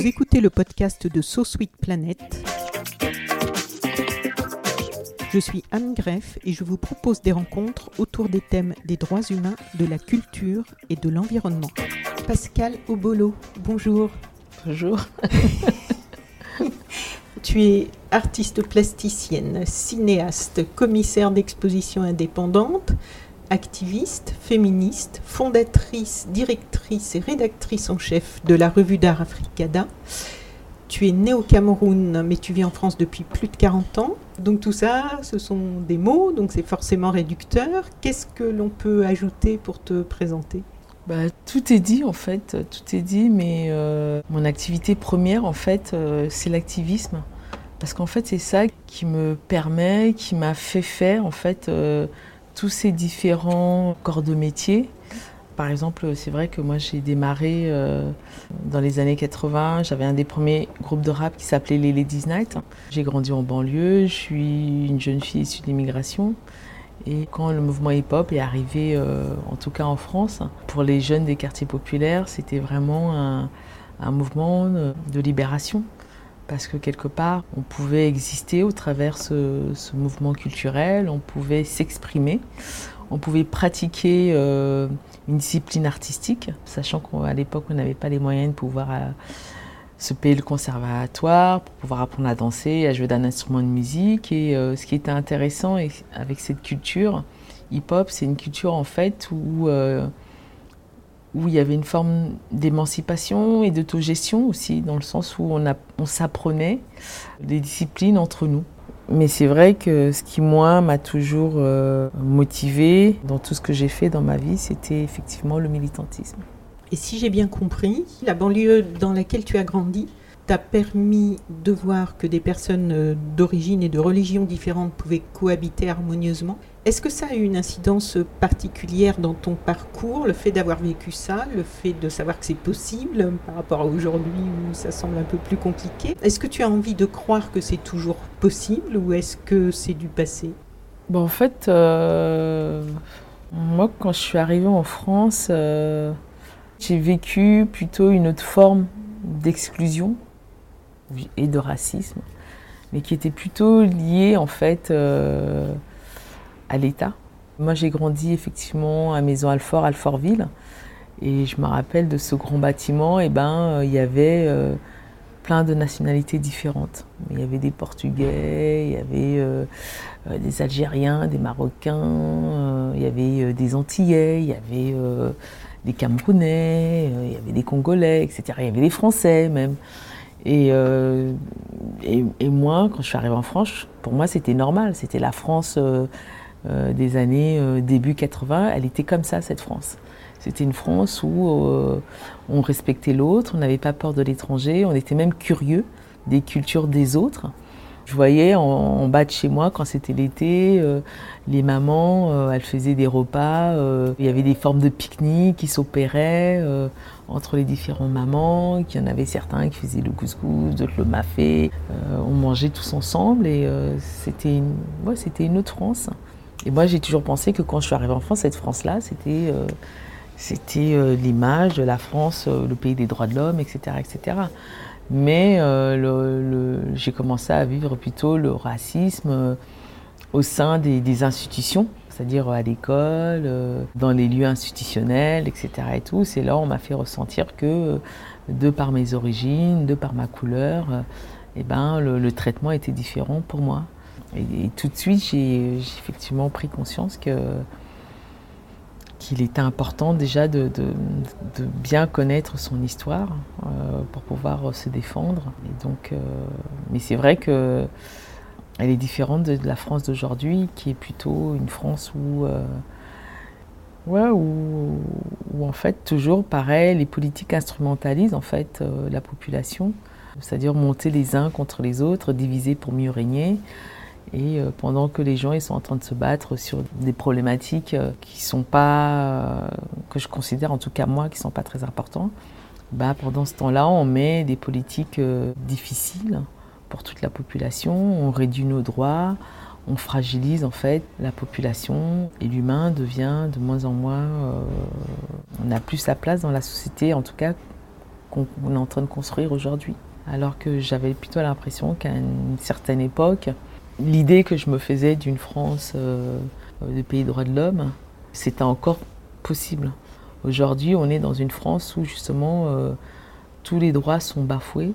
Vous écoutez le podcast de So Sweet Planet. Je suis Anne Greff et je vous propose des rencontres autour des thèmes des droits humains, de la culture et de l'environnement. Pascal Obolo, bonjour. Bonjour. Tu es artiste plasticienne, cinéaste, commissaire d'exposition indépendante, activiste, féministe, fondatrice, directrice et rédactrice en chef de la revue d'art Africada. Tu es née au Cameroun, mais tu vis en France depuis plus de 40 ans. Donc tout ça, ce sont des mots, donc c'est forcément réducteur. Qu'est-ce que l'on peut ajouter pour te présenter? Bah, tout est dit en fait, tout est dit, mais euh, mon activité première en fait, euh, c'est l'activisme. Parce qu'en fait, c'est ça qui me permet, qui m'a fait faire en fait euh, tous ces différents corps de métier. Par exemple, c'est vrai que moi j'ai démarré euh, dans les années 80, j'avais un des premiers groupes de rap qui s'appelait les Ladies Night. J'ai grandi en banlieue, je suis une jeune fille issue d'immigration. Et quand le mouvement hip-hop est arrivé, euh, en tout cas en France, pour les jeunes des quartiers populaires, c'était vraiment un, un mouvement de libération parce que quelque part, on pouvait exister au travers ce, mouvement culturel, on pouvait s'exprimer, on pouvait pratiquer euh, une discipline artistique, sachant qu'à l'époque, on n'avait pas les moyens de pouvoir euh, se payer le conservatoire, pour pouvoir apprendre à danser, à jouer d'un instrument de musique. Et euh, ce qui était intéressant avec cette culture, hip-hop, c'est une culture en fait où où il y avait une forme d'émancipation et d'autogestion aussi, dans le sens où on, s'apprenait des disciplines entre nous. Mais c'est vrai que ce qui, moi, m'a toujours euh, motivé dans tout ce que j'ai fait dans ma vie, c'était effectivement le militantisme. Et si j'ai bien compris, la banlieue dans laquelle tu as grandi t'a permis de voir que des personnes euh, d'origine et de religion différentes pouvaient cohabiter harmonieusement. Est-ce que ça a eu une incidence particulière dans ton parcours, le fait d'avoir vécu ça, le fait de savoir que c'est possible par rapport à aujourd'hui où ça semble un peu plus compliqué? Est-ce que tu as envie de croire que c'est toujours possible ou est-ce que c'est du passé? Bon, en fait, euh, moi, quand je suis arrivée en France, euh, j'ai vécu plutôt une autre forme d'exclusion et de racisme, mais qui était plutôt liée, en fait, euh, à l'État. Moi, j'ai grandi effectivement à Maison Alfort, Alfortville, et je me rappelle de ce grand bâtiment, et ben, euh, il y avait euh, plein de nationalités différentes. Il y avait des Portugais, il y avait euh, des Algériens, des Marocains, il y avait des Antillais, il y avait des Camerounais, il y avait des Congolais, etc. Il y avait des Français même. Et, et, et moi, quand je suis arrivée en France, pour moi, c'était normal. C'était la France euh, des années euh, début 80. Elle était comme ça, cette France. C'était une France où euh, on respectait l'autre, on n'avait pas peur de l'étranger, on était même curieux des cultures des autres. Je voyais en, bas de chez moi, quand c'était l'été, les mamans, elles faisaient des repas, il y avait des formes de pique-nique qui s'opéraient entre les différents mamans, qu'il y en avait certains qui faisaient le couscous, d'autres le mafé. On mangeait tous ensemble et c'était une, ouais, une autre France. Et moi, j'ai toujours pensé que quand je suis arrivée en France, cette France-là, c'était euh, euh, l'image de la France, euh, le pays des droits de l'homme, etc., etc. Mais j'ai commencé à vivre plutôt le racisme au sein des, institutions, c'est-à-dire à l'école, dans les lieux institutionnels, etc. Et tout. Là on m'a fait ressentir que, de par mes origines, de par ma couleur, eh ben, le traitement était différent pour moi. Et, tout de suite, j'ai effectivement pris conscience que qu'il était important déjà de, bien connaître son histoire euh, pour pouvoir se défendre. Et donc, euh, mais c'est vrai que elle est différente de, la France d'aujourd'hui, qui est plutôt une France où euh, en fait, toujours pareil, les politiques instrumentalisent en fait la population, c'est-à-dire monter les uns contre les autres, diviser pour mieux régner. Et euh, pendant que les gens ils sont en train de se battre sur des problématiques euh, qui sont pas, que je considère en tout cas moi, qui sont pas très importantes, bah, pendant ce temps-là, on met des politiques difficiles pour toute la population, on réduit nos droits, on fragilise en fait la population et l'humain devient de moins en moins. Euh, on n'a plus sa place dans la société, en tout cas qu'on est en train de construire aujourd'hui. Alors que j'avais plutôt l'impression qu'à une certaine époque, l'idée que je me faisais d'une France euh, de pays droits de l'homme, c'était encore possible. Aujourd'hui, on est dans une France où justement euh, tous les droits sont bafoués.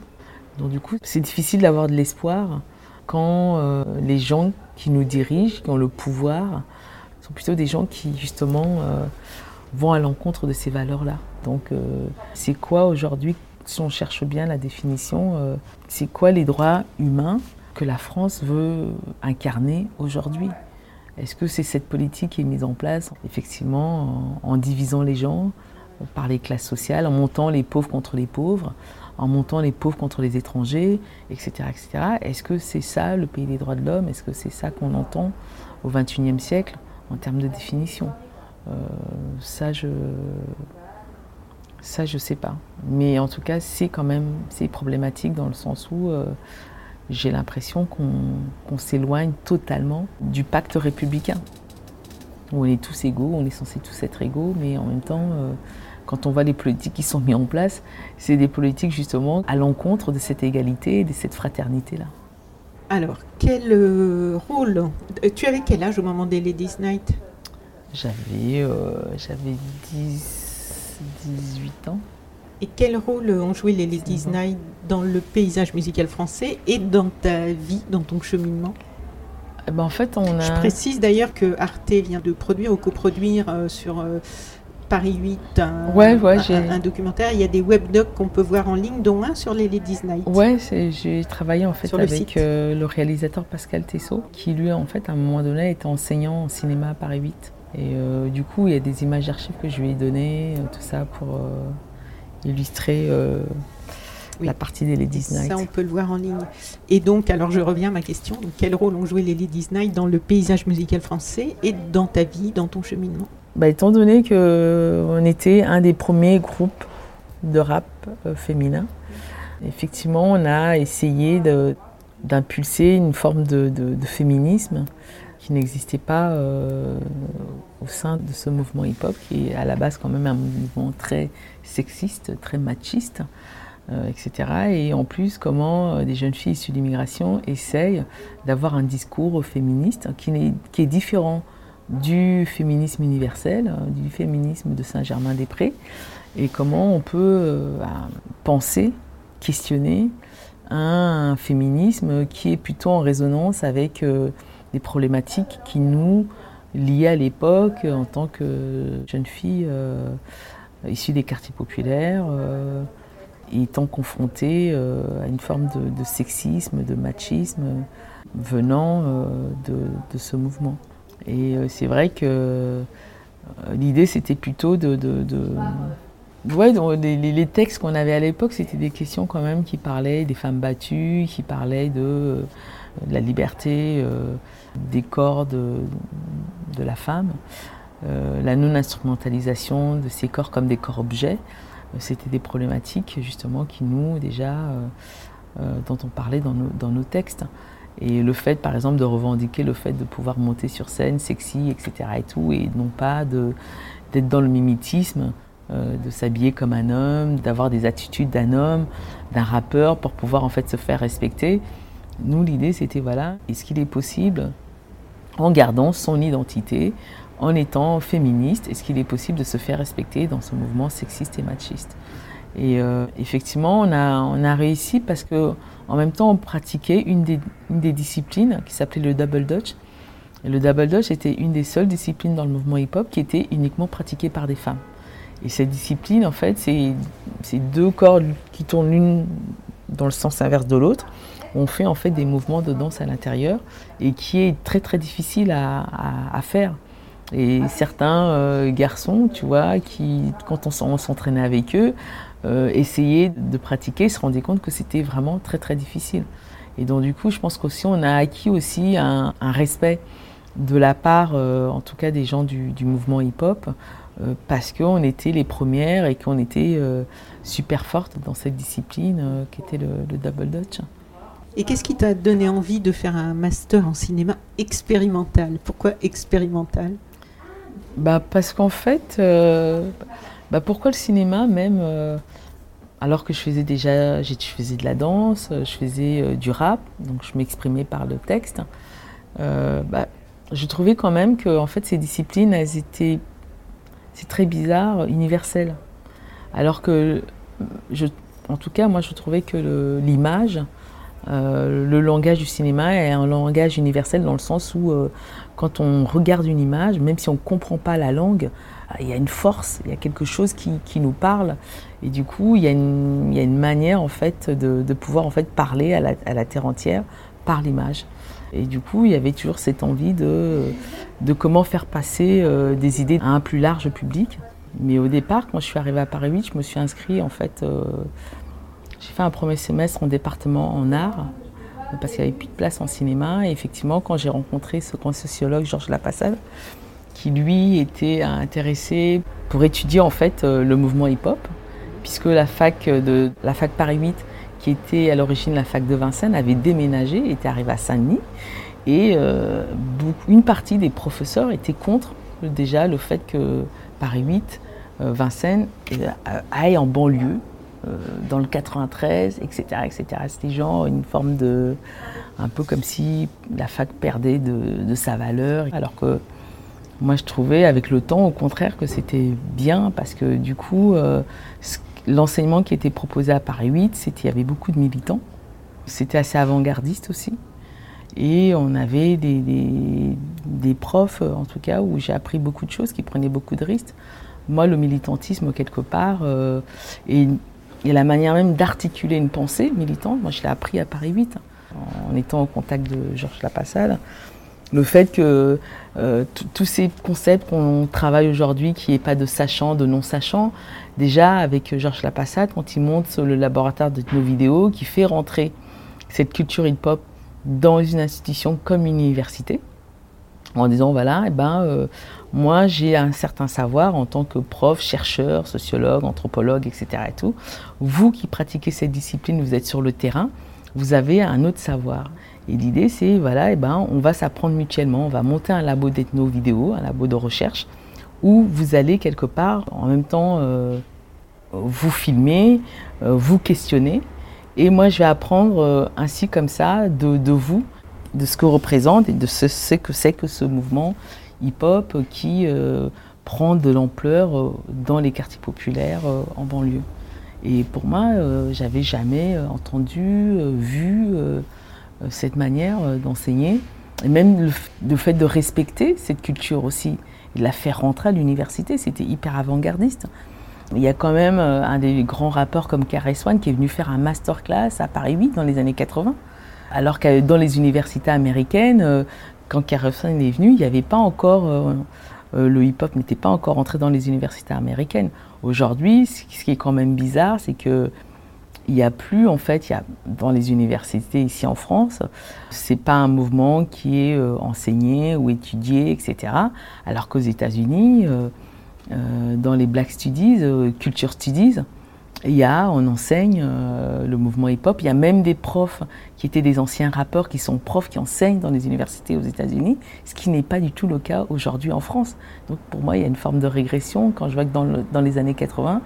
Donc du coup, c'est difficile d'avoir de l'espoir quand euh, les gens qui nous dirigent, qui ont le pouvoir, sont plutôt des gens qui justement euh, vont à l'encontre de ces valeurs-là. Donc euh, c'est quoi aujourd'hui, si on cherche bien la définition, c'est quoi les droits humains que la France veut incarner aujourd'hui Est-ce que c'est cette politique qui est mise en place effectivement en divisant les gens par les classes sociales, en montant les pauvres contre les pauvres en montant les pauvres contre les étrangers, etc. etc. Est-ce que c'est ça le pays des droits de l'homme? Est-ce que c'est ça qu'on entend au XXIe siècle en termes de définition? Euh, Ça, je ça, je sais pas. Mais en tout cas, c'est quand même problématique dans le sens où euh, j'ai l'impression qu'on s'éloigne totalement du pacte républicain. Où on est tous égaux, on est censé tous être égaux, mais en même temps, euh, quand on voit les politiques qui sont mises en place, c'est des politiques justement à l'encontre de cette égalité et de cette fraternité-là. Alors, quel euh, rôle euh, Tu avais quel âge au moment des Ladies Night? J'avais euh, j'avais 18 ans. Et quel rôle ont joué les Ladies Night dans le paysage musical français et dans ta vie, dans ton cheminement? Eh ben en fait, on a... Je précise d'ailleurs que Arte vient de produire ou coproduire sur Paris 8, un, documentaire. Il y a des webdocs qu'on peut voir en ligne, dont un sur les Ladies Night. Ouais, j'ai travaillé en fait avec euh, le, réalisateur Pascal Tessot, qui lui, en fait, à un moment donné, était enseignant en cinéma à Paris 8. Et euh, du coup, il y a des images d'archives que je lui ai données, euh, tout ça pour illustrer la partie des Ladies Night. Ça, on peut le voir en ligne. Et donc, alors je reviens à ma question. quel rôle ont joué les Ladies Night dans le paysage musical français et dans ta vie, dans ton cheminement? Bah, étant donné qu'on était un des premiers groupes de rap euh, féminin, effectivement, on a essayé d'impulser une forme de, féminisme qui n'existait pas euh, au sein de ce mouvement hip-hop, qui est à la base quand même un mouvement très sexiste, très machiste, euh, etc. Et en plus, comment des jeunes filles issues d'immigration essayent d'avoir un discours féministe qui est différent du féminisme universel, euh, du féminisme de Saint-Germain-des-Prés, et comment on peut euh, penser, questionner un féminisme qui est plutôt en résonance avec euh, des problématiques qui nous liaient à l'époque en tant que jeunes filles issues des quartiers populaires, étant confrontées à une forme de, sexisme, de machisme venant de ce mouvement. Et euh, c'est vrai que euh, l'idée, c'était plutôt de... Ouais, les, textes qu'on avait à l'époque, c'était des questions quand même qui parlaient des femmes battues, qui parlaient de, euh, la liberté des corps de, la femme, la non-instrumentalisation de ces corps comme des corps objets. C'était des problématiques justement qui nous, déjà, dont on parlait dans dans nos textes. Et le fait, par exemple, de revendiquer le fait de pouvoir monter sur scène, sexy, etc. et tout, et non pas d'être dans le mimétisme, euh, de s'habiller comme un homme, d'avoir des attitudes d'un homme, d'un rappeur pour pouvoir en fait se faire respecter. Nous, l'idée, c'était voilà, est-ce qu'il est possible, en gardant son identité, en étant féministe, est-ce qu'il est possible de se faire respecter dans ce mouvement sexiste et machiste? Et euh, effectivement, on a, réussi parce que en même temps, on pratiquait une des, disciplines qui s'appelait le double dutch. Et le double dutch était une des seules disciplines dans le mouvement hip-hop qui était uniquement pratiquée par des femmes. Et cette discipline, en fait, c'est deux cordes qui tournent l'une dans le sens inverse de l'autre. On fait en fait des mouvements de danse à l'intérieur et qui est très très difficile à, faire Et certains euh, garçons, tu vois, qui, quand on s'entraînait avec eux, euh, essayaient de pratiquer, se rendaient compte que c'était vraiment très très difficile. Et donc du coup, je pense qu'aussi on a acquis aussi un, respect de la part, euh, en tout cas des gens du, mouvement hip-hop, parce qu'on était les premières et qu'on était super fortes dans cette discipline qui était le, le double dutch. Et qu'est-ce qui t'a donné envie de faire un master en cinéma expérimental? Pourquoi expérimental? Bah Parce qu'en fait, euh, bah pourquoi le cinéma même euh, Alors que je faisais déjà, je faisais de la danse, je faisais euh, du rap, donc je m'exprimais par le texte. bah, je trouvais quand même que en fait, ces disciplines, elles étaient, c'est très bizarre, universelles. Alors que, je, en tout cas, moi, je trouvais que l'image, euh, le langage du cinéma est un langage universel dans le sens où euh, quand on regarde une image, même si on ne comprend pas la langue, euh, il y a une force, il y a quelque chose qui, nous parle. Et du coup, il y a une, manière en fait de, pouvoir en fait parler à la, terre entière par l'image. Et du coup, il y avait toujours cette envie de, de comment faire passer des idées à un plus large public. Mais au départ, quand je suis arrivée à Paris 8, je me suis inscrite en fait j'ai fait un premier semestre en département en art parce qu'il n'y avait plus de place en cinéma. Et effectivement, quand j'ai rencontré ce grand sociologue, Georges Lapassade, qui lui était intéressé pour étudier en fait euh, le mouvement hip-hop, puisque la fac de la fac Paris 8, qui était à l'origine la fac de Vincennes, avait déménagé, était arrivée à Saint-Denis, et euh, une partie des professeurs étaient contre déjà le fait que Paris 8, euh, Vincennes, aille en banlieue dans le 93, etc. etc. C'était genre une forme de. un peu comme si la fac perdait de, sa valeur. Alors que moi, je trouvais avec le temps, au contraire, que c'était bien parce que du coup, euh, l'enseignement qui était proposé à Paris 8, c'était il y avait beaucoup de militants. C'était assez avant-gardiste aussi. Et on avait des, des, profs, en tout cas, où j'ai appris beaucoup de choses, qui prenaient beaucoup de risques. Moi, le militantisme, quelque part, euh, il y a la manière même d'articuler une pensée militante. Moi, je l'ai appris à Paris 8, en étant au contact de Georges Lapassade. Le fait que euh, tous ces concepts qu'on travaille aujourd'hui, qu'il n'y ait pas de sachant, de non-sachant, déjà avec Georges Lapassade, quand il monte le laboratoire de nos vidéos, qui fait rentrer cette culture hip-hop dans une institution comme une université, en disant voilà, eh ben, euh, moi j'ai un certain savoir en tant que prof, chercheur, sociologue, anthropologue, etc. Et tout. Vous qui pratiquez cette discipline, vous êtes sur le terrain, vous avez un autre savoir. Et l'idée c'est voilà, eh ben, on va s'apprendre mutuellement, on va monter un labo d'ethno-vidéo, un labo de recherche, où vous allez quelque part en même temps euh, vous filmer, euh, vous questionner. Et moi, je vais apprendre ainsi comme ça de vous de ce que représente et de ce, que c'est que ce mouvement hip-hop qui euh, prend de l'ampleur euh, dans les quartiers populaires euh, en banlieue. Et pour moi, j'avais jamais entendu, vu cette manière d'enseigner, et même le, fait de respecter cette culture aussi, de la faire rentrer à l'université, c'était hyper avant-gardiste. Il y a quand même un des grands rappeurs comme KRS One qui est venu faire un masterclass à Paris 8 dans les années 80 alors que dans les universités américaines, quand Carlson est venu, il n'y avait pas encore, euh, euh, le hip-hop n'était pas encore entré dans les universités américaines. Aujourd'hui, ce qui est quand même bizarre, c'est que il n'y a plus, en fait, il y a, dans les universités ici en France, c'est pas un mouvement qui est enseigné ou étudié, etc. Alors qu'aux États-Unis, dans les Black Studies, Culture Studies, il y a, on enseigne euh, le mouvement hip-hop. Il y a même des profs qui étaient des anciens rappeurs qui sont profs qui enseignent dans les universités aux États-Unis, ce qui n'est pas du tout le cas aujourd'hui en France. Donc pour moi, il y a une forme de régression quand je vois que dans, les années 80,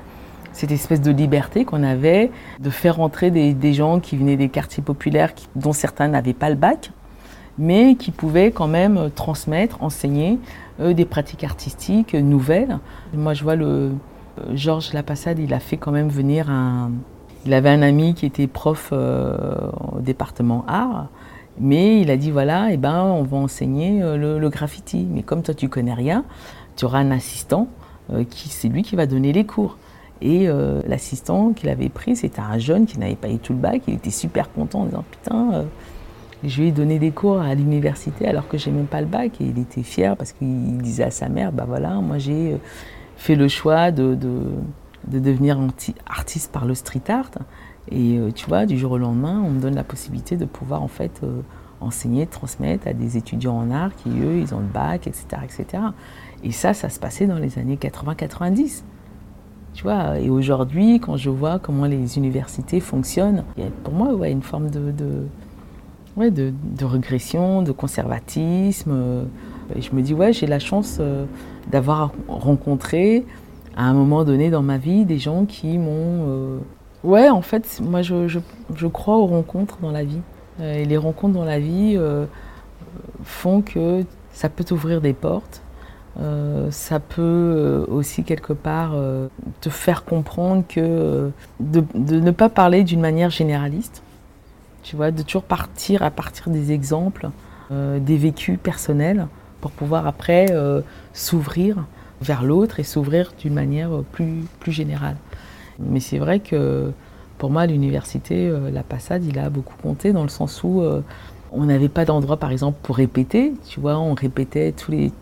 cette espèce de liberté qu'on avait de faire entrer des, gens qui venaient des quartiers populaires, dont certains n'avaient pas le bac, mais qui pouvaient quand même transmettre, enseigner euh, des pratiques artistiques nouvelles. Moi, je vois le Georges Lapassade, il a fait quand même venir un. Il avait un ami qui était prof euh, au département art, mais il a dit voilà, eh ben, on va enseigner euh, le, graffiti. Mais comme toi, tu connais rien, tu auras un assistant euh, qui, c'est lui qui va donner les cours. Et l'assistant qu'il avait pris, c'était un jeune qui n'avait pas eu tout le bac. Il était super content en disant putain, je lui ai donné des cours à l'université alors que j'ai même pas le bac et il était fier parce qu'il disait à sa mère, bah voilà, moi j'ai fait le choix de, de, devenir artiste par le street art. Et euh, tu vois, du jour au lendemain, on me donne la possibilité de pouvoir en fait euh, enseigner, transmettre à des étudiants en art qui, eux, ils ont le bac, etc. etc. Et ça, ça se passait dans les années 80-90. Tu vois, et aujourd'hui, quand je vois comment les universités fonctionnent, il y a pour moi ouais, une forme de, de, ouais, de, de régression, de conservatisme. Et je me dis, ouais, j'ai la chance d'avoir rencontré à un moment donné dans ma vie des gens qui m'ont... Euh, ouais, en fait, moi je, je, crois aux rencontres dans la vie. Euh, et les rencontres dans la vie euh, font que ça peut t'ouvrir des portes. ça peut aussi quelque part te faire comprendre que de, de ne pas parler d'une manière généraliste, tu vois, de toujours partir à partir des exemples, des vécus personnels, pour pouvoir après s'ouvrir vers l'autre et s'ouvrir d'une manière plus, plus générale. Mais c'est vrai que pour moi, l'université, euh, la passade, il a beaucoup compté dans le sens où euh, on n'avait pas d'endroit, par exemple, pour répéter. Tu vois, on répétait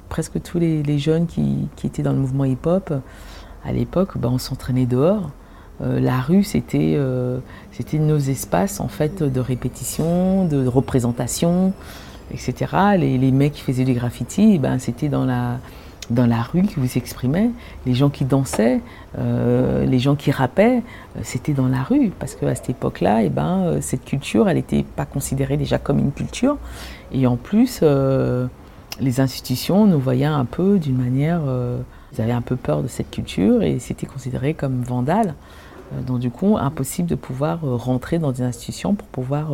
presque tous les, jeunes qui, étaient dans le mouvement hip-hop. À l'époque, ben, on s'entraînait dehors. Euh, la rue, c'était c'était nos espaces en fait de répétition, de représentation, etc. Les, les mecs qui faisaient des graffitis, ben, c'était dans la dans la rue qui vous exprimait, les gens qui dansaient, euh, les gens qui rappaient, euh, c'était dans la rue. Parce qu'à cette époque-là, eh ben, euh, cette culture, elle n'était pas considérée déjà comme une culture. Et en plus, les institutions nous voyaient un peu d'une manière... ils avaient un peu peur de cette culture et c'était considéré comme vandale. donc du coup, impossible de pouvoir rentrer dans des institutions pour pouvoir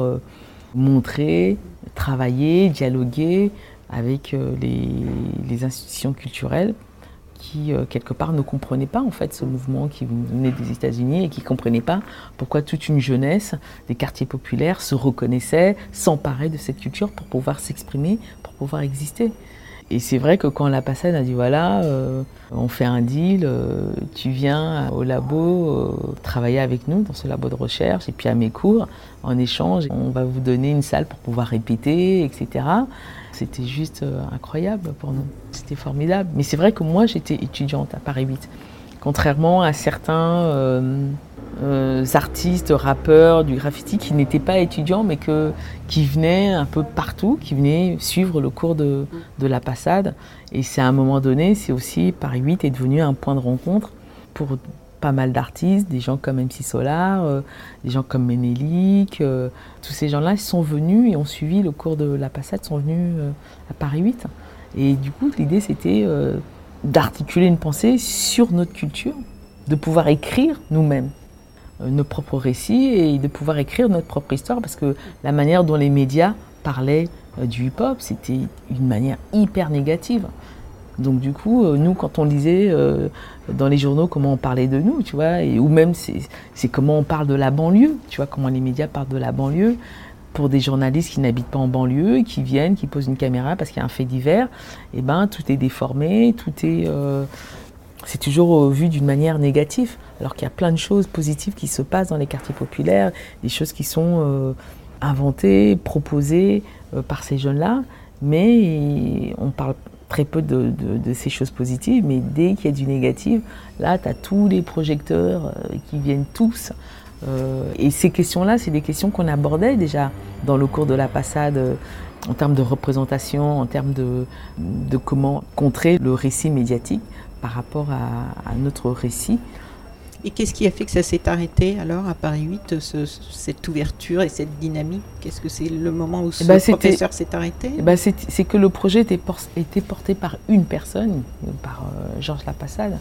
montrer, travailler, dialoguer, avec euh, les, institutions culturelles qui, euh, quelque part, ne comprenaient pas en fait ce mouvement qui venait des États-Unis et qui ne comprenaient pas pourquoi toute une jeunesse des quartiers populaires se reconnaissait, s'emparait de cette culture pour pouvoir s'exprimer, pour pouvoir exister. Et c'est vrai que quand la passade a dit voilà, euh, on fait un deal, tu viens au labo travailler avec nous dans ce labo de recherche et puis à mes cours, en échange, on va vous donner une salle pour pouvoir répéter, etc. C'était juste euh, incroyable pour nous. C'était formidable. Mais c'est vrai que moi, j'étais étudiante à Paris 8. Contrairement à certains euh, artistes, rappeurs du graffiti qui n'étaient pas étudiants, mais que, qui venaient un peu partout, qui venaient suivre le cours de, de la passade. Et c'est à un moment donné, c'est aussi Paris 8 est devenu un point de rencontre pour pas mal d'artistes, des gens comme MC Solar, euh, des gens comme Ménélique. Euh, tous ces gens-là sont venus et ont suivi le cours de la passade, sont venus à Paris 8. Et du coup, l'idée, c'était d'articuler une pensée sur notre culture, de pouvoir écrire nous-mêmes nos propres récits et de pouvoir écrire notre propre histoire parce que la manière dont les médias parlaient du hip-hop, c'était une manière hyper négative. Donc du coup, euh, nous, quand on lisait euh, dans les journaux comment on parlait de nous, tu vois, ou même c'est comment on parle de la banlieue, tu vois, comment les médias parlent de la banlieue, pour des journalistes qui n'habitent pas en banlieue, qui viennent, qui posent une caméra parce qu'il y a un fait divers, et eh ben tout est déformé, tout est... Euh, c'est toujours vu d'une manière négative, alors qu'il y a plein de choses positives qui se passent dans les quartiers populaires, des choses qui sont inventées, proposées par ces jeunes-là, mais on parle très peu de, ces choses positives, mais dès qu'il y a du négatif, là, tu as tous les projecteurs euh, qui viennent tous. Euh, et ces questions-là, c'est des questions qu'on abordait déjà dans le cours de la passade euh, en termes de représentation, en termes de, comment contrer le récit médiatique par rapport à, à notre récit. Et qu'est-ce qui a fait que ça s'est arrêté alors à Paris 8, cette ouverture et cette dynamique? Qu'est-ce que c'est le moment où eh ce ben, professeur s'est arrêté? Eh ben, C'est que le projet était, était, porté par une personne, par euh, Georges Lapassade,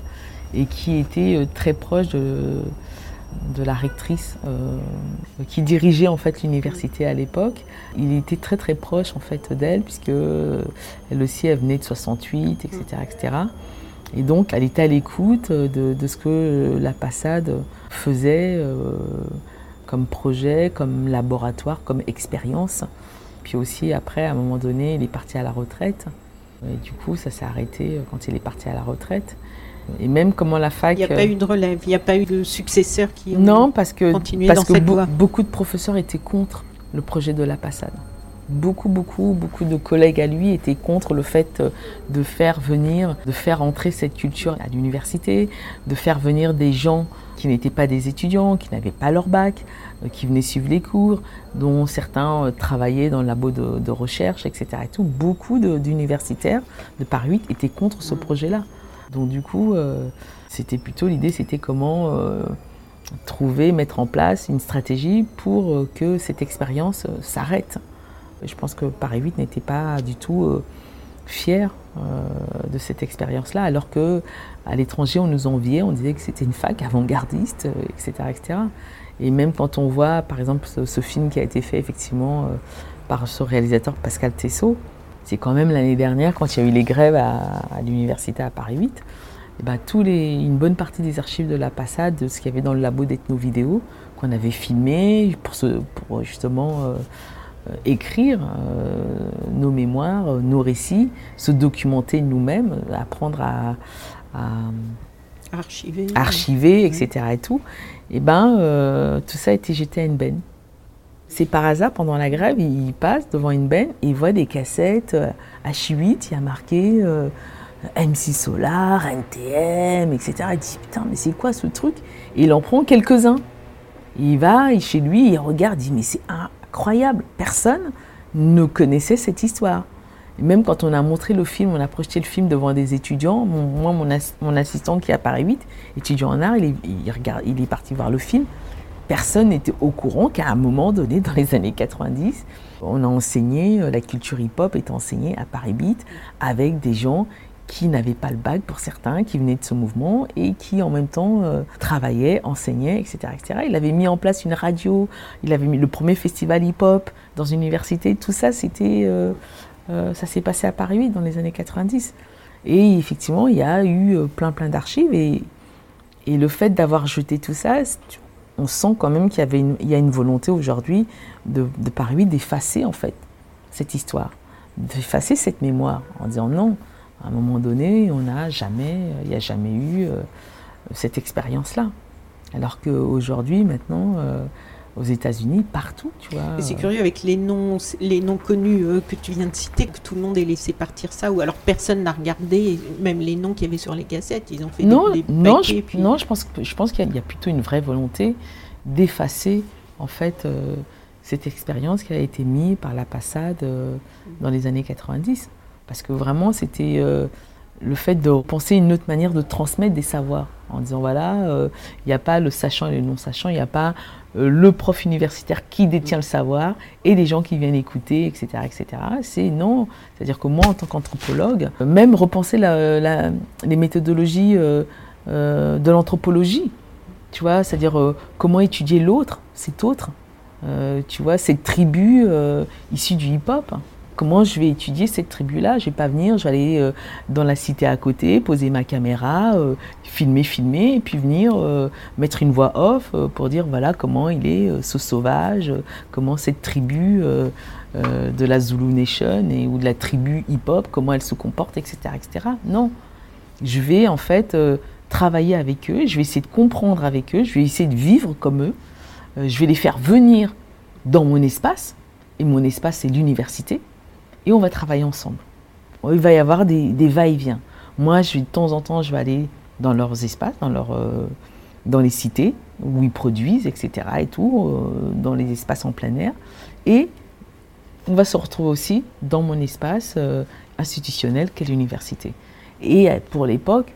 et qui était euh, très proche de, de la rectrice euh, qui dirigeait en fait l'université à l'époque. Il était très très proche en fait d'elle puisque elle aussi elle venait de 68, etc., etc. Et donc, elle était à l'écoute de, ce que la Passade faisait euh, comme projet, comme laboratoire, comme expérience. Puis aussi, après, à un moment donné, il est parti à la retraite. Et du coup, ça s'est arrêté quand il est parti à la retraite. Et même comment la fac. Il n'y a pas eu de relève, il n'y a pas eu de successeur qui non, parce que, parce que beaucoup de professeurs étaient contre le projet de la Passade. Beaucoup, beaucoup, beaucoup de collègues à lui étaient contre le fait de faire venir, de faire entrer cette culture à l'université, de faire venir des gens qui n'étaient pas des étudiants, qui n'avaient pas leur bac, euh, qui venaient suivre les cours, dont certains euh, travaillaient dans le labo de, recherche, etc. Et tout. Beaucoup d'universitaires de, Paris 8 étaient contre ce projet-là. Donc du coup, euh, c'était plutôt l'idée, c'était comment trouver, mettre en place une stratégie pour que cette expérience s'arrête. Je pense que Paris 8 n'était pas du tout fier de cette expérience-là, alors que à l'étranger, on nous enviait, on disait que c'était une fac avant-gardiste, etc., etc. Et même quand on voit, par exemple, ce, film qui a été fait effectivement euh, par ce réalisateur Pascal Tessot, c'est quand même l'année dernière, quand il y a eu les grèves à, l'université à Paris 8, et ben, une bonne partie des archives de la Passade, de ce qu'il y avait dans le labo d'ethno-vidéo, qu'on avait filmé pour, justement euh, euh, écrire nos mémoires, nos récits, se documenter nous-mêmes, apprendre à, archiver, archiver etc. Et tout et eh ben euh, tout ça a été jeté à une benne. C'est par hasard, pendant la grève, il passe devant une benne et il voit des cassettes H8, euh, il y a marqué euh, MC Solar, NTM, etc. Il dit putain, mais c'est quoi ce truc? Et il en prend quelques-uns. Il va chez lui, il regarde, il dit mais c'est incroyable, personne ne connaissait cette histoire. Même quand on a montré le film, on a projeté le film devant des étudiants, moi, mon, assistant qui est à Paris 8, étudiant en art, il est, il, regarde, il parti voir le film. Personne n'était au courant qu'à un moment donné, dans les années 90, on a enseigné, euh, la culture hip-hop est enseignée à Paris 8 avec des gens qui n'avaient pas le bac pour certains, qui venaient de ce mouvement et qui en même temps euh, travaillaient, enseignaient, etc., etc. Il avait mis en place une radio, il avait mis le premier festival hip-hop dans une université. Tout ça, euh, euh, ça s'est passé à Paris 8 dans les années 90. Et effectivement, il y a eu euh, plein plein d'archives et, le fait d'avoir jeté tout ça, on sent quand même qu'il y, y a une volonté aujourd'hui de, de, Paris 8 d'effacer en fait cette histoire, d'effacer cette mémoire en disant non, à un moment donné, on n'a jamais, il n'y a jamais eu euh, cette expérience-là. Alors qu'aujourd'hui, maintenant, aux États-Unis, partout, tu vois. C'est curieux avec les noms, les noms connus euh, que tu viens de citer, que tout le monde ait laissé partir ça, ou alors personne n'a regardé, même les noms qu'il y avait sur les cassettes, ils ont fait non, des, non, je, non, je pense, je pense qu'il y, a plutôt une vraie volonté d'effacer, en fait, euh, cette expérience qui a été mise par la passade euh, dans les années 90. Parce que vraiment, c'était le fait de penser une autre manière de transmettre des savoirs en disant voilà, il n'y a pas le sachant et le non sachant, il n'y a pas euh, le prof universitaire qui détient le savoir et les gens qui viennent écouter, etc. etc. C'est non. C'est-à-dire que moi, en tant qu'anthropologue, même repenser les méthodologies euh, euh, de l'anthropologie, tu vois, c'est-à-dire comment étudier l'autre, cet autre, tu vois, cette tribu issue du hip-hop comment je vais étudier cette tribu-là Je vais pas venir, je vais aller euh, dans la cité à côté, poser ma caméra, euh, filmer, filmer, et puis venir euh, mettre une voix off pour dire voilà comment il est ce sauvage, comment cette tribu de la Zulu Nation et, ou de la tribu hip-hop, comment elle se comporte, etc., etc. Non, je vais en fait travailler avec eux, je vais essayer de comprendre avec eux, je vais essayer de vivre comme eux, je vais les faire venir dans mon espace, et mon espace c'est l'université et on va travailler ensemble. Il va y avoir des, va-et-vient. Moi, je, de temps en temps, je vais aller dans leurs espaces, dans, leur, euh, dans les cités où ils produisent, etc. et tout, euh, dans les espaces en plein air. Et on va se retrouver aussi dans mon espace euh, institutionnel qu'est l'université. Et pour l'époque,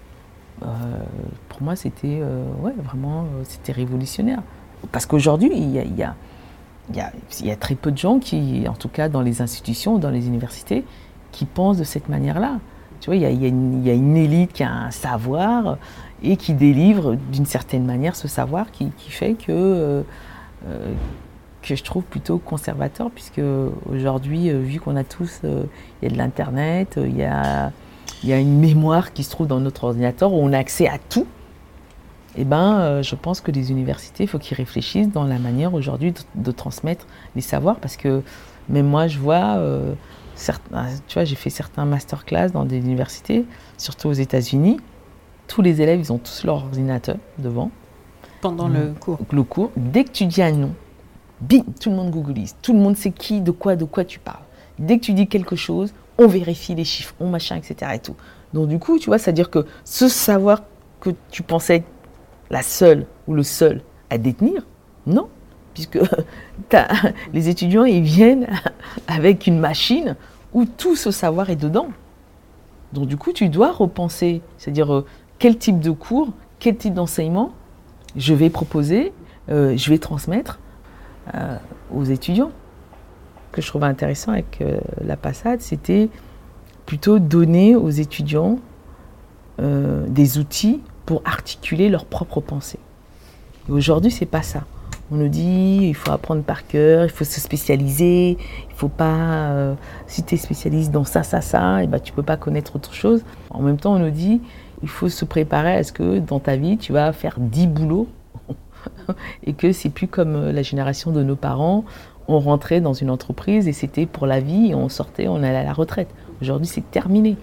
pour moi, c'était ouais, vraiment c'était révolutionnaire. Parce qu'aujourd'hui, il y a il y, a, très peu de gens qui, en tout cas dans les institutions, dans les universités, qui pensent de cette manière-là. Tu vois, il y, a, une, élite qui a un savoir et qui délivre d'une certaine manière ce savoir qui, fait que, euh, euh, que je trouve plutôt conservateur, puisque aujourd'hui, euh, vu qu'on a tous, il y a de l'Internet, il a, y a une mémoire qui se trouve dans notre ordinateur où on a accès à tout eh ben, euh, je pense que les universités, il faut qu'ils réfléchissent dans la manière aujourd'hui de, transmettre les savoirs, parce que même moi, je vois, euh, certains, tu vois, j'ai fait certains masterclass dans des universités, surtout aux États-Unis. Tous les élèves, ils ont tous leur ordinateur devant. Pendant le cours. Le cours. Dès que tu dis un nom, bim, tout le monde googleise. Tout le monde sait qui, de quoi, de quoi tu parles. Dès que tu dis quelque chose, on vérifie les chiffres, on machin, etc. Et tout. Donc du coup, tu vois, c'est-à-dire que ce savoir que tu pensais être la seule ou le seul à détenir, non. Puisque les étudiants, ils viennent avec une machine où tout ce savoir est dedans. Donc du coup, tu dois repenser, c'est-à-dire euh, quel type de cours, quel type d'enseignement je vais proposer, euh, je vais transmettre euh, aux étudiants. Ce que je trouvais intéressant avec la passade, c'était plutôt donner aux étudiants des outils pour articuler leurs propres pensées. Aujourd'hui, c'est pas ça. On nous dit il faut apprendre par cœur, il faut se spécialiser, il faut pas. Euh, si tu es spécialiste dans ça, ça, ça, et eh ben, tu peux pas connaître autre chose. En même temps, on nous dit il faut se préparer à ce que dans ta vie, tu vas faire 10 boulots et que c'est plus comme euh, la génération de nos parents. On rentrait dans une entreprise et c'était pour la vie on sortait, on allait à la retraite. Aujourd'hui, c'est terminé.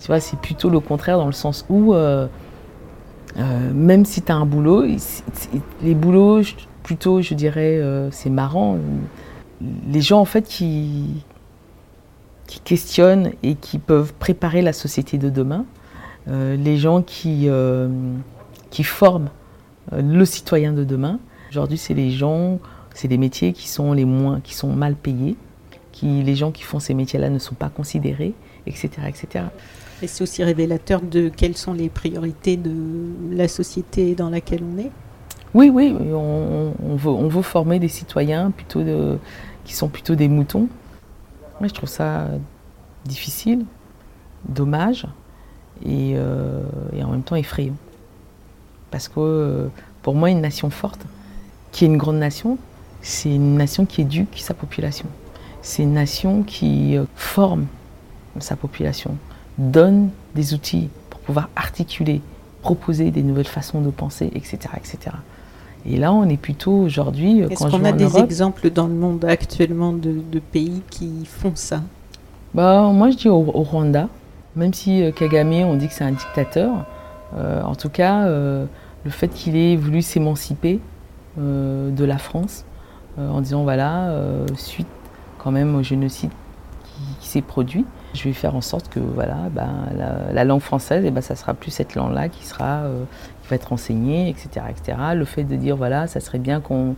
Tu vois, c'est plutôt le contraire dans le sens où. Euh, même si tu as un boulot, les boulots, plutôt, je dirais, euh, c'est marrant. Les gens, en fait, qui, qui questionnent et qui peuvent préparer la société de demain, euh, les gens qui, euh, qui forment le citoyen de demain. Aujourd'hui, c'est les gens, c'est les métiers qui sont les moins, qui sont mal payés, qui, les gens qui font ces métiers-là ne sont pas considérés, etc., etc. Et c'est aussi révélateur de quelles sont les priorités de la société dans laquelle on est. Oui, oui, on, veut, former des citoyens plutôt qui sont plutôt des moutons. je trouve ça difficile, dommage euh, et, en même temps effrayant. Parce que euh, pour moi, une nation forte, qui est une grande nation, c'est une nation qui éduque sa population. C'est une nation qui euh, forme sa population, donne des outils pour pouvoir articuler, proposer des nouvelles façons de penser, etc. etc. Et là, on est plutôt aujourd'hui. Euh, Est-ce qu'on a des exemples dans le monde actuellement de, pays qui font ça? Bah, Moi, je dis au, Rwanda, même si euh, Kagame, on dit que c'est un dictateur, euh, en tout cas, le fait qu'il ait voulu s'émanciper de la France, en disant voilà, suite quand même au génocide qui, s'est produit, je vais faire en sorte que voilà, ben, la, langue française, et eh ben, ça sera plus cette langue-là qui sera, va être enseigné, etc., etc. Le fait de dire, voilà, ça serait bien qu'on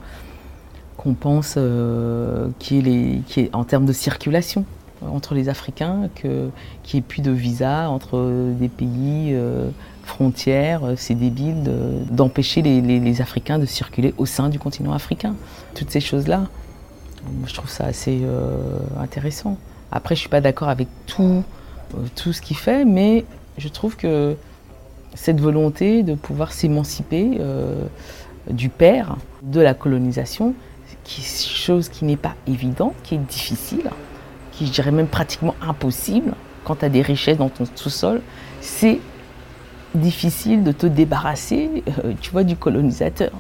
qu'on pense euh, y, ait en termes de circulation entre les Africains, qu'il n'y ait plus de visa entre des pays euh, frontières. C'est débile d'empêcher les, les, Africains de circuler au sein du continent africain. Toutes ces choses-là, je trouve ça assez euh, intéressant. Après, je suis pas d'accord avec tout, tout ce qu'il fait, mais je trouve que cette volonté de pouvoir s'émanciper euh, du père, de la colonisation, qui est chose qui n'est pas évidente, qui est difficile, qui je dirais même pratiquement impossible quand tu as des richesses dans ton sous-sol, c'est difficile de te débarrasser, euh, tu vois, du colonisateur.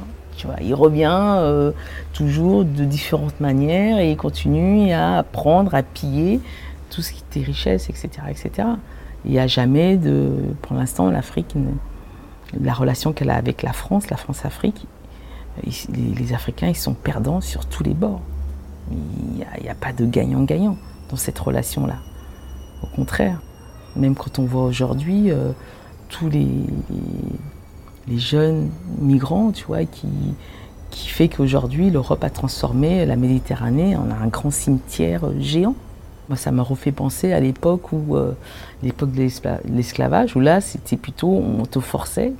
Il revient euh, toujours de différentes manières et il continue à prendre, à piller tout ce qui est tes richesses, etc., etc. Il n'y a jamais de. Pour l'instant, l'Afrique, la relation qu'elle a avec la France, la France-Afrique, les, Africains, ils sont perdants sur tous les bords. Il n'y a, pas de gagnant-gagnant dans cette relation-là. Au contraire, même quand on voit aujourd'hui euh, tous les, jeunes migrants, tu vois, qui, qui fait qu'aujourd'hui l'Europe a transformé la Méditerranée en un grand cimetière géant. Moi, ça m'a refait penser à l'époque où, euh, l'époque de l'esclavage, où là, c'était plutôt, on te forçait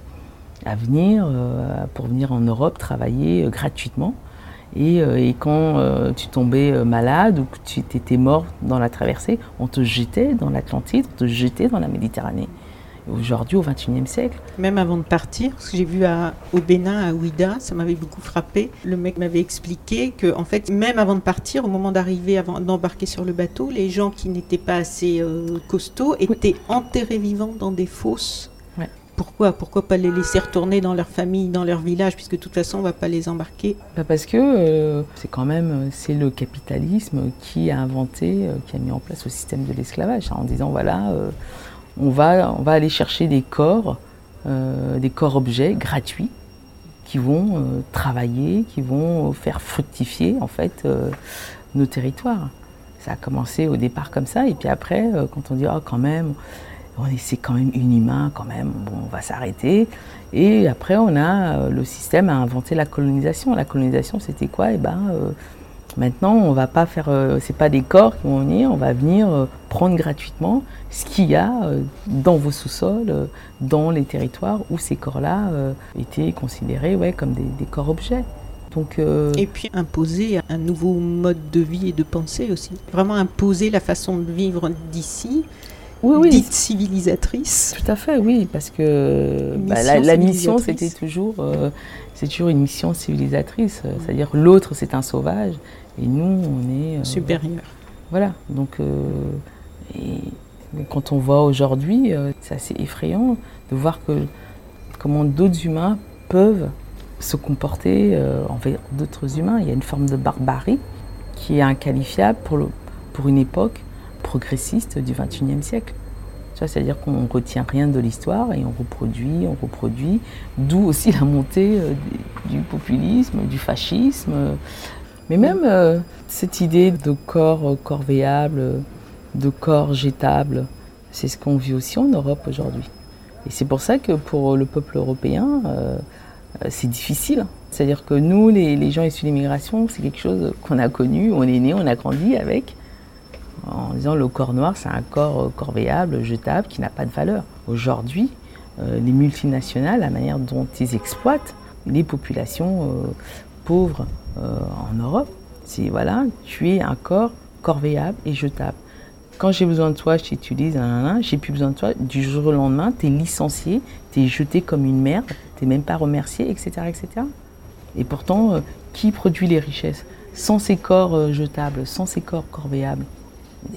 à venir, euh, pour venir en Europe travailler euh, gratuitement. Et, et quand tu tombais malade ou que tu étais mort dans la traversée, on te jetait dans l'Atlantide, on te jetait dans la Méditerranée aujourd'hui au XXIe siècle. Même avant de partir, ce que j'ai vu à, au Bénin, à Ouida, ça m'avait beaucoup frappé. Le mec m'avait expliqué que, en fait, même avant de partir, au moment d'arriver, avant d'embarquer sur le bateau, les gens qui n'étaient pas assez euh, costauds étaient enterrés vivants dans des fosses. Pourquoi? Pourquoi pas les laisser retourner dans leur famille, dans leur village, puisque de toute façon on va pas les embarquer? Bah Parce que euh, c'est quand même c'est le capitalisme qui a inventé, euh, qui a mis en place le système de l'esclavage, en disant voilà on va, aller chercher des corps, euh, des corps objets gratuits qui vont euh, travailler, qui vont faire fructifier en fait euh, nos territoires. Ça a commencé au départ comme ça, et puis après, euh, quand on dit, oh, quand même, c'est quand même inhumain, quand même, on va s'arrêter. Et après, on a, euh, le système a inventé la colonisation. La colonisation, c'était quoi? Eh ben, euh, maintenant, on va pas faire, euh, c'est pas des corps qui vont venir, on va venir euh, prendre gratuitement ce qu'il y a euh, dans vos sous-sols, dans les territoires où ces corps-là étaient considérés ouais, comme des, des corps-objets. Donc, euh, Et puis imposer un nouveau mode de vie et de pensée aussi. Vraiment imposer la façon de vivre d'ici, oui, oui, dite civilisatrice. Tout à fait, oui, parce que bah, la, mission la mission, civilisatrice. c'était toujours, euh, c'est toujours une mission civilisatrice. euh, C'est-à-dire l'autre, c'est un sauvage, et nous, on est... euh, Supérieure. Voilà, donc euh, et quand on voit aujourd'hui, euh, c'est assez effrayant de voir que comment d'autres humains peuvent se comporter euh, envers d'autres humains. Il y a une forme de barbarie qui est inqualifiable pour, le- pour une époque progressiste du XXIe siècle. C'est-à-dire qu'on ne retient rien de l'histoire et on reproduit, on reproduit, d'où aussi la montée euh, du, populisme, du fascisme. mais même euh, cette idée de corps euh, corvéable, de corps jetable, c'est ce qu'on vit aussi en Europe aujourd'hui. Et c'est pour ça que pour le peuple européen, c'est difficile. C'est-à-dire que nous, les, les gens issus de l'immigration, c'est quelque chose qu'on a connu, on est né, on a grandi avec, en disant le corps noir, c'est un corps euh, corvéable, jetable, qui n'a pas de valeur. Aujourd'hui, euh, les multinationales, la manière dont ils exploitent les populations euh, pauvres en Europe, c'est voilà, tu es un corps corvéable et jetable. Quand j'ai besoin de toi, je t'utilise, j'ai plus besoin de toi, du jour au lendemain, tu es licencié, tu es jeté comme une merde, tu même pas remercié, etc. etc. Et pourtant, qui produit les richesses? Sans ces corps jetables, sans ces corps corvéables,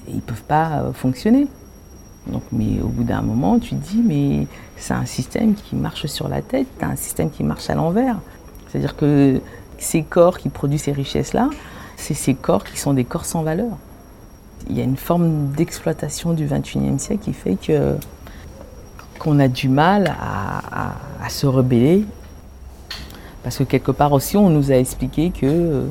ils ne peuvent pas euh, fonctionner. Donc, mais au bout d'un moment, tu te dis, mais c'est un système qui marche sur la tête, c'est un système qui marche à l'envers. C'est-à-dire que ces corps qui produisent ces richesses-là, c'est ces corps qui sont des corps sans valeur. Il y a une forme d'exploitation du XXIe siècle qui fait que qu'on a du mal à se rebeller. Parce que quelque part aussi, on nous a expliqué que euh,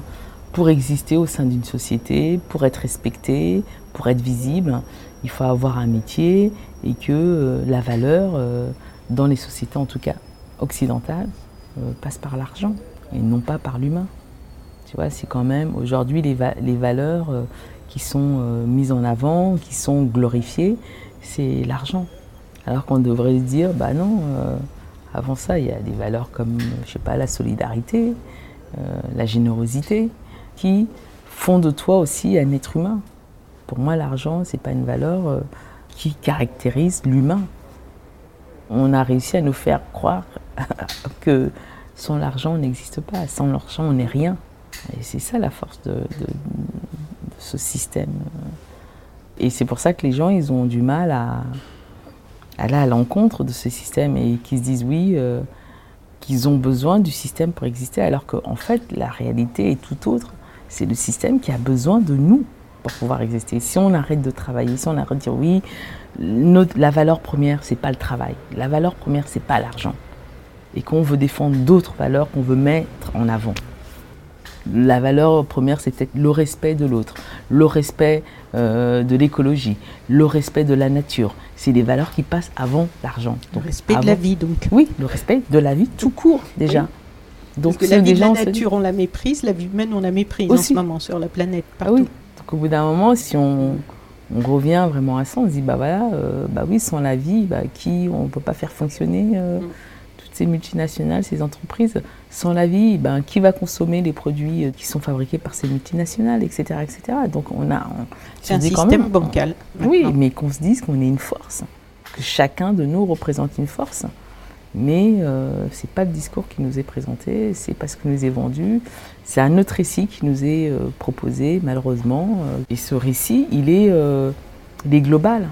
pour exister au sein d'une société, pour être respecté, pour être visible, il faut avoir un métier et que euh, la valeur, euh, dans les sociétés en tout cas occidentales, euh, passe par l'argent et non pas par l'humain. Tu vois, c'est quand même aujourd'hui les, les valeurs qui sont mises en avant, qui sont glorifiées, c'est l'argent. Alors qu'on devrait se dire, bah non, avant ça, il y a des valeurs comme, je sais pas, la solidarité, la générosité, qui font de toi aussi un être humain. Pour moi, l'argent, c'est pas une valeur euh, qui caractérise l'humain. On a réussi à nous faire croire que sans l'argent, on n'existe pas. Sans l'argent, on n'est rien. Et c'est ça la force de, ce système. Et c'est pour ça que les gens, ils ont du mal à, à aller à l'encontre de ce système et qu'ils se disent oui, euh, qu'ils ont besoin du système pour exister, alors qu'en fait, la réalité est tout autre. C'est le système qui a besoin de nous pour pouvoir exister. Si on arrête de travailler, si on arrête de dire oui, notre- la valeur première, c'est pas le travail. La valeur première, c'est pas l'argent. Et qu'on veut défendre d'autres valeurs qu'on veut mettre en avant. La valeur première, c'est peut-être le respect de l'autre, le respect euh, de l'écologie, le respect de la nature. C'est des valeurs qui passent avant l'argent. Le respect de la vie, donc. Oui, le respect de la vie tout court déjà. Donc Parce que si la vie de la nature, on la méprise, la vie humaine, on la méprise en ce moment sur la planète. Ah Partout. oui. Donc au bout d'un moment, si on, on revient vraiment à ça, on se dit bah voilà, euh, bah oui, sans la vie, bah, qui on peut pas faire fonctionner euh, Mm. toutes ces multinationales, ces entreprises. Sans la vie, ben, qui va consommer les produits euh, qui sont fabriqués par ces multinationales, etc., etc. Donc on a, C'est un dit quand système même- bancal. Oui, mais qu'on se dise qu'on est une force, que chacun de nous représente une force. Mais euh, c'est pas le discours qui nous est présenté, c'est pas ce qui nous est vendu, c'est un autre récit qui nous est euh, proposé malheureusement. euh. Et ce récit, il est, euh, global.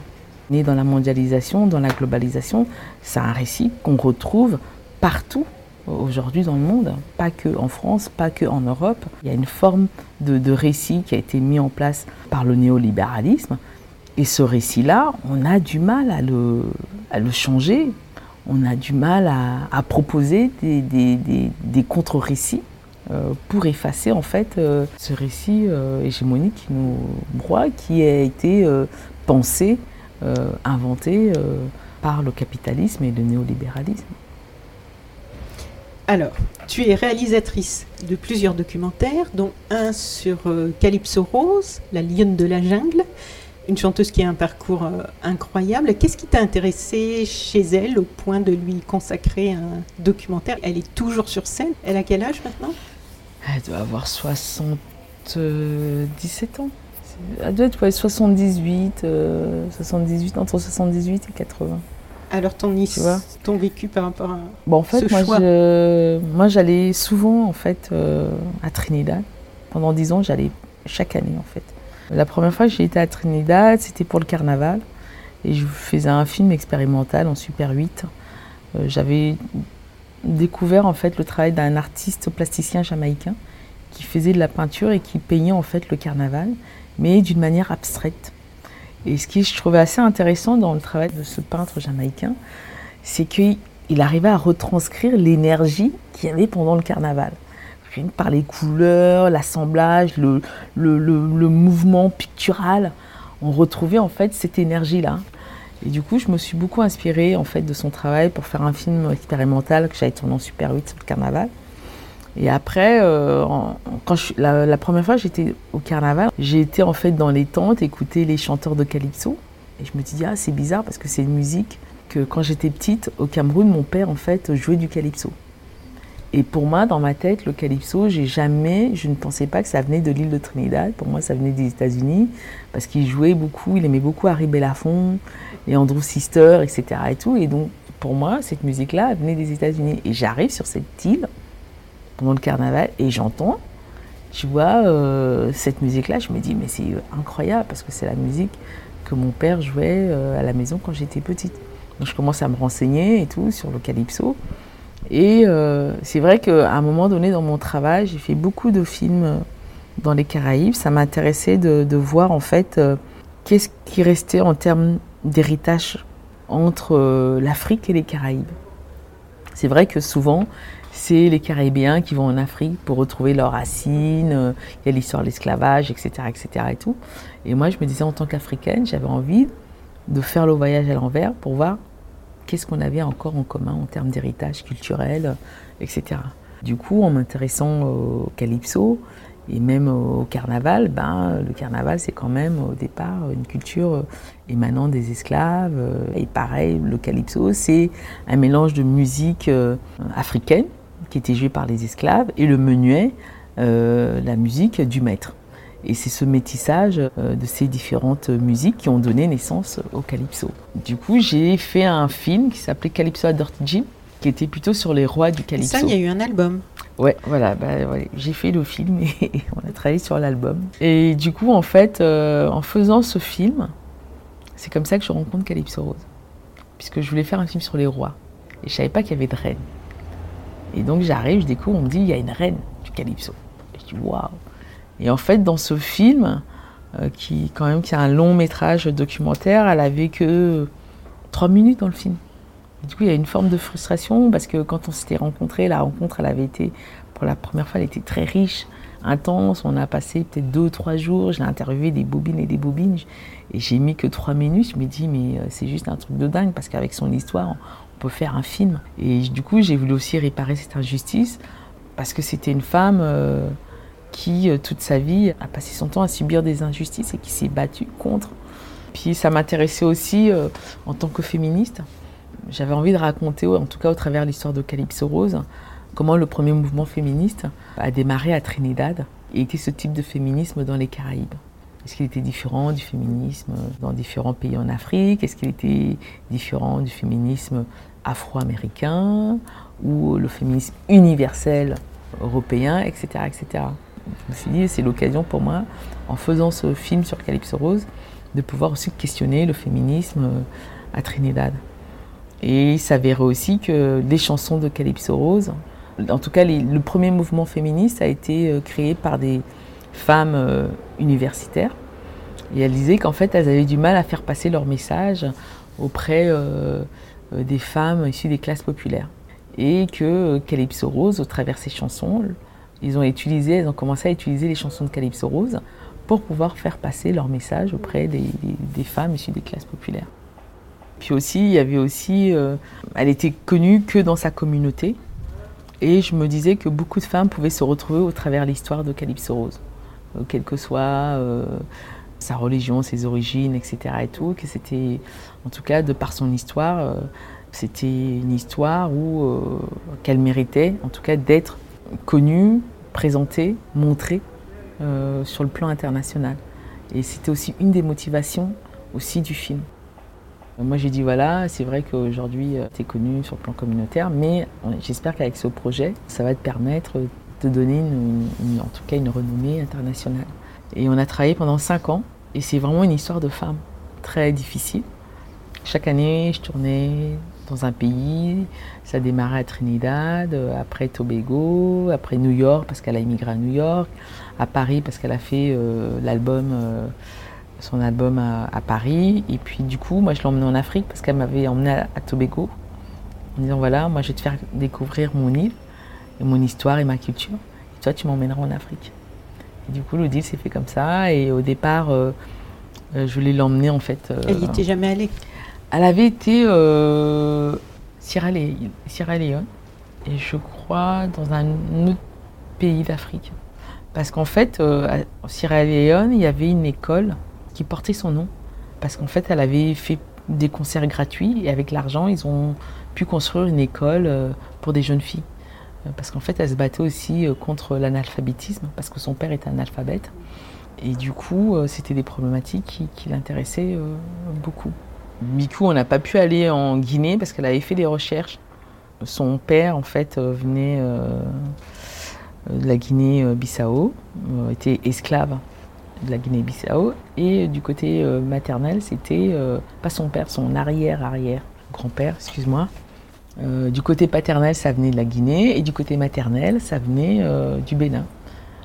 Est dans la mondialisation, dans la globalisation, c'est un récit qu'on retrouve partout aujourd'hui dans le monde, pas que en France, pas que en Europe. Il y a une forme de, récit qui a été mis en place par le néolibéralisme. Et ce récit-là, on a du mal à le changer. On a du mal à, proposer des, contre-récits euh, pour effacer en fait euh, ce récit euh, hégémonique qui nous broie, qui a été pensé, inventé par le capitalisme et le néolibéralisme. Alors, tu es réalisatrice de plusieurs documentaires, dont un sur Calypso Rose, la lionne de la jungle, une chanteuse qui a un parcours euh, incroyable. Qu'est-ce qui t'a intéressé chez elle au point de lui consacrer un documentaire? Elle est toujours sur scène. Elle a quel âge maintenant? Elle doit avoir 77 ans. Elle doit être ouais, 78, euh, 78, entre 78 et 80. Alors ton, Tu vois? ton vécu par rapport à... Bon, en fait, Ce moi, choix? je- moi, j'allais souvent en fait euh, à Trinidad. Pendant 10 ans, j'allais chaque année en fait. La première fois que j'ai été à Trinidad, c'était pour le carnaval. Et je faisais un film expérimental en Super 8. Euh, J'avais découvert en fait le travail d'un artiste plasticien jamaïcain qui faisait de la peinture et qui peignait en fait le carnaval, mais d'une manière abstraite. Et ce qui je trouvais assez intéressant dans le travail de ce peintre jamaïcain, c'est qu'il il arrivait à retranscrire l'énergie qu'il y avait pendant le carnaval. Par les couleurs, l'assemblage, le, le, le- mouvement pictural, on retrouvait en fait cette énergie-là. Et du coup, je me suis beaucoup inspirée en fait de son travail pour faire un film expérimental que j'avais tourné en Super 8 sur le carnaval. Et après, euh, quand la, première fois j'étais au carnaval, j'ai été en fait dans les tentes écouter les chanteurs de calypso. Et je me suis dit, ah, c'est bizarre parce que c'est une musique que quand j'étais petite, au Cameroun, mon père en fait jouait du calypso. Et pour moi, dans ma tête, le calypso, j'ai jamais, je ne pensais pas que ça venait de l'île de Trinidad. Pour moi, ça venait des États-Unis parce qu'il jouait beaucoup, il aimait beaucoup Harry Belafonte et Andrew Sister, etc. Et tout. Et donc, pour moi, cette musique-là venait des États-Unis. Et j'arrive sur cette île pendant le carnaval et j'entends, tu vois, euh, cette musique-là. Je me dis, mais c'est incroyable parce que c'est la musique que mon père jouait euh, à la maison quand j'étais petite. Donc, je commence à me renseigner et tout sur le calypso. Et euh, c'est vrai qu'à un moment donné dans mon travail, j'ai fait beaucoup de films euh, dans les Caraïbes. Ça m'intéressait de, voir en fait euh, qu'est-ce qui restait en termes d'héritage entre l'Afrique et les Caraïbes. C'est vrai que souvent, c'est les Caribéens qui vont en Afrique pour retrouver leurs racines. Il y a l'histoire de l'esclavage, etc., etc. Et, tout. et moi, je me disais en tant qu'Africaine, j'avais envie de faire le voyage à l'envers pour voir qu'est-ce qu'on avait encore en commun en termes d'héritage culturel, etc. Du coup, en m'intéressant au calypso et même au carnaval, ben, le carnaval, c'est quand même au départ une culture émanant des esclaves. Et pareil, le calypso, c'est un mélange de musique euh, africaine qui était jouée par les esclaves et le menuet, euh, la musique du maître. Et c'est ce métissage euh, de ces différentes musiques qui ont donné naissance au calypso. Du coup, j'ai fait un film qui s'appelait Calypso à Dirty Jim, qui était plutôt sur les rois du calypso. ça, il y a eu un album. Ouais, voilà, bah, ouais, j'ai fait le film et on a travaillé sur l'album. Et du coup, en fait, euh, en faisant ce film, c'est comme ça que je rencontre Calypso Rose. Puisque je voulais faire un film sur les rois. Et je savais pas qu'il y avait de reine. Et donc j'arrive, je découvre, on me dit, il y a une reine du Calypso. Et je dis, waouh Et en fait, dans ce film, euh, qui quand même qui a un long métrage documentaire, elle avait que trois minutes dans le film. Du coup, il y a une forme de frustration parce que quand on s'était rencontrés, la rencontre, elle avait été, pour la première fois, elle était très riche, intense. On a passé peut-être deux trois jours. Je l'ai interviewé des bobines et des bobines. Et j'ai mis que trois minutes. Je me dis, mais euh, c'est juste un truc de dingue parce qu'avec son histoire, on peut faire un film. Et du coup, j'ai voulu aussi réparer cette injustice parce que c'était une femme euh, qui, euh, toute sa vie, a passé son temps à subir des injustices et qui s'est battue contre. Puis ça m'intéressait aussi euh, en tant que féministe. J'avais envie de raconter, en tout cas au travers de l'histoire de Calypso Rose, comment le premier mouvement féministe a démarré à Trinidad et était ce type de féminisme dans les Caraïbes. Est-ce qu'il était différent du féminisme dans différents pays en Afrique? Est-ce qu'il était différent du féminisme afro-américain ou le féminisme universel européen, etc. etc. Je me suis dit, c'est l'occasion pour moi, en faisant ce film sur Calypso Rose, de pouvoir aussi questionner le féminisme à Trinidad. Et il s'avérait aussi que les chansons de Calypso Rose, en tout cas le premier mouvement féministe a été euh, créé par des femmes euh, universitaires. Et elles disaient qu'en fait elles avaient du mal à faire passer leur message auprès euh, euh, des femmes issues des classes populaires. Et que euh, Calypso Rose, au travers ses chansons, ils ont utilisé, elles ont commencé à utiliser les chansons de Calypso Rose pour pouvoir faire passer leur message auprès des, femmes issues des classes populaires. Puis aussi, il y avait aussi, euh, elle était connue que dans sa communauté, et je me disais que beaucoup de femmes pouvaient se retrouver au travers l'histoire de Calypso Rose, Euh, quelle que soit euh, sa religion, ses origines, etc. et tout, que c'était, en tout cas, de par son histoire, euh, c'était une histoire où qu'elle méritait, en tout cas, d'être connue, présentée, montrée euh, sur le plan international. Et c'était aussi une des motivations aussi du film. Euh, Moi j'ai dit voilà, c'est vrai qu'aujourd'hui tu es connu sur le plan communautaire, mais euh, j'espère qu'avec ce projet, ça va te permettre de donner en tout cas une renommée internationale. Et on a travaillé pendant cinq ans, et c'est vraiment une histoire de femme très difficile. Chaque année, je tournais dans un pays. Ça démarrait à Trinidad, euh, après Tobago, après New York parce qu'elle a immigré à New York, à Paris parce qu'elle a fait euh, l'album, euh, son album à, Paris. Et puis du coup, moi je l'ai emmenée en Afrique parce qu'elle m'avait emmenée à, Tobago en disant voilà, moi je vais te faire découvrir mon île, mon histoire et ma culture. Et toi, tu m'emmèneras en Afrique. Et du coup, le deal s'est fait comme ça. Et au départ, je voulais l'emmener en fait. Elle n'y était jamais allée. Elle avait été euh, Sierra, Leone et je crois dans un autre pays d'Afrique. Parce qu'en fait, euh, à Sierra Leone, il y avait une école qui portait son nom. Parce qu'en fait, elle avait fait des concerts gratuits et avec l'argent, ils ont pu construire une école euh, pour des jeunes filles. Euh, Parce qu'en fait, elle se battait aussi contre l'analphabétisme, parce que son père était analphabète. Et du coup, c'était des problématiques qui, qui l'intéressaient beaucoup. Miku, on n'a pas pu aller en Guinée parce qu'elle avait fait des recherches. Son père, en fait, euh, venait euh, de la Guinée-Bissau, euh, était esclave de la Guinée-Bissau. Et du côté maternel, c'était pas son père, son arrière-arrière, grand-père, excuse-moi. Du côté paternel, ça venait de la Guinée, et du côté maternel, ça venait du Bénin.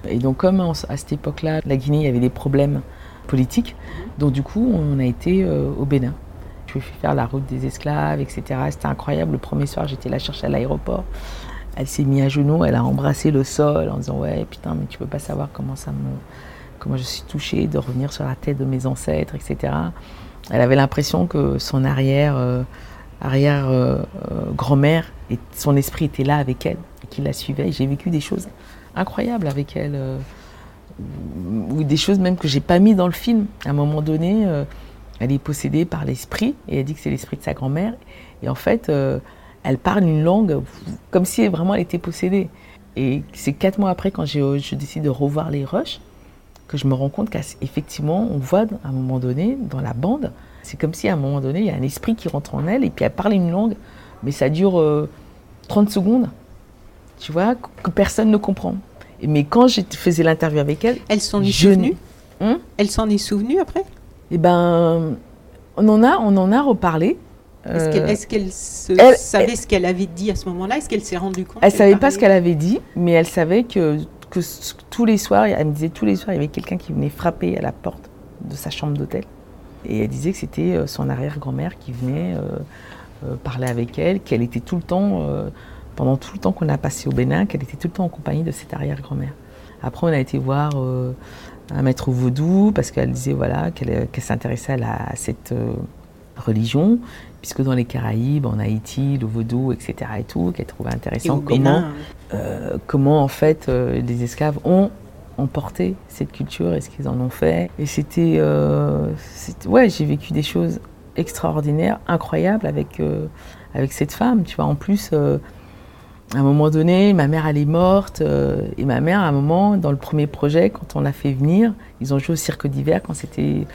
Et donc, comme à cette époque-là, la Guinée, il y avait des problèmes politiques, donc du coup, on a été au Bénin. Ai fait faire la route des esclaves, etc. C'était incroyable. Le premier soir, j'étais la chercher à l'aéroport. Elle s'est mise à genoux, elle a embrassé le sol en disant Ouais, putain, mais tu peux pas savoir comment ça me. comment je suis touchée de revenir sur la tête de mes ancêtres, etc. Elle avait l'impression que son arrière. euh, arrière euh, euh, grand-mère et son esprit était là avec elle et qui la suivait. J'ai vécu des choses incroyables avec elle, ou des choses même que j'ai pas mis dans le film. À un moment donné, elle est possédée par l'esprit et elle dit que c'est l'esprit de sa grand-mère. Et en fait, euh, elle parle une langue comme si vraiment elle était possédée. Et c'est quatre mois après, quand j'ai- je décide de revoir les rushs, que je me rends compte qu'effectivement, on voit à un moment donné, dans la bande, c'est comme si à un moment donné, il y a un esprit qui rentre en elle et puis elle parle une langue, mais ça dure euh, 30 secondes, tu vois, que personne ne comprend. Mais quand je faisais l'interview avec elle, Elle s'en est je- souvenue? Hum Elle s'en est souvenue après? Eh ben, on en a, on en a reparlé. Est-ce Euh, qu'elle se- elle- savait ce qu'elle avait dit à ce moment-là? Est-ce qu'elle s'est rendue compte Elle qu'elle savait pas ce qu'elle avait dit, mais elle savait que, tous les soirs, elle me disait tous les soirs, il y avait quelqu'un qui venait frapper à la porte de sa chambre d'hôtel. Et elle disait que c'était euh, son arrière-grand-mère qui venait euh, euh, parler avec elle, qu'elle était tout le temps, euh, pendant tout le temps qu'on a passé au Bénin, qu'elle était tout le temps en compagnie de cette arrière-grand-mère. Après, on a été voir euh, un maître vaudou parce qu'elle disait voilà qu'elle qu'elle s'intéressait à, la- à cette euh, religion, puisque dans les Caraïbes, en Haïti, le vaudou, etc. et tout, qu'elle trouvait intéressant comment Bénin, euh, comment en fait euh, les esclaves ont emporté cette culture et ce qu'ils en ont fait. Et c'était, euh, ouais, j'ai vécu des choses extraordinaires, incroyables avec euh, avec cette femme. Tu vois, en plus, euh, à un moment donné, ma mère elle est morte euh, et ma mère, à un moment, dans le premier projet, quand on l'a fait venir, ils ont joué au cirque d'hiver quand c'était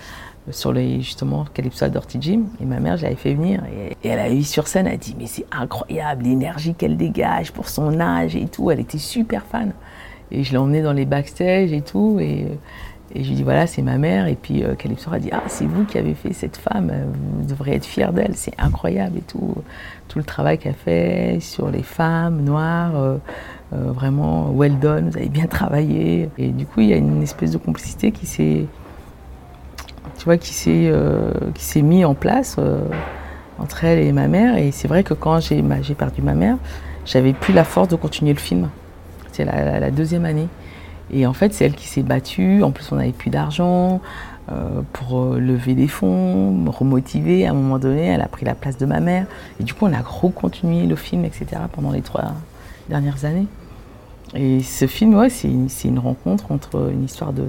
sur les justement Calypso Dirty Jim et ma mère je l'avais fait venir et, elle a eu sur scène elle a dit mais c'est incroyable l'énergie qu'elle dégage pour son âge et tout elle était super fan. Et je l'ai emmenée dans les backstage et tout et, et je lui dis voilà c'est ma mère et puis euh, Calypso a dit ah c'est vous qui avez fait cette femme vous devriez être fiers d'elle c'est incroyable et tout tout le travail qu'elle fait sur les femmes noires euh, euh, vraiment well done vous avez bien travaillé et du coup il y a une espèce de complicité qui s'est tu vois, qui s'est euh, qui s'est mis en place entre elle et ma mère. Et c'est vrai que quand j'ai j'ai perdu ma mère, j'avais plus la force de continuer le film. c'était la, deuxième année. Et en fait, c'est elle qui s'est battue. En plus, on n'avait plus d'argent euh, pour euh, lever des fonds, me remotiver. À un moment donné, elle a pris la place de ma mère. Et du coup, on a recontinué le film, etc. pendant les trois dernières années. Et ce film, ouais, c'est une, rencontre entre une histoire de,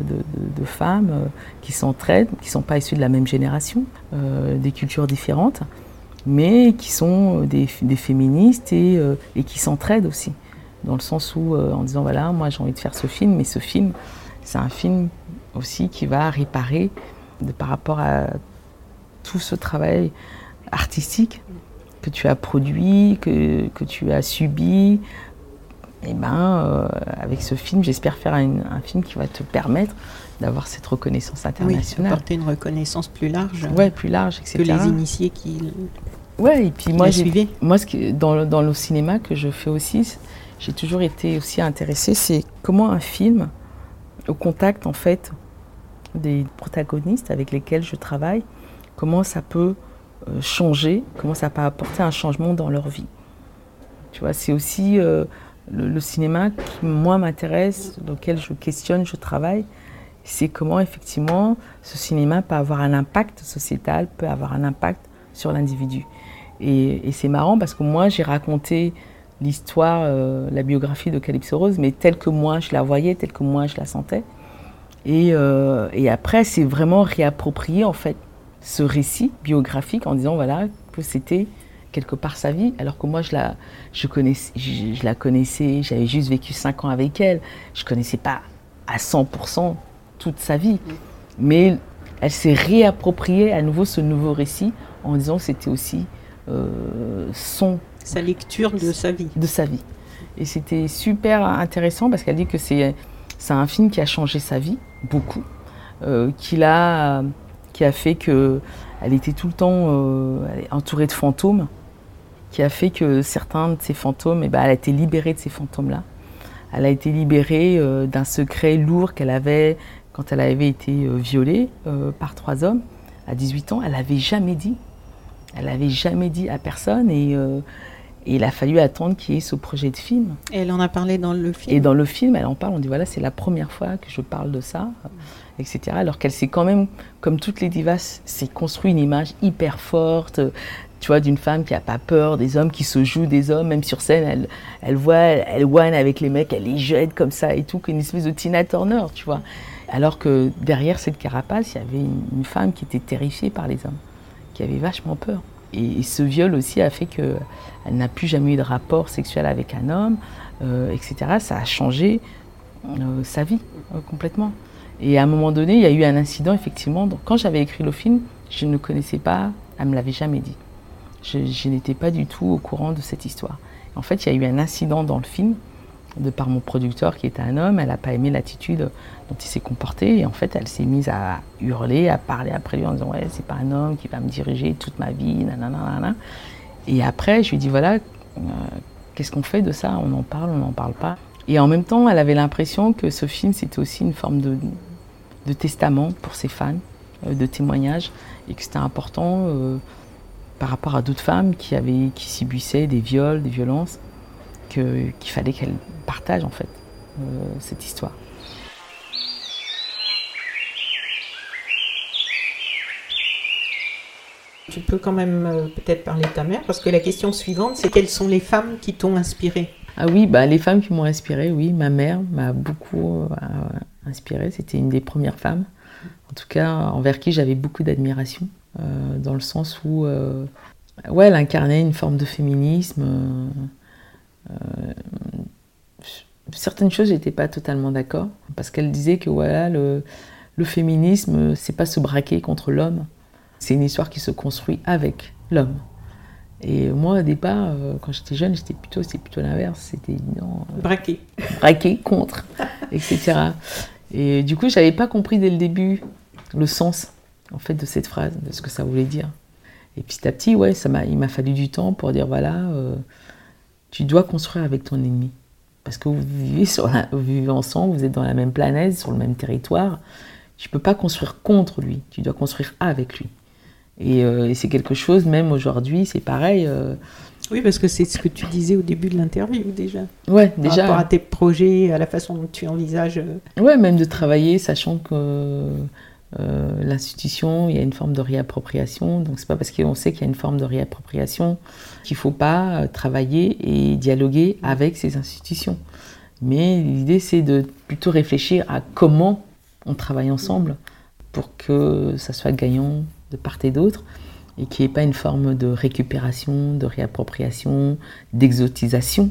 femmes euh, qui s'entraident, qui ne sont pas issues de la même génération, des cultures différentes, mais qui sont des, féministes et, et qui s'entraident aussi dans le sens où, euh, en disant voilà, moi j'ai envie de faire ce film, mais ce film, c'est un film aussi qui va réparer de, par rapport à tout ce travail artistique que tu as produit, que, que tu as subi. Et eh ben, euh, avec ce film, j'espère faire un, film qui va te permettre d'avoir cette reconnaissance internationale. Oui, apporter une reconnaissance plus large. Ouais, plus large, etc. Que les initiés qui. Ouais, et puis moi, moi, ce que, dans, dans le cinéma que je fais aussi, j'ai toujours été aussi intéressée, c'est comment un film, au contact en fait des protagonistes avec lesquels je travaille, comment ça peut euh, changer, comment ça peut apporter un changement dans leur vie. Tu vois, c'est aussi euh, le, cinéma qui, moi, m'intéresse, dans lequel je questionne, je travaille. C'est comment, effectivement, ce cinéma peut avoir un impact sociétal, peut avoir un impact sur l'individu. Et, et c'est marrant parce que moi, j'ai raconté l'histoire, euh, la biographie de Calypso Rose, mais telle que moi je la voyais, telle que moi je la sentais. Et, euh, et après, c'est vraiment réapproprier en fait ce récit biographique en disant voilà que c'était quelque part sa vie, alors que moi je la, je connaissais, je, la connaissais, j'avais juste vécu cinq ans avec elle, je connaissais pas à 100% toute sa vie, mais elle s'est réappropriée à nouveau ce nouveau récit en disant que c'était aussi euh, son sa lecture de sa vie. De sa vie. Et c'était super intéressant parce qu'elle dit que c'est un film qui a changé sa vie, beaucoup, euh, qui, a, qui a fait que elle était tout le temps euh, entourée de fantômes, qui a fait que certains de ces fantômes, eh ben, elle a été libérée de ces fantômes-là. Elle a été libérée euh, d'un secret lourd qu'elle avait quand elle avait été violée par trois hommes à 18 ans. Elle n'avait jamais dit. Elle n'avait jamais dit à personne et et il a fallu attendre qu'il y ait ce projet de film. Et elle en a parlé dans le film Et dans le film, elle en parle, on dit voilà, c'est la première fois que je parle de ça, etc. Alors qu'elle s'est quand même, comme toutes les divas, s'est construit une image hyper forte, tu vois, d'une femme qui n'a pas peur, des hommes qui se jouent des hommes, même sur scène, elle, elle voit, elle, elle avec les mecs, elle les jette comme ça et tout, qu'une espèce de Tina Turner, tu vois. Alors que derrière cette carapace, il y avait une femme qui était terrifiée par les hommes, qui avait vachement peur. Et, ce viol aussi a fait qu'elle n'a plus jamais eu de rapport sexuel avec un homme, euh, etc. Ça a changé euh, sa vie euh, complètement. Et à un moment donné, il y a eu un incident, effectivement. Donc, quand j'avais écrit le film, je ne connaissais pas, elle ne me l'avait jamais dit. Je, n'étais pas du tout au courant de cette histoire. En fait, il y a eu un incident dans le film, de par mon producteur qui était un homme. Elle n'a pas aimé l'attitude dont il s'est comporté. Et en fait, elle s'est mise à hurler, à parler après lui en disant Ouais, c'est pas un homme qui va me diriger toute ma vie, nanana. Et après, je lui ai dit Voilà, euh, qu'est-ce qu'on fait de ça? On en parle, on n'en parle pas. Et en même temps, elle avait l'impression que ce film, c'était aussi une forme de, testament pour ses fans, euh, de témoignage, et que c'était important euh, par rapport à d'autres femmes qui, avaient, qui subissaient des viols, des violences, qu'il fallait qu'elle partage en fait cette histoire. Tu peux quand même euh, peut-être parler de ta mère, parce que la question suivante, c'est quelles sont les femmes qui t'ont inspiré? Ah oui, bah, les femmes qui m'ont inspiré, oui. Ma mère m'a beaucoup euh, inspiré. C'était une des premières femmes, en tout cas envers qui j'avais beaucoup d'admiration, euh, dans le sens où ouais, elle incarnait une forme de féminisme. Certaines choses, j'étais pas totalement d'accord, parce qu'elle disait que voilà, le, le féminisme, c'est pas se braquer contre l'homme c'est une histoire qui se construit avec l'homme. Et moi, au départ, euh, quand j'étais jeune, j'étais plutôt, c'était plutôt l'inverse. C'était non. Euh, braquer. Braquer, contre, etc. Et du coup, je n'avais pas compris dès le début le sens, en fait, de cette phrase, de ce que ça voulait dire. Et petit à petit, ouais, ça m'a, il m'a fallu du temps pour dire voilà, euh, tu dois construire avec ton ennemi. Parce que vous vivez, sur vous vivez ensemble, vous êtes dans la même planète, sur le même territoire. Tu ne peux pas construire contre lui, tu dois construire avec lui. Euh, et, c'est quelque chose, même aujourd'hui, c'est pareil. Euh, Oui, parce que c'est ce que tu disais au début de l'interview déjà. Ouais, Par déjà. rapport à tes projets, à la façon dont tu envisages. euh, Ouais, même de travailler, sachant que euh, l'institution, il y a une forme de réappropriation. Donc c'est pas parce qu'on sait qu'il y a une forme de réappropriation qu'il faut pas euh, travailler et dialoguer avec ces institutions. Mais l'idée, c'est de plutôt réfléchir à comment on travaille ensemble pour que ça soit gagnant de part et d'autre et qu'il n'y ait pas une forme de récupération, de réappropriation, d'exotisation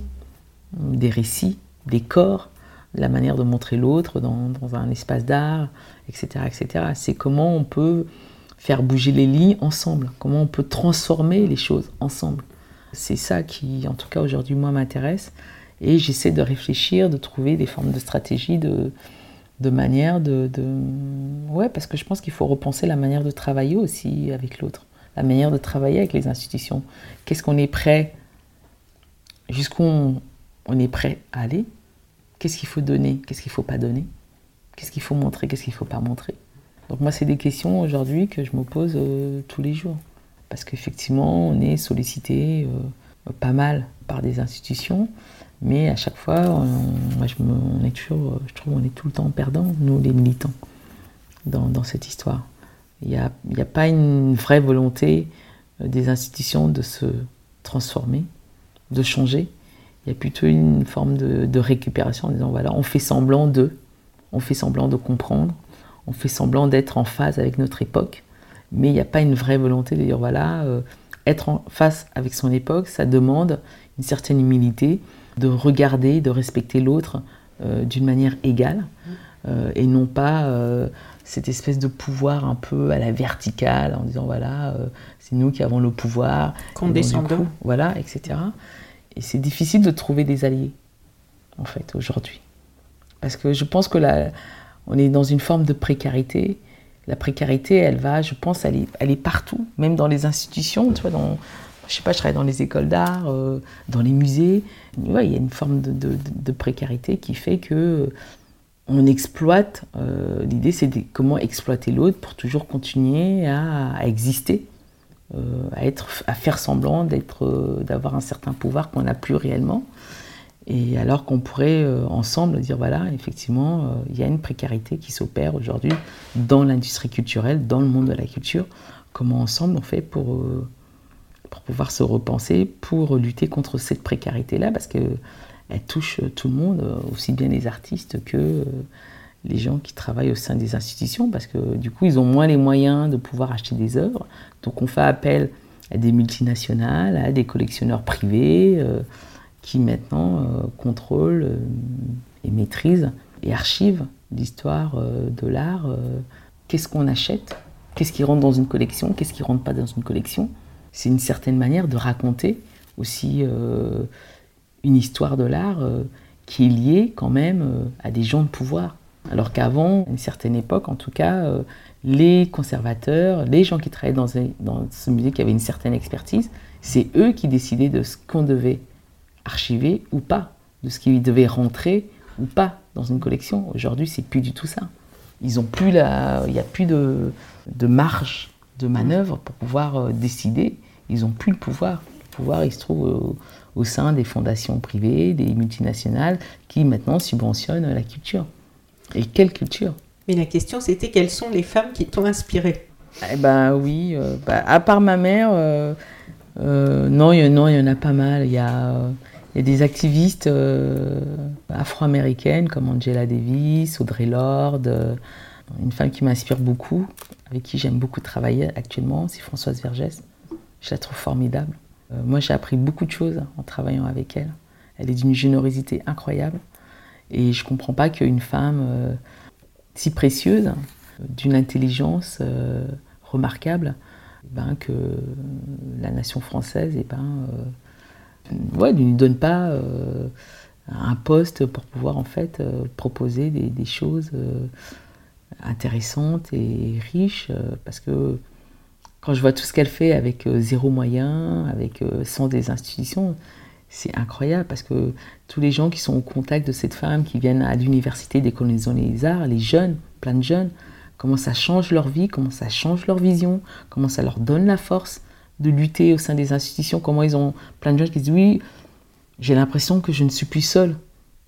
des récits, des corps, la manière de montrer l'autre dans, un espace d'art, etc. etc. C'est comment on peut faire bouger les lignes ensemble, comment on peut transformer les choses ensemble. C'est ça qui, en tout cas aujourd'hui, moi, m'intéresse. Et j'essaie de réfléchir, de trouver des formes de stratégies, de, de manière de, de... Ouais, parce que je pense qu'il faut repenser la manière de travailler aussi avec l'autre, la manière de travailler avec les institutions. Qu'est-ce qu'on est prêt, jusqu'où on, on est prêt à aller Qu'est-ce qu'il faut donner Qu'est-ce qu'il ne faut pas donner? Qu'est-ce qu'il faut montrer Qu'est-ce qu'il ne faut pas montrer? Donc moi, c'est des questions aujourd'hui que je me pose euh, tous les jours. Parce qu'effectivement, on est sollicité euh, pas mal par des institutions, mais à chaque fois, moi, je, on est toujours, euh, je trouve on est tout le temps perdant, nous les militants, dans, cette histoire. Il n'y a, pas une vraie volonté des institutions de se transformer, de changer. Il y a plutôt une forme de, de récupération en disant voilà, on fait semblant de, on fait semblant de comprendre, on fait semblant d'être en phase avec notre époque, mais il n'y a pas une vraie volonté de dire voilà, euh, être en face avec son époque, ça demande une certaine humilité, de regarder, de respecter l'autre euh, d'une manière égale, euh, et non pas cette espèce de pouvoir un peu à la verticale, en disant voilà, c'est nous qui avons le pouvoir, Condescendant. voilà, etc. Et c'est difficile de trouver des alliés, en fait, aujourd'hui. Parce que je pense que là, on est dans une forme de précarité. La précarité, elle va, je pense, elle est, elle est partout, même dans les institutions, tu vois, dans, je sais pas, je travaille dans les écoles d'art, euh, dans les musées. Il y a une forme de, de- précarité qui fait que on exploite. euh, L'idée, c'est comment exploiter l'autre pour toujours continuer à, exister, à être, à faire semblant d'être, euh, d'avoir un certain pouvoir qu'on n'a plus réellement. Et alors qu'on pourrait euh, ensemble dire voilà, effectivement, euh, il y a une précarité qui s'opère aujourd'hui dans l'industrie culturelle, dans le monde de la culture. Comment ensemble on fait pour, euh, pour pouvoir se repenser, pour lutter contre cette précarité-là, parce que elle touche tout le monde, euh, aussi bien les artistes que euh, les gens qui travaillent au sein des institutions, parce que du coup, ils ont moins les moyens de pouvoir acheter des œuvres. Donc on fait appel à des multinationales, à des collectionneurs privés, euh, qui maintenant euh, contrôlent euh, et maîtrisent et archivent l'histoire de l'art. Qu'est-ce qu'on achète? Qu'est-ce qui rentre dans une collection? Qu'est-ce qui rentre pas dans une collection? C'est une certaine manière de raconter aussi une histoire de l'art qui est liée quand même à des gens de pouvoir. Alors qu'avant, à une certaine époque, en tout cas, euh, les conservateurs, les gens qui travaillaient dans, ce musée qui avaient une certaine expertise, c'est eux qui décidaient de ce qu'on devait archiver ou pas, de ce qui devait rentrer ou pas dans une collection. Aujourd'hui, c'est plus du tout ça. Il n'y a plus de, marge de manœuvre pour pouvoir euh, décider. Ils n'ont plus le pouvoir. Le pouvoir, il se trouve au, au sein des fondations privées, des multinationales qui maintenant subventionnent la culture. Et quelle culture Mais la question, c'était quelles sont les femmes qui t'ont inspiré Eh ben oui, euh, bah, à part ma mère, euh, euh, non, il y, non, il y en a pas mal. Il y a, euh, y a des activistes afro-américaines comme Angela Davis, Audre Lorde, une femme qui m'inspire beaucoup, avec qui j'aime beaucoup travailler actuellement, c'est Françoise Vergès. Je la trouve formidable. Moi, j'ai appris beaucoup de choses en travaillant avec elle. Elle est d'une générosité incroyable. Et je comprends pas qu'une femme euh, si précieuse, d'une intelligence euh, remarquable, eh ben, que la nation française eh ben, euh, ouais, ne lui donne pas un poste pour pouvoir en fait proposer des, des choses intéressantes et riches. parce que quand je vois tout ce qu'elle fait avec zéro moyen, avec sans des institutions, c'est incroyable parce que tous les gens qui sont au contact de cette femme, qui viennent à l'université décolonisant les arts, les jeunes, plein de jeunes, comment ça change leur vie, comment ça change leur vision, comment ça leur donne la force de lutter au sein des institutions, comment ils ont plein de gens qui disent oui, j'ai l'impression que je ne suis plus seule.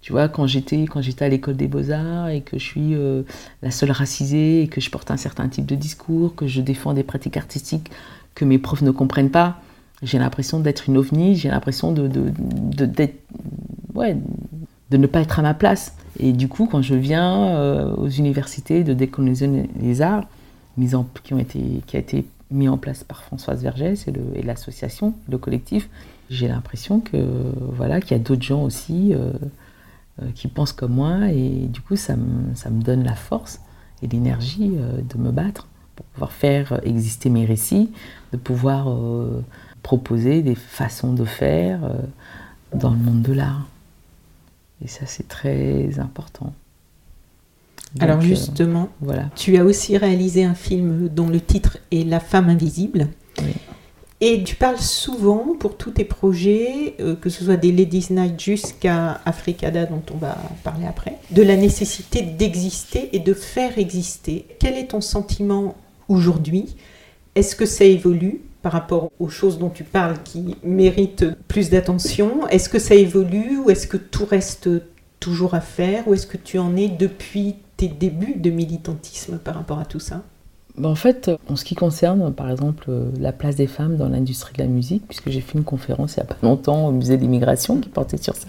Tu vois, quand j'étais quand j'étais à l'école des beaux-arts et que je suis euh, la seule racisée et que je porte un certain type de discours, que je défends des pratiques artistiques que mes profs ne comprennent pas, j'ai l'impression d'être une ovni, j'ai l'impression de, de, de, ouais, de ne pas être à ma place. Et du coup, quand je viens euh, aux universités de décoloniser les arts, mis en, qui, ont été, qui a été mis en place par Françoise Vergès et l'association, le, collectif, j'ai l'impression que voilà qu'il y a d'autres gens aussi euh, euh, qui pensent comme moi et du coup ça me, ça me donne la force et l'énergie de me battre pour pouvoir faire exister mes récits, de pouvoir proposer des façons de faire dans le monde de l'art. Et ça, c'est très important. Alors euh, justement, voilà. tu as aussi réalisé un film dont le titre est La femme invisible. Et tu parles souvent pour tous tes projets, euh, que ce soit des Ladies Night jusqu'à Africada dont on va parler après, de la nécessité d'exister et de faire exister. Quel est ton sentiment aujourd'hui? Est-ce que ça évolue? Par rapport aux choses dont tu parles qui méritent plus d'attention. Est-ce que ça évolue ou est-ce que tout reste toujours à faire Ou est-ce que tu en es depuis tes débuts de militantisme par rapport à tout ça? Ben, en fait, en ce qui concerne, par exemple, la place des femmes dans l'industrie de la musique, puisque j'ai fait une conférence il n'y a pas longtemps au musée d'immigration qui portait sur ça,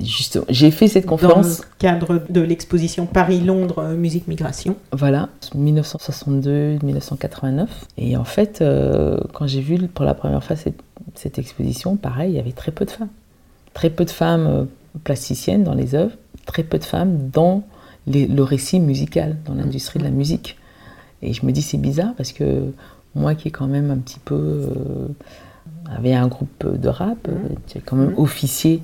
Justement, j'ai fait cette conférence. Dans le cadre de l'exposition Paris-Londres euh, Musique Migration. Voilà, 1962-1989. Et en fait, euh, quand j'ai vu pour la première fois cette, cette, exposition, pareil, il y avait très peu de femmes. Très peu de femmes euh, plasticiennes dans les œuvres, très peu de femmes dans le récit musical, dans l'industrie de la musique. Et je me dis, c'est bizarre parce que moi qui est quand même un petit peu. avait un groupe de rap, j'ai mmh. quand même mmh. officier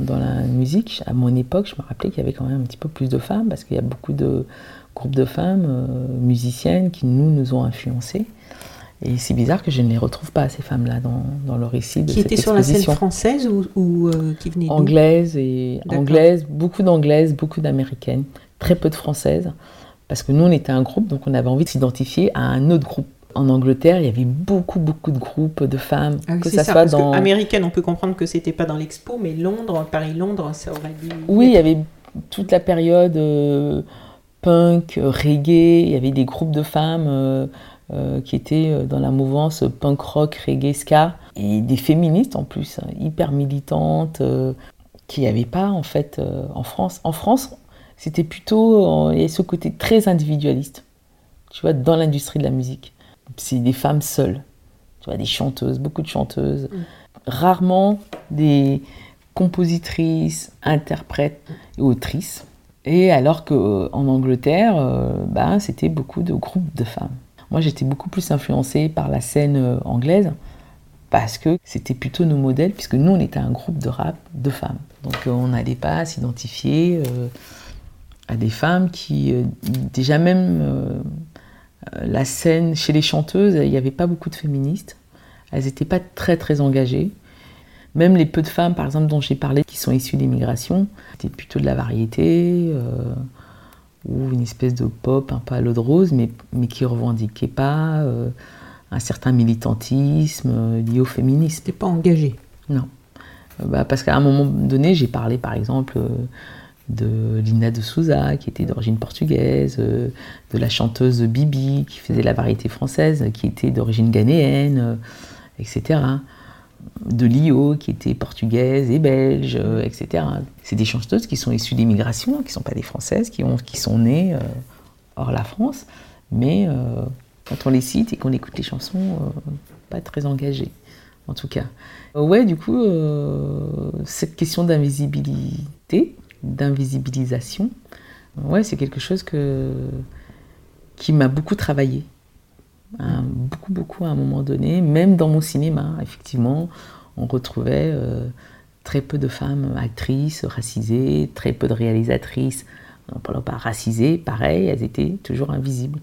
dans la musique, à mon époque, je me rappelais qu'il y avait quand même un petit peu plus de femmes, parce qu'il y a beaucoup de groupes de femmes euh, musiciennes qui nous, nous ont influencés. Et c'est bizarre que je ne les retrouve pas, ces femmes-là, dans, dans, le récit de qui étaient sur la scène française ou, ou euh, qui venaient Anglaises, et anglaises, beaucoup d'anglaises, beaucoup d'américaines, très peu de françaises, parce que nous, on était un groupe, donc on avait envie de s'identifier à un autre groupe en Angleterre, il y avait beaucoup, beaucoup de groupes de femmes. Ah que ça, soit dans. américaine, on peut comprendre que c'était pas dans l'expo, mais Londres, Paris-Londres, ça aurait dû. Oui, il y avait toute la période euh, punk, reggae, il y avait des groupes de femmes euh, euh, qui étaient dans la mouvance punk rock, reggae, ska, et des féministes en plus, hein, hyper militantes, qui n'y avait pas en fait en France. En France, c'était plutôt, il y avait ce côté très individualiste, tu vois, dans l'industrie de la musique c'est des femmes seules. Tu vois, des chanteuses, beaucoup de chanteuses. Mm. Rarement des compositrices, interprètes et autrices. Et alors qu'en Angleterre, euh, bah, c'était beaucoup de groupes de femmes. Moi, j'étais beaucoup plus influencée par la scène euh, anglaise parce que c'était plutôt nos modèles, puisque nous, on était un groupe de rap de femmes. Donc, euh, on n'allait pas s'identifier à des femmes qui, déjà même euh, la scène chez les chanteuses, il n'y avait pas beaucoup de féministes. Elles n'étaient pas très très engagées. Même les peu de femmes, par exemple, dont j'ai parlé, qui sont issues d'immigration, c'était plutôt de la variété euh, ou une espèce de pop un peu à l'eau de rose, mais, mais qui ne revendiquait pas euh, un certain militantisme lié au féminisme. C'était pas engagé Non. Bah, parce qu'à un moment donné, j'ai parlé, par exemple, de Lina de Souza, qui était d'origine portugaise, euh, de la chanteuse Bibi, qui faisait la variété française, qui était d'origine ghanéenne, euh, etc. De Lio, qui était portugaise et belge, euh, etc. C'est des chanteuses qui sont issues d'immigration, qui ne sont pas des françaises, qui, ont, qui sont nées hors la France, mais quand on les cite et qu'on écoute les chansons, pas très engagées, en tout cas. ouais, du coup, cette question d'invisibilité, d'invisibilisation, ouais, c'est quelque chose que, qui m'a beaucoup travaillé. Hein, beaucoup, beaucoup à un moment donné, même dans mon cinéma, effectivement, on retrouvait euh, très peu de femmes actrices racisées, très peu de réalisatrices, non pas racisées, pareil, elles étaient toujours invisibles.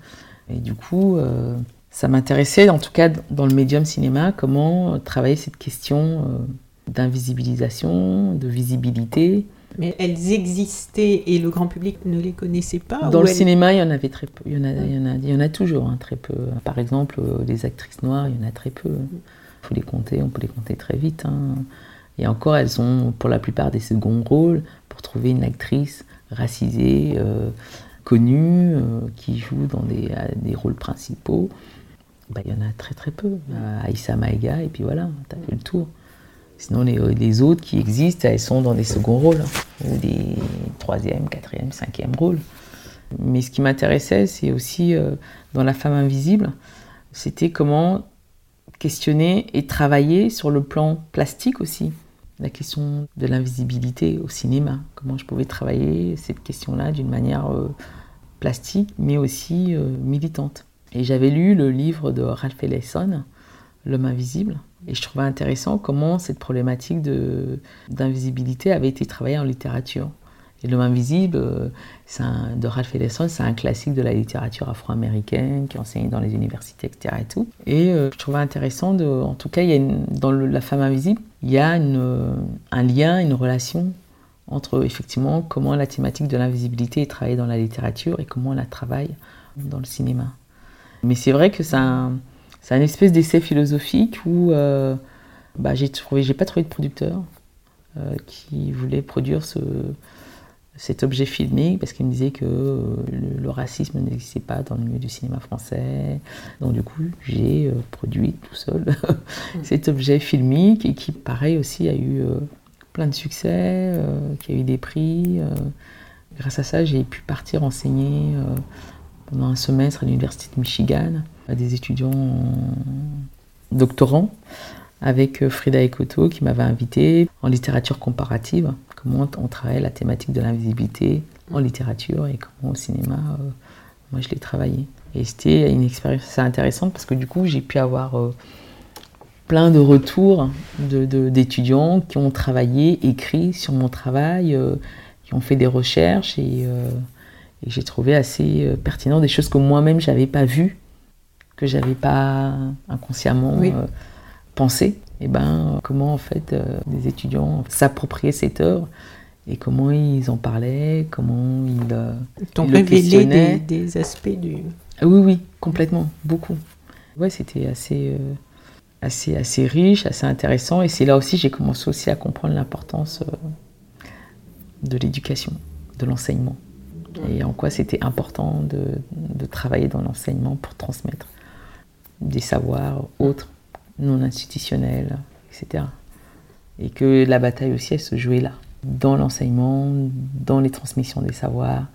Et du coup, euh, ça m'intéressait, en tout cas dans le médium cinéma, comment travailler cette question euh, d'invisibilisation, de visibilité, Mais elles existaient et le grand public ne les connaissait pas Dans le elles- cinéma, il y en avait très peu. Il y en a, il y en a, il y en a toujours, hein, très peu. Par exemple, euh, les actrices noires, il y en a très peu. Il faut les compter, on peut les compter très vite. hein. Et encore, elles ont pour la plupart des seconds rôles pour trouver une actrice racisée, euh, connue, euh, qui joue dans des, des rôles principaux. Bah, il y en a très très peu. Aïssa Maïga, et puis voilà, t'as fait le tour. Sinon, les, les autres qui existent, elles sont dans des seconds rôles, hein, ou des troisième, quatrième, cinquième rôles. Mais ce qui m'intéressait, c'est aussi euh, dans La femme invisible, c'était comment questionner et travailler sur le plan plastique aussi. La question de l'invisibilité au cinéma. Comment je pouvais travailler cette question-là d'une manière euh, plastique, mais aussi euh, militante. Et j'avais lu le livre de Ralph Ellison, L'homme invisible, et je trouvais intéressant comment cette problématique d'invisibilité avait été travaillée en littérature. Et L'homme invisible, euh, un- de Ralph Ellison, c'est un classique de la littérature afro-américaine qui est enseigné dans les universités, etc. Et, tout. et euh, je trouvais intéressant, en tout cas, il y a dans La femme invisible, il y a euh, un lien, une relation entre effectivement comment la thématique de l'invisibilité est travaillée dans la littérature et comment on la travaille dans le cinéma. Mais c'est vrai que un, c'est un espèce d'essai philosophique où euh, bah, j'ai pas trouvé de producteur euh, qui voulait produire ce, cet objet filmique parce qu'il me disait que euh, le, le racisme n'existait pas dans le milieu du cinéma français. Donc du coup, j'ai euh, produit tout seul cet objet filmique et qui, pareil aussi, a eu plein de succès, qui a eu des prix. grâce à ça, j'ai pu partir enseigner pendant un semestre à l'université de Michigan des étudiants doctorants avec euh, Frida Ekoto qui m'avait invité en littérature comparative, comment on travaille la thématique de l'invisibilité en littérature et comment au cinéma, euh, moi je l'ai travaillé. Et c'était une expérience assez intéressante parce que du coup j'ai pu avoir euh, plein de retours d'étudiants qui ont travaillé, écrit sur mon travail, qui ont fait des recherches et, et j'ai trouvé assez pertinent des choses que moi-même j'avais pas vues, que j'avais pas inconsciemment Oui. euh, pensé. Et ben comment en fait euh, des étudiants s'appropriaient cette œuvre et comment ils en parlaient, comment ils euh, ils le questionnaient. des, des aspects du. ah oui, oui, complètement, beaucoup. Ouais, c'était assez, euh, assez, assez riche, assez intéressant. Et c'est là aussi j'ai commencé aussi à comprendre l'importance euh, de l'éducation, de l'enseignement. Et en quoi c'était important de, de travailler dans l'enseignement pour transmettre des savoirs autres, non institutionnels, etc. Et que la bataille aussi, elle se jouait là, dans l'enseignement, dans les transmissions des savoirs,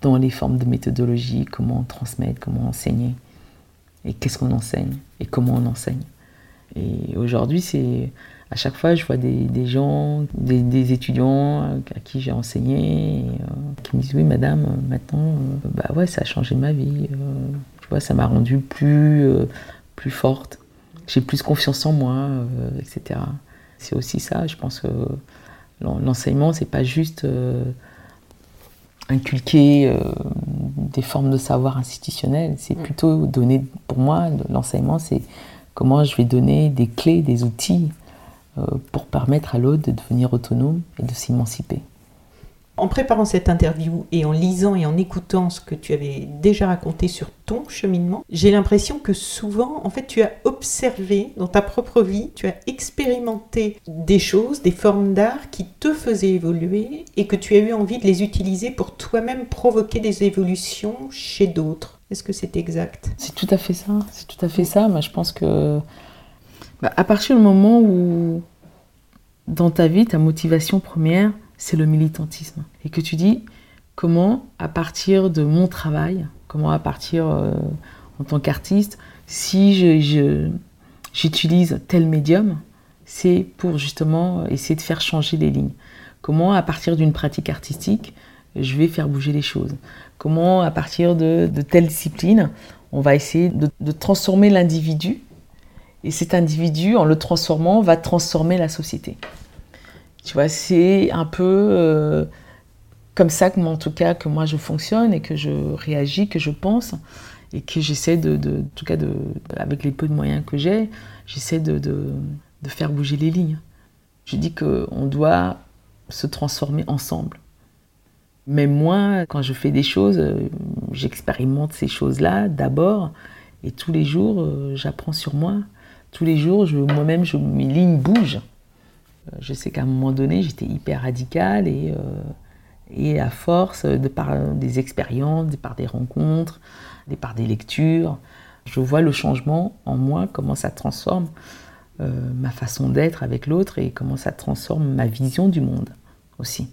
dans les formes de méthodologie, comment transmettre, comment enseigner, et qu'est-ce qu'on enseigne, et comment on enseigne. Et aujourd'hui, c'est à chaque fois, je vois des, gens, des, étudiants à qui j'ai enseigné, euh, qui me disent oui, madame, euh, maintenant, euh, bah ouais, ça a changé ma vie. euh, vois, ça m'a rendue plus, euh, plus forte. J'ai plus confiance en moi, euh, etc. C'est aussi ça. Je pense que l'en- l'enseignement, c'est pas juste euh, inculquer des formes de savoir institutionnelles. C'est plutôt donner, pour moi, l'enseignement, c'est comment je vais donner des clés, des outils pour permettre à l'autre de devenir autonome et de s'émanciper. En préparant cette interview et en lisant et en écoutant ce que tu avais déjà raconté sur ton cheminement, j'ai l'impression que souvent, en fait, tu as observé dans ta propre vie, tu as expérimenté des choses, des formes d'art qui te faisaient évoluer et que tu as eu envie de les utiliser pour toi-même provoquer des évolutions chez d'autres. Est-ce que c'est exact? C'est tout à fait ça. C'est tout à fait ça. Moi, je pense que bah, à partir du moment où dans ta vie, ta motivation première, c'est le militantisme, et que tu dis comment, à partir de mon travail, comment à partir euh, en tant qu'artiste, si j'utilise tel médium, c'est pour justement essayer de faire changer les lignes. Comment, à partir d'une pratique artistique, je vais faire bouger les choses. Comment, à partir de, telle discipline, on va essayer de transformer l'individu. Et cet individu, en le transformant, va transformer la société. Tu vois, c'est un peu euh, comme ça que, en tout cas, que moi je fonctionne et que je réagis, que je pense et que j'essaie de, de- en tout cas, de, avec les peu de moyens que j'ai, j'essaie de, de- faire bouger les lignes. Je dis qu'on doit se transformer ensemble. Mais moi, quand je fais des choses, euh, j'expérimente ces choses-là d'abord, et tous les jours, euh, j'apprends sur moi. Tous les jours, moi-même, mes lignes bougent. Euh, je sais qu'à un moment donné, j'étais hyper radicale et, et à force, de par des expériences, de par des rencontres, de par des lectures, je vois le changement en moi, comment ça transforme ma façon d'être avec l'autre et comment ça transforme ma vision du monde aussi.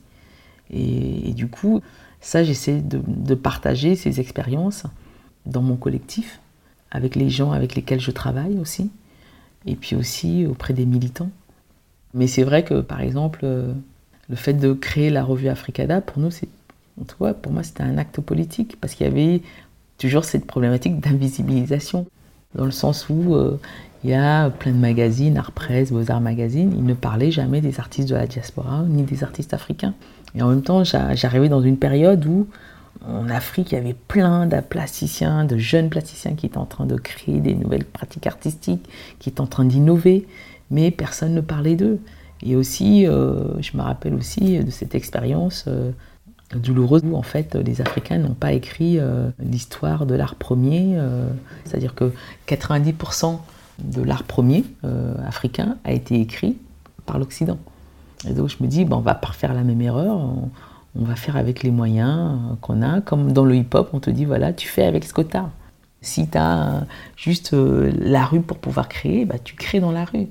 Et, du coup, ça, j'essaie de, partager ces expériences dans mon collectif, avec les gens avec lesquels je travaille aussi, et puis aussi auprès des militants. Mais c'est vrai que, par exemple, le fait de créer la revue Africada, pour nous, c'est, pour moi, c'était un acte politique, parce qu'il y avait toujours cette problématique d'invisibilisation, dans le sens où euh, il y a plein de magazines, Art Presse, Beaux-Arts Magazine, ils ne parlaient jamais des artistes de la diaspora ni des artistes africains. Et en même temps, j'arrivais dans une période où en Afrique, il y avait plein de plasticiens, de jeunes plasticiens qui étaient en train de créer des nouvelles pratiques artistiques, qui étaient en train d'innover, mais personne ne parlait d'eux. Et aussi, euh, je me rappelle aussi de cette expérience euh, douloureuse où en fait les Africains n'ont pas écrit euh, l'histoire de l'art premier, c'est-à-dire que 90% de l'art premier africain a été écrit par l'Occident. Et donc je me dis, bon, on va pas refaire la même erreur, on, va faire avec les moyens qu'on a. Comme dans le hip-hop, on te dit, voilà, tu fais avec ce que tu as. Si tu as juste la rue pour pouvoir créer, bah, tu crées dans la rue.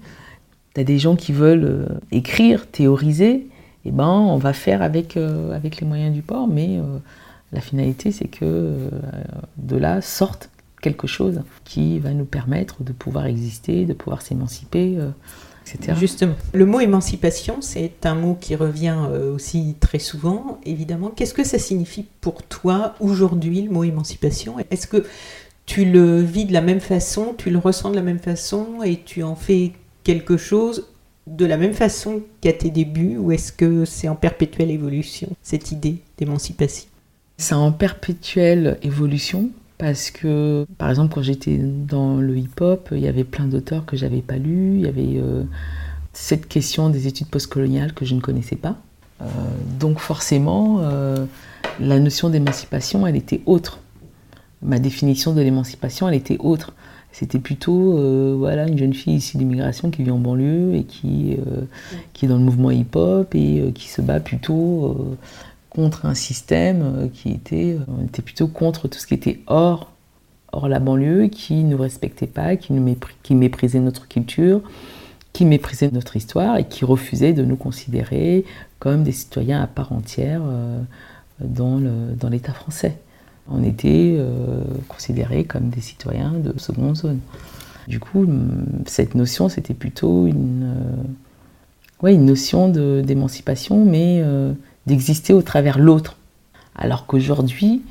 Des gens qui veulent euh, écrire, théoriser, eh ben on va faire avec, avec les moyens du port, mais la finalité c'est que de là sorte quelque chose qui va nous permettre de pouvoir exister, de pouvoir s'émanciper. Justement, le mot émancipation, c'est un mot qui revient euh, aussi très souvent, évidemment. Qu'est-ce que ça signifie pour toi aujourd'hui, le mot émancipation? Est-ce que tu le vis de la même façon, tu le ressens de la même façon et tu en fais quelque chose de la même façon qu'à tes débuts ou est-ce que c'est en perpétuelle évolution, cette idée d'émancipation? C'est en perpétuelle évolution parce que, par exemple, quand j'étais dans le hip-hop, il y avait plein d'auteurs que j'avais pas lus. Il y avait euh, cette question des études postcoloniales que je ne connaissais pas. Euh, donc forcément, euh, la notion d'émancipation, elle était autre. Ma définition de l'émancipation, elle était autre. C'était plutôt voilà, une jeune fille issue d'immigration qui vit en banlieue et qui, qui est dans le mouvement hip-hop et qui se bat plutôt contre un système euh, qui était, euh, plutôt contre tout ce qui était hors, hors la banlieue, qui ne nous respectait pas, qui, nous qui méprisait notre culture, qui méprisait notre histoire et qui refusait de nous considérer comme des citoyens à part entière euh, dans l'État français. On était considérés comme des citoyens de seconde zone. Du coup, cette notion, c'était plutôt une, ouais, une notion d'émancipation, mais d'exister au travers l'autre. Alors qu'aujourd'hui,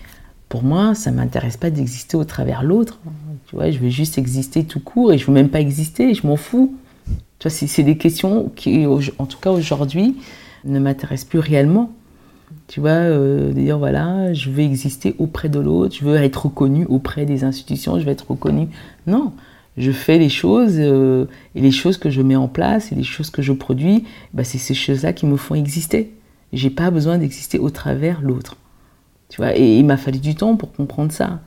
pour moi, ça ne m'intéresse pas d'exister au travers l'autre. Tu vois, je veux juste exister tout court et je veux même pas exister, je m'en fous. Tu c'est des questions qui, en tout cas aujourd'hui, ne m'intéressent plus réellement. Tu vois, euh, dire voilà, je veux exister auprès de l'autre, je veux être reconnu auprès des institutions, je veux être reconnu. Non, je fais les choses euh, et les choses que je mets en place et les choses que je produis, bah, c'est ces choses-là qui me font exister. J'ai pas besoin d'exister au travers l'autre. Tu vois, et il m'a fallu du temps pour comprendre ça.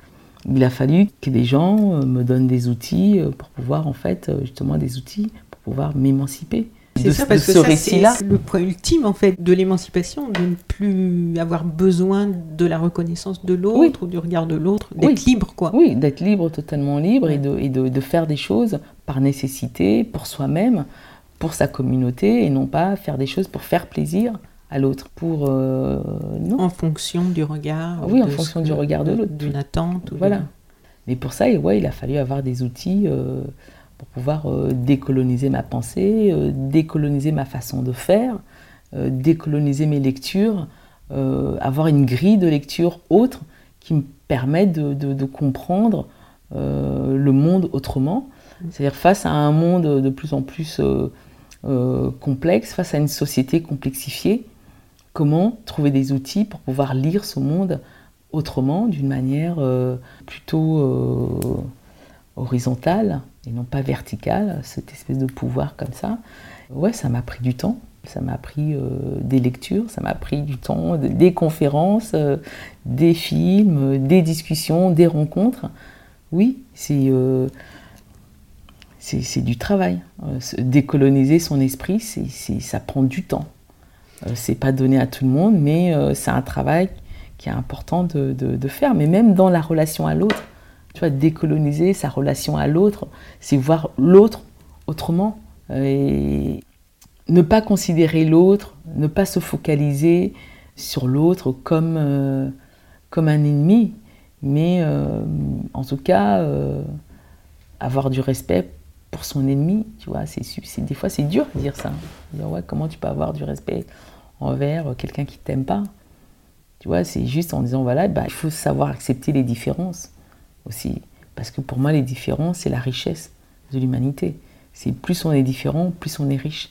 Il a fallu que des gens euh, me donnent des outils euh, pour pouvoir, en fait, justement, des outils pour pouvoir m'émanciper. C'est ça, parce que ça, c'est le point ultime, en fait, de l'émancipation, de ne plus avoir besoin de la reconnaissance de l'autre ou du regard de l'autre, d'être libre, quoi. Oui, d'être libre, totalement libre, et, de, et de, de, faire des choses par nécessité, pour soi-même, pour sa communauté, et non pas faire des choses pour faire plaisir à l'autre pour euh, non. En fonction du regard. Oui, en fonction du regard de l'autre. D'une attente. voilà. Mais pour ça, ouais, il a fallu avoir des outils euh, pour pouvoir euh, décoloniser ma pensée, décoloniser ma façon de faire, décoloniser mes lectures, avoir une grille de lecture autre qui me permette de, de comprendre le monde autrement. Mm. C'est-à-dire face à un monde de plus en plus complexe, face à une société complexifiée, comment trouver des outils pour pouvoir lire ce monde autrement, d'une manière euh, plutôt euh, horizontale et non pas verticale, cette espèce de pouvoir comme ça. Ouais, ça m'a pris du temps. Ça m'a pris euh, des lectures, ça m'a pris du temps, des conférences, euh, des films, des discussions, des rencontres. Oui, c'est euh, c'est du travail. décoloniser son esprit, c'est ça prend du temps. c'est pas donné à tout le monde, mais c'est un travail qui est important de, de, faire. Mais même dans la relation à l'autre, tu vois, décoloniser sa relation à l'autre, c'est voir l'autre autrement. Et ne pas considérer l'autre, ne pas se focaliser sur l'autre comme, euh, comme un ennemi, mais euh, en tout cas euh, avoir du respect pour son ennemi. Tu vois, c'est, des fois c'est dur de dire ça. Dire, ouais, comment tu peux avoir du respect envers quelqu'un qui t'aime pas? Tu vois, c'est juste en disant voilà, bah, il faut savoir accepter les différences aussi, parce que pour moi les différences c'est la richesse de l'humanité. C'est plus on est différent, plus on est riche.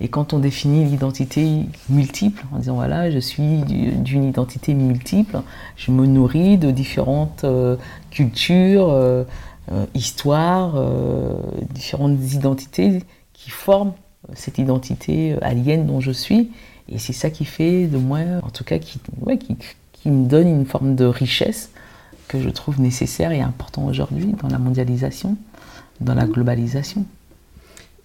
Et quand on définit l'identité multiple, en disant voilà, je suis d'une identité multiple, je me nourris de différentes euh, cultures, euh, euh, histoires, différentes identités qui forment cette identité alien dont je suis. Et c'est ça qui fait de moi, en tout cas, qui me donne une forme de richesse que je trouve nécessaire et important aujourd'hui dans la mondialisation, dans la globalisation.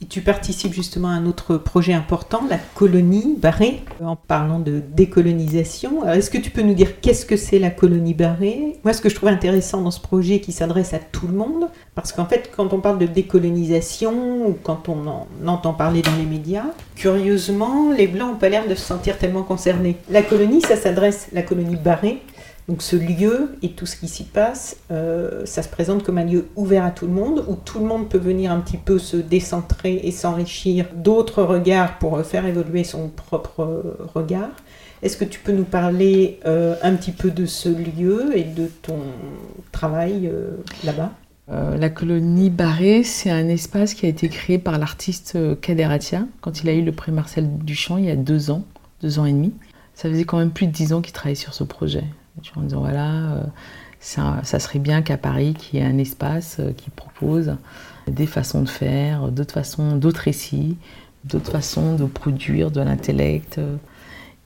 Et tu participes justement à un autre projet important, la colonie barrée, en parlant de décolonisation. Est-ce que tu peux nous dire qu'est-ce que c'est la colonie barrée Moi, ce que je trouve intéressant dans ce projet qui s'adresse à tout le monde, parce qu'en fait, quand on parle de décolonisation ou quand on en entend parler dans les médias, curieusement, les Blancs n'ont pas l'air de se sentir tellement concernés. La colonie, ça s'adresse, la colonie barrée, donc ce lieu et tout ce qui s'y passe, euh, ça se présente comme un lieu ouvert à tout le monde, où tout le monde peut venir un petit peu se décentrer et s'enrichir d'autres regards pour faire évoluer son propre regard. Est-ce que tu peux nous parler euh, un petit peu de ce lieu et de ton travail euh, là-bas? La colonie Barré, c'est un espace qui a été créé par l'artiste Kader Atia quand il a eu le prix Marcel Duchamp il y a deux ans, deux ans et demi. Ça faisait quand même plus de dix ans qu'il travaillait sur ce projet en disant voilà, euh, ça, serait bien qu'à Paris, qu'il y ait un espace euh, qui propose des façons de faire, d'autres façons, d'autres récits, d'autres façons de produire de l'intellect.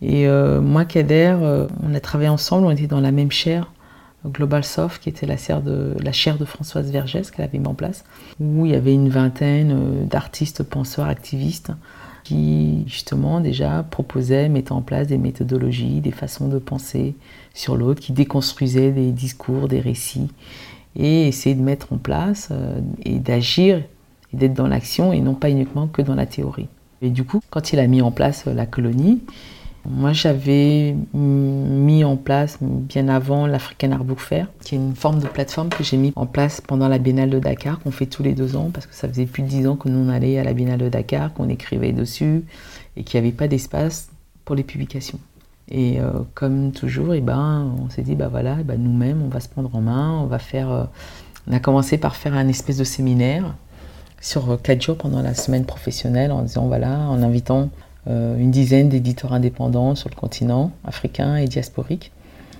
Et euh, moi, Kader, on a travaillé ensemble, on était dans la même chaire, Global Soft, qui était la chaire de, la chaire de Françoise Vergès qu'elle avait mis en place, où il y avait une vingtaine d'artistes, penseurs, activistes qui justement déjà proposaient, mettaient en place des méthodologies, des façons de penser sur l'autre, qui déconstruisaient des discours, des récits, et essayaient de mettre en place euh, et d'agir et d'être dans l'action et non pas uniquement que dans la théorie. Et du coup, quand il a mis en place la colonie, moi, j'avais mis en place bien avant l'African Art Book Fair, qui est une forme de plateforme que j'ai mis en place pendant la Biennale de Dakar, qu'on fait tous les deux ans, parce que ça faisait plus de dix ans que nous on allait à la Biennale de Dakar, qu'on écrivait dessus, et qu'il n'y avait pas d'espace pour les publications. Et euh, comme toujours, et eh ben, on s'est dit, bah voilà, eh ben, nous-mêmes, on va se prendre en main, on va faire. Euh, on a commencé par faire un espèce de séminaire sur euh, quatre jours pendant la semaine professionnelle, en disant voilà, en invitant euh, une dizaine d'éditeurs indépendants sur le continent africain et diasporique.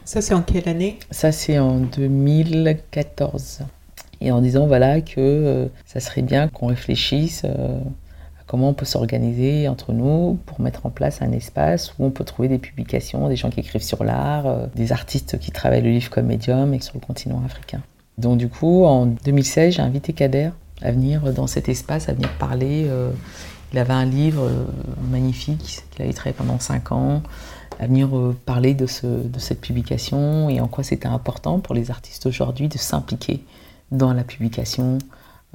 Ça, c'est en quelle année? Ça, c'est en 2014. Et en disant voilà que euh, ça serait bien qu'on réfléchisse euh, à comment on peut s'organiser entre nous pour mettre en place un espace où on peut trouver des publications, des gens qui écrivent sur l'art, des artistes qui travaillent le livre comme médium et sur le continent africain. Donc du coup, en 2016, j'ai invité Kader à venir dans cet espace, à venir parler il avait un livre euh, magnifique qu'il avait travaillé pendant cinq ans, à venir euh, parler de, cette publication et en quoi c'était important pour les artistes aujourd'hui de s'impliquer dans la publication,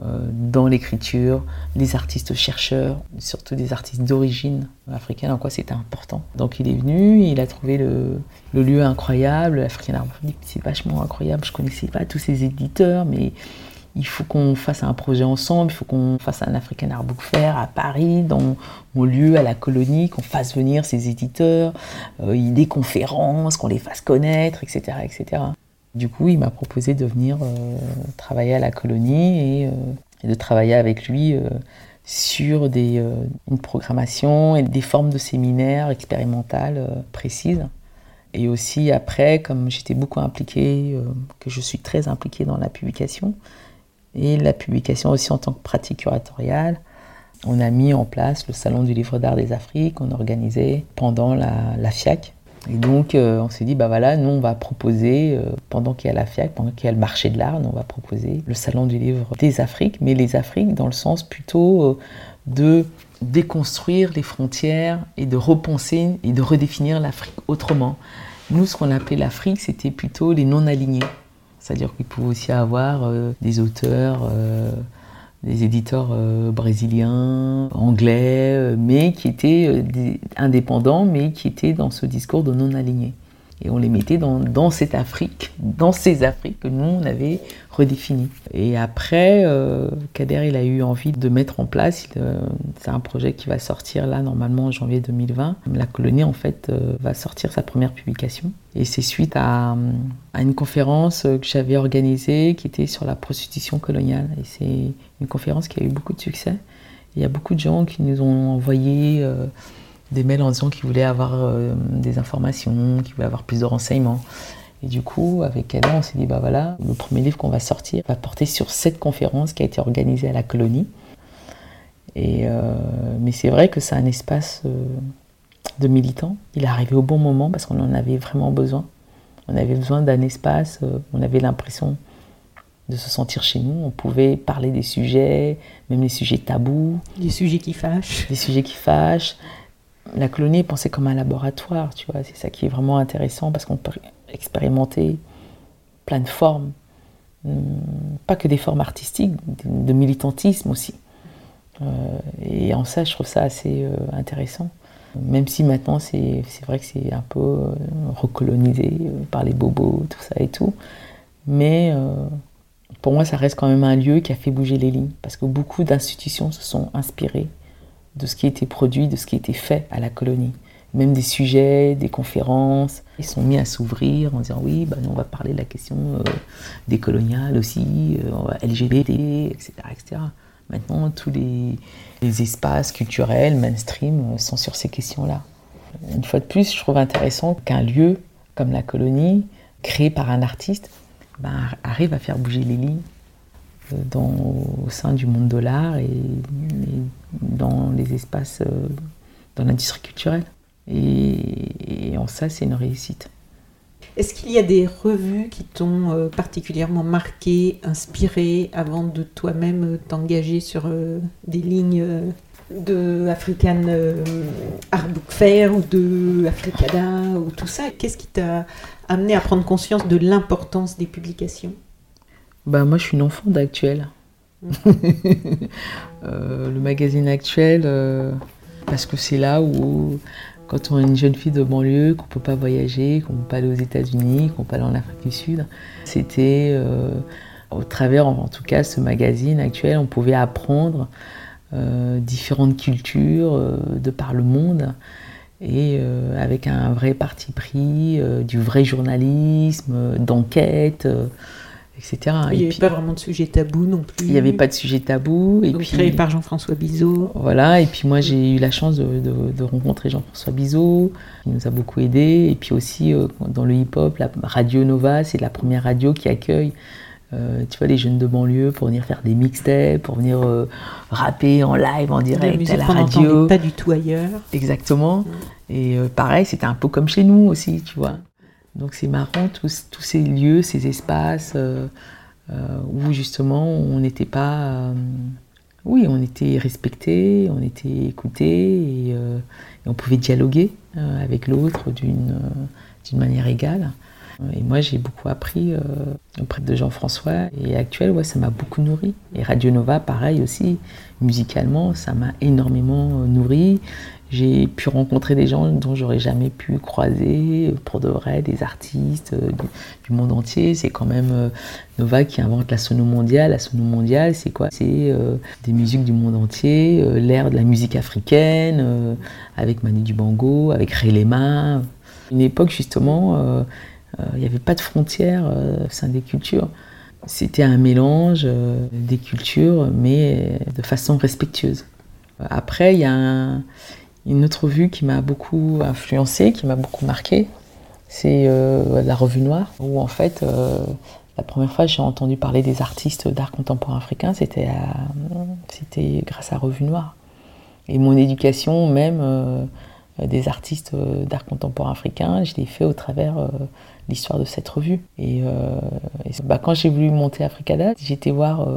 euh, dans l'écriture, les artistes chercheurs, surtout des artistes d'origine africaine, en quoi c'était important. Donc il est venu, il a trouvé le, lieu incroyable, l'African Art c'est vachement incroyable, je connaissais pas tous ces éditeurs, mais il faut qu'on fasse un projet ensemble, il faut qu'on fasse un African Art Book Fair à Paris, dans mon lieu, à la colonie, qu'on fasse venir ces éditeurs, euh, des conférences, qu'on les fasse connaître, etc. etc. Du coup, il m'a proposé de venir euh, travailler à la colonie et, euh, de travailler avec lui sur une programmation et des formes de séminaires expérimentales précises. Et aussi après, comme j'étais beaucoup impliquée, que je suis très impliquée dans la publication, et la publication aussi en tant que pratique curatoriale. on a mis en place le Salon du Livre d'Art des Afriques qu'on organisait pendant la, FIAC. Et donc, euh, on s'est dit, bah voilà, nous, on va proposer, euh, pendant qu'il y a la FIAC, pendant qu'il y a le marché de l'art, on va proposer le Salon du Livre des Afriques, mais les Afriques dans le sens plutôt euh, de déconstruire les frontières et de repenser et de redéfinir l'Afrique autrement. Nous, ce qu'on appelait l'Afrique, c'était plutôt les non-alignés. C'est-à-dire qu'il pouvait aussi avoir des auteurs des éditeurs euh, brésiliens, anglais, euh, mais qui étaient euh, indépendants, mais qui étaient dans ce discours de non-aligné. Et on les mettait dans, cette Afrique, dans ces Afriques que nous, on avait redéfinies. Et après, euh, Kader, il a eu envie de mettre en place, euh, c'est un projet qui va sortir là, normalement, en janvier 2020. La colonie, en fait, euh, va sortir sa première publication. Et c'est suite à, une conférence que j'avais organisée qui était sur la prostitution coloniale. Et c'est une conférence qui a eu beaucoup de succès. Il y a beaucoup de gens qui nous ont envoyé des mails en disant qu'ils voulaient avoir euh, des informations, qu'ils voulaient avoir plus de renseignements. Et du coup, avec Adam, on s'est dit, bah voilà, le premier livre qu'on va sortir va porter sur cette conférence qui a été organisée à la colonie. Et, euh, mais c'est vrai que c'est un espace euh, de militants. Il est arrivé au bon moment parce qu'on en avait vraiment besoin. On avait besoin d'un espace, on avait l'impression de se sentir chez nous. On pouvait parler des sujets, même les sujets tabous. Des sujets qui fâchent. Des sujets qui fâchent la colonie est pensée comme un laboratoire, tu vois. C'est ça qui est vraiment intéressant parce qu'on peut expérimenter plein de formes. Hmm, pas que des formes artistiques, de militantisme aussi. Euh, et en ça, je trouve ça assez euh, intéressant. Même si maintenant, c'est vrai que c'est un peu euh, recolonisé par les bobos, tout ça et tout. Mais pour moi, ça reste quand même un lieu qui a fait bouger les lignes. Parce que beaucoup d'institutions se sont inspirées de ce qui était produit, de ce qui était fait à la colonie. Même des sujets, des conférences, ils sont mis à s'ouvrir en disant oui, bah, on va parler de la question euh, des coloniales aussi, LGBT, etc., etc. Maintenant, tous les, espaces culturels, mainstream, euh, sont sur ces questions-là. Une fois de plus, je trouve intéressant qu'un lieu comme la colonie, créé par un artiste, bah, arrive à faire bouger les lignes dans, au sein du monde de l'art et, dans les espaces, euh, dans l'industrie culturelle. Et, en ça, c'est une réussite. Est-ce qu'il y a des revues qui t'ont euh, particulièrement marqué, inspiré, avant de toi-même euh, t'engager sur des lignes de African Art Fair ou de Africada ou tout ça? Qu'est-ce qui t'a amené à prendre conscience de l'importance des publications? Bah, moi, je suis une enfant d'Actuel. Euh, le magazine Actuel, euh, parce que c'est là où, quand on est une jeune fille de banlieue, qu'on ne peut pas voyager, qu'on ne peut pas aller aux États-Unis, qu'on ne peut pas aller en Afrique du Sud, c'était euh, au travers, en tout cas, ce magazine Actuel, on pouvait apprendre différentes cultures de par le monde et avec un vrai parti pris, du vrai journalisme, d'enquête il n'y avait pas vraiment de sujet tabou non plus. Il n'y avait pas de sujet tabou. Et Donc puis, créé par Jean-François Bizot. Voilà, et puis moi j'ai eu la chance de, rencontrer Jean-François Bizot, qui nous a beaucoup aidés. Et puis aussi euh, dans le hip-hop, la Radio Nova, c'est la première radio qui accueille euh, tu vois, les jeunes de banlieue pour venir faire des mixtapes, pour venir euh, rapper en live, en direct à la radio. Pas du tout ailleurs. Exactement. Mm. Et pareil, c'était un peu comme chez nous aussi, tu vois. Donc c'est marrant tous, tous, ces lieux, ces espaces euh, euh, où justement on n'était pas... Euh, oui, on était respecté, on était écouté et, on pouvait dialoguer avec l'autre d'une manière égale. Et moi, j'ai beaucoup appris auprès de Jean-François. Et actuel, ouais, ça m'a beaucoup nourri. Et Radio Nova, pareil aussi, musicalement, ça m'a énormément nourri. J'ai pu rencontrer des gens dont j'aurais jamais pu croiser, pour de vrai, des artistes euh, du, monde entier. C'est quand même euh, Nova qui invente la sono mondiale. La sono mondiale, c'est quoi? C'est euh, des musiques du monde entier, l'ère de la musique africaine, avec Manu Dibango, avec Ray Lema. Une époque, justement, il n'y avait pas de frontières au sein des cultures. C'était un mélange des cultures, mais de façon respectueuse. Après, il y a un une autre revue qui m'a beaucoup influencée, qui m'a beaucoup marqué, c'est euh, la Revue Noire, où en fait, euh, la première fois que j'ai entendu parler des artistes d'art contemporain africain, c'était, grâce à Revue Noire. Et mon éducation même euh, des artistes d'art contemporain africain, je l'ai fait au travers l'histoire de cette revue. Et, bah, quand j'ai voulu monter Africada, été voir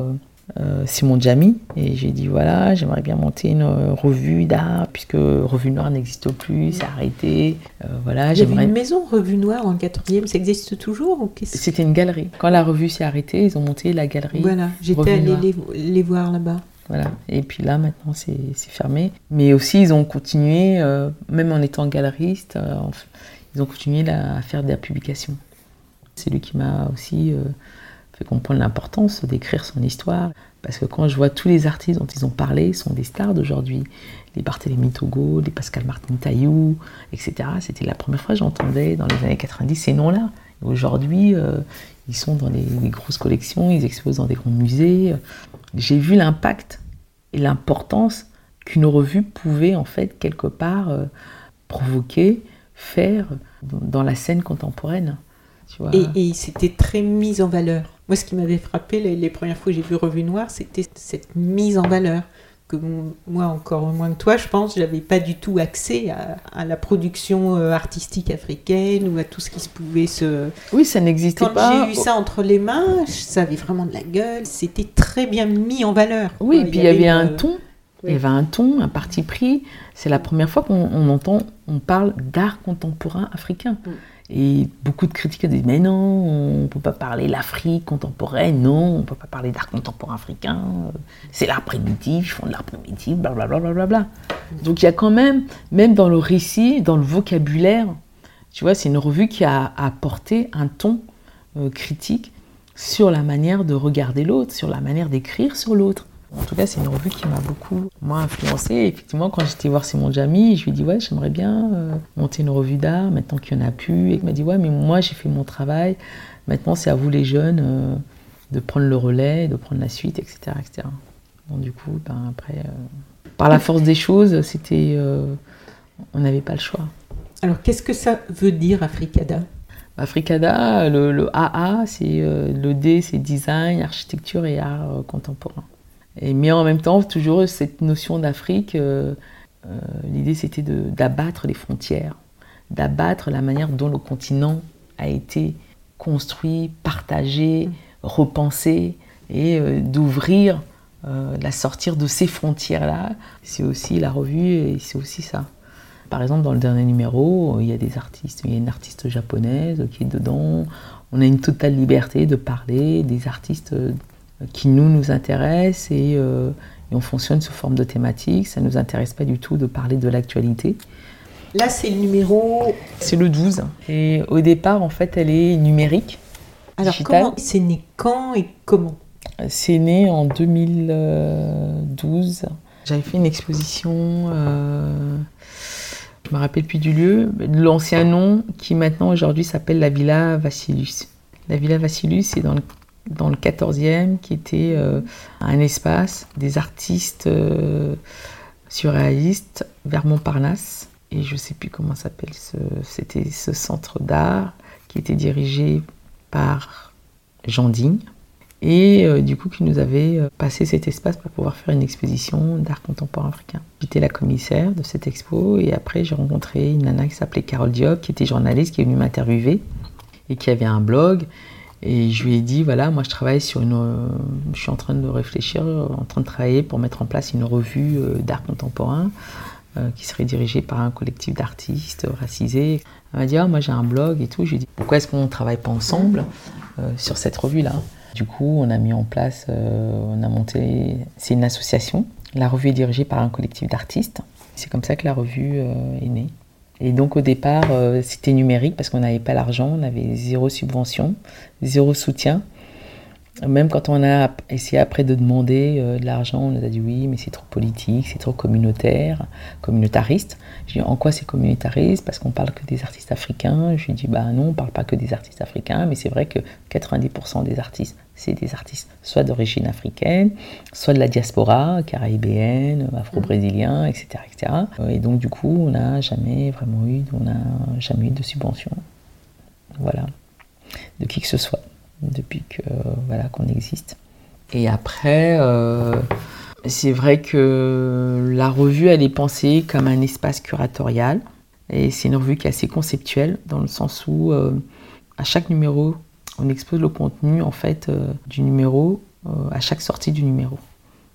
Simon Djami et j'ai dit voilà, j'aimerais bien monter une revue d'art puisque Revue Noire n'existe plus, c'est arrêté. voilà, y avait une maison Revue Noire le 14e, ça existe toujours ou C'était une galerie. Quand la revue s'est arrêtée, ils ont monté la galerie. Voilà, j'étais allée les, les voir là-bas. Voilà. Et puis là, maintenant, c'est fermé. Mais aussi, ils ont continué, euh, même en étant galeriste, euh, ils ont continué à faire des publications. C'est lui qui m'a aussi euh, fait comprendre l'importance d'écrire son histoire. Parce que quand je vois tous les artistes dont ils ont parlé, sont des stars d'aujourd'hui. Les Barthélemy Togo, les Pascal Martin Taillou, etc. C'était la première fois que j'entendais dans les années 90 ces noms-là. Aujourd'hui, ils sont dans les, grosses collections, ils exposent dans des grands musées. J'ai vu l'impact et l'importance qu'une revue pouvait en fait quelque part euh, provoquer, faire dans la scène contemporaine. Et, c'était très mis en valeur. Moi, ce qui m'avait frappé les, les, premières fois que j'ai vu Revue Noire, c'était cette mise en valeur moi, encore moins que toi, je pense, j'avais pas du tout accès à, la production euh, artistique africaine ou à tout ce qui se pouvait se. Oui, ça n'existait pas. Quand j'ai eu ça entre les mains, ça avait vraiment de la gueule. C'était très bien mis en valeur. Oui, et puis il y, avait, un ton. Il y avait un ton, un parti pris. C'est la première fois qu'on entend, on parle d'art contemporain africain. Mm. Et beaucoup de critiques disent Mais non, on ne peut pas parler l'Afrique contemporaine, non, on ne peut pas parler d'art contemporain africain, c'est l'art primitif, ils font de l'art primitif, blablabla. Bla, bla, Donc il y a quand même, même dans le récit, dans le vocabulaire, tu vois, c'est une revue qui a apporté un ton euh, critique sur la manière de regarder l'autre, sur la manière d'écrire sur l'autre. En tout cas, c'est une revue qui m'a beaucoup moi influencé. effectivement, quand j'étais voir Simon Jamy, je lui ai dit ouais, j'aimerais bien euh, monter une revue d'art maintenant qu'il n'y en a plus. Et il m'a dit ouais, mais moi j'ai fait mon travail. Maintenant, c'est à vous les jeunes euh, de prendre le relais, de prendre la suite, etc., etc. Bon, du coup, ben, après, euh, par la force des choses, c'était, on n'avait pas le choix. Alors, qu'est-ce que ça veut dire Africada? Africada, le, le AA, c'est le D, c'est design, architecture et art contemporain. Mais en même temps, toujours cette notion d'Afrique, euh, euh, l'idée c'était d'abattre les frontières, d'abattre la manière dont le continent a été construit, partagé, repensé, et euh, d'ouvrir, la sortir de ces frontières-là. C'est aussi la revue et c'est aussi ça. Par exemple, dans le dernier numéro, il y a des artistes, il y a une artiste japonaise qui est dedans. On a une totale liberté de parler des artistes qui nous, nous intéresse euh, et, on fonctionne sous forme de thématique. Ça ne nous intéresse pas du tout de parler de l'actualité. Là, c'est le numéro... C'est le 12. Et au départ, en fait, elle est numérique. Alors, comment c'est né quand et comment? C'est né en 2012. J'avais fait une exposition, euh, je me rappelle plus du lieu, l'ancien nom qui maintenant aujourd'hui s'appelle la Villa Vassilus. La Villa Vassilus, c'est dans le dans le 14e, qui était euh, un espace des artistes euh, surréalistes vers Montparnasse. Et je ne sais plus comment s'appelle, ce, c'était ce centre d'art qui était dirigé par Jean Digne. Et euh, du coup, qui nous avait passé cet espace pour pouvoir faire une exposition d'art contemporain africain. J'étais la commissaire de cette expo et après j'ai rencontré une nana qui s'appelait Carole Diop, qui était journaliste, qui est venue m'interviewer et qui avait un blog et je lui ai dit, voilà, moi je travaille sur une... Euh, je suis en train de réfléchir, euh, en train de travailler pour mettre en place une revue euh, d'art contemporain qui serait dirigée par un collectif d'artistes racisés. Elle m'a dit, ah, moi j'ai un blog et tout. Je lui ai dit, pourquoi est-ce qu'on ne travaille pas ensemble sur cette revue-là? Du coup, on a mis en place, on a monté... C'est une association. La revue est dirigée par un collectif d'artistes. C'est comme ça que la revue est née. Et donc au départ, euh, c'était numérique parce qu'on n'avait pas l'argent, on avait zéro subvention, zéro soutien. Même quand on a essayé après de demander euh, de l'argent, on nous a dit oui, mais c'est trop politique, c'est trop communautaire, communautariste. J'ai dit en quoi c'est communautariste? Parce qu'on parle que des artistes africains. Je lui ai dit bah non, on parle pas que des artistes africains, mais c'est vrai que 90% des artistes, c'est des artistes soit d'origine africaine, soit de la diaspora, caribéenne, afro-brésilien, etc., etc. Et donc du coup, on n'a jamais vraiment eu, on n'a jamais eu de subvention. Voilà, de qui que ce soit depuis que voilà qu'on existe. Et après, euh, C'est vrai que la revue, elle est pensée comme un espace curatorial. Et c'est une revue qui est assez conceptuelle, dans le sens où euh, à chaque numéro, on expose le contenu en fait euh, du numéro euh, à chaque sortie du numéro,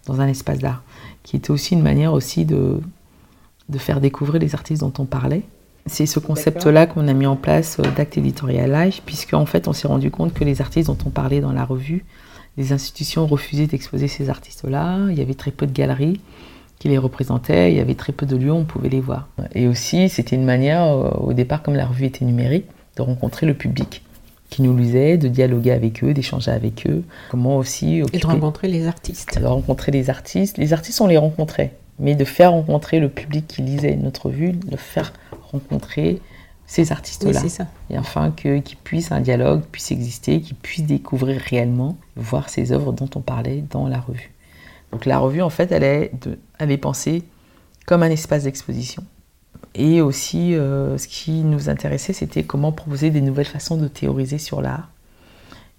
dans un espace d'art, qui était aussi une manière aussi de, de faire découvrir les artistes dont on parlait. C'est ce concept-là qu'on a mis en place d'Act Editorial Live, puisque en fait on s'est rendu compte que les artistes dont on parlait dans la revue, les institutions refusaient d'exposer ces artistes-là, il y avait très peu de galeries qui les représentaient, il y avait très peu de lieux où on pouvait les voir. Et aussi, c'était une manière, euh, au départ, comme la revue était numérique, de rencontrer le public qui nous lisait, de dialoguer avec eux, d'échanger avec eux. Comment aussi. Et de rencontrer les artistes. De rencontrer les artistes. Les artistes, on les rencontrait. Mais de faire rencontrer le public qui lisait notre revue, de faire rencontrer ces artistes-là. Oui. Et enfin, qu'ils puissent, un dialogue puisse exister, qu'ils puissent découvrir réellement, voir ces œuvres dont on parlait dans la revue. Donc la revue, en fait, elle est, de, pensée comme un espace d'exposition. Et aussi, euh, ce qui nous intéressait, c'était comment proposer des nouvelles façons de théoriser sur l'art.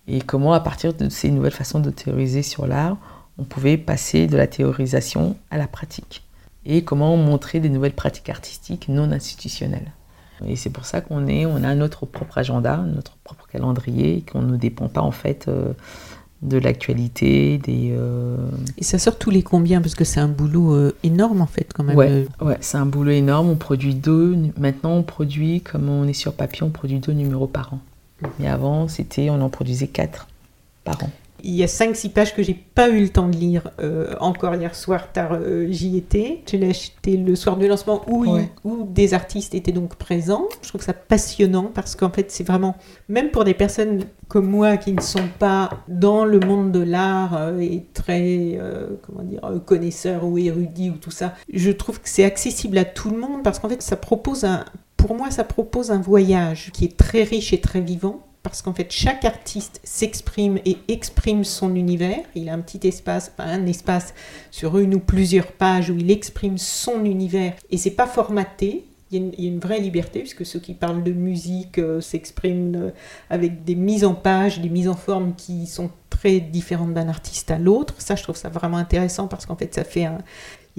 Et comment, à partir de ces nouvelles façons de théoriser sur l'art, on pouvait passer de la théorisation à la pratique. Et comment montrer des nouvelles pratiques artistiques non institutionnelles. Et c'est pour ça qu'on est, on a notre propre agenda, notre propre calendrier, qu'on ne dépend pas en fait euh, de l'actualité, des. Euh, Et ça sort tous les combien Parce que c'est un boulot euh, énorme en fait quand même. Ouais, ouais c'est un boulot énorme. On produit deux. Maintenant, on produit comme on est sur papier, on produit deux numéros par an. Mais avant, c'était, on en produisait quatre par an. Il y a 5-6 pages que j'ai pas eu le temps de lire euh, encore hier soir, tard euh, j'y étais. Je l'ai acheté le soir du lancement où, où des artistes étaient donc présents. Je trouve ça passionnant parce qu'en fait c'est vraiment, même pour des personnes comme moi qui ne sont pas dans le monde de l'art euh, et très, comment dire, connaisseurs ou érudits ou tout ça, je trouve que c'est accessible à tout le monde parce qu'en fait ça propose un, pour moi ça propose un voyage qui est très riche et très vivant parce qu'en fait chaque artiste s'exprime et exprime son univers. Il a un petit espace, un espace sur une ou plusieurs pages où il exprime son univers et c'est pas formaté. Il y, a une, vraie liberté puisque ceux qui parlent de musique euh, s'expriment euh, avec des mises en page, des mises en forme qui sont très différentes d'un artiste à l'autre. Ça, je trouve ça vraiment intéressant parce qu'en fait, ça fait un,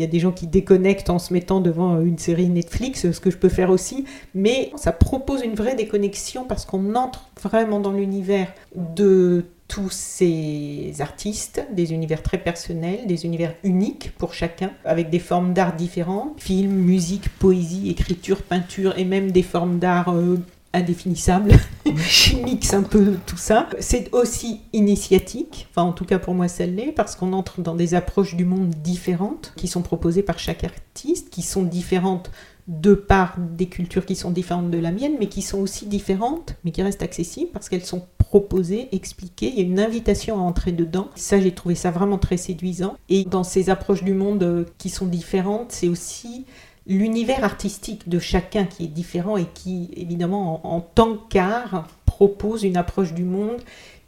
il y a des gens qui déconnectent en se mettant devant une série Netflix, ce que je peux faire aussi, mais ça propose une vraie déconnexion parce qu'on entre vraiment dans l'univers de tous ces artistes, des univers très personnels, des univers uniques pour chacun, avec des formes d'art différentes, film, musique, poésie, écriture, peinture et même des formes d'art euh, indéfinissable, mixe un peu tout ça. C'est aussi initiatique, enfin en tout cas pour moi ça l'est, parce qu'on entre dans des approches du monde différentes qui sont proposées par chaque artiste, qui sont différentes de par des cultures qui sont différentes de la mienne, mais qui sont aussi différentes, mais qui restent accessibles parce qu'elles sont proposées, expliquées. Il y a une invitation à entrer dedans. Ça, j'ai trouvé ça vraiment très séduisant. Et dans ces approches du monde euh, qui sont différentes, c'est aussi l'univers artistique de chacun qui est différent et qui, évidemment, en, tant qu'art, propose une approche du monde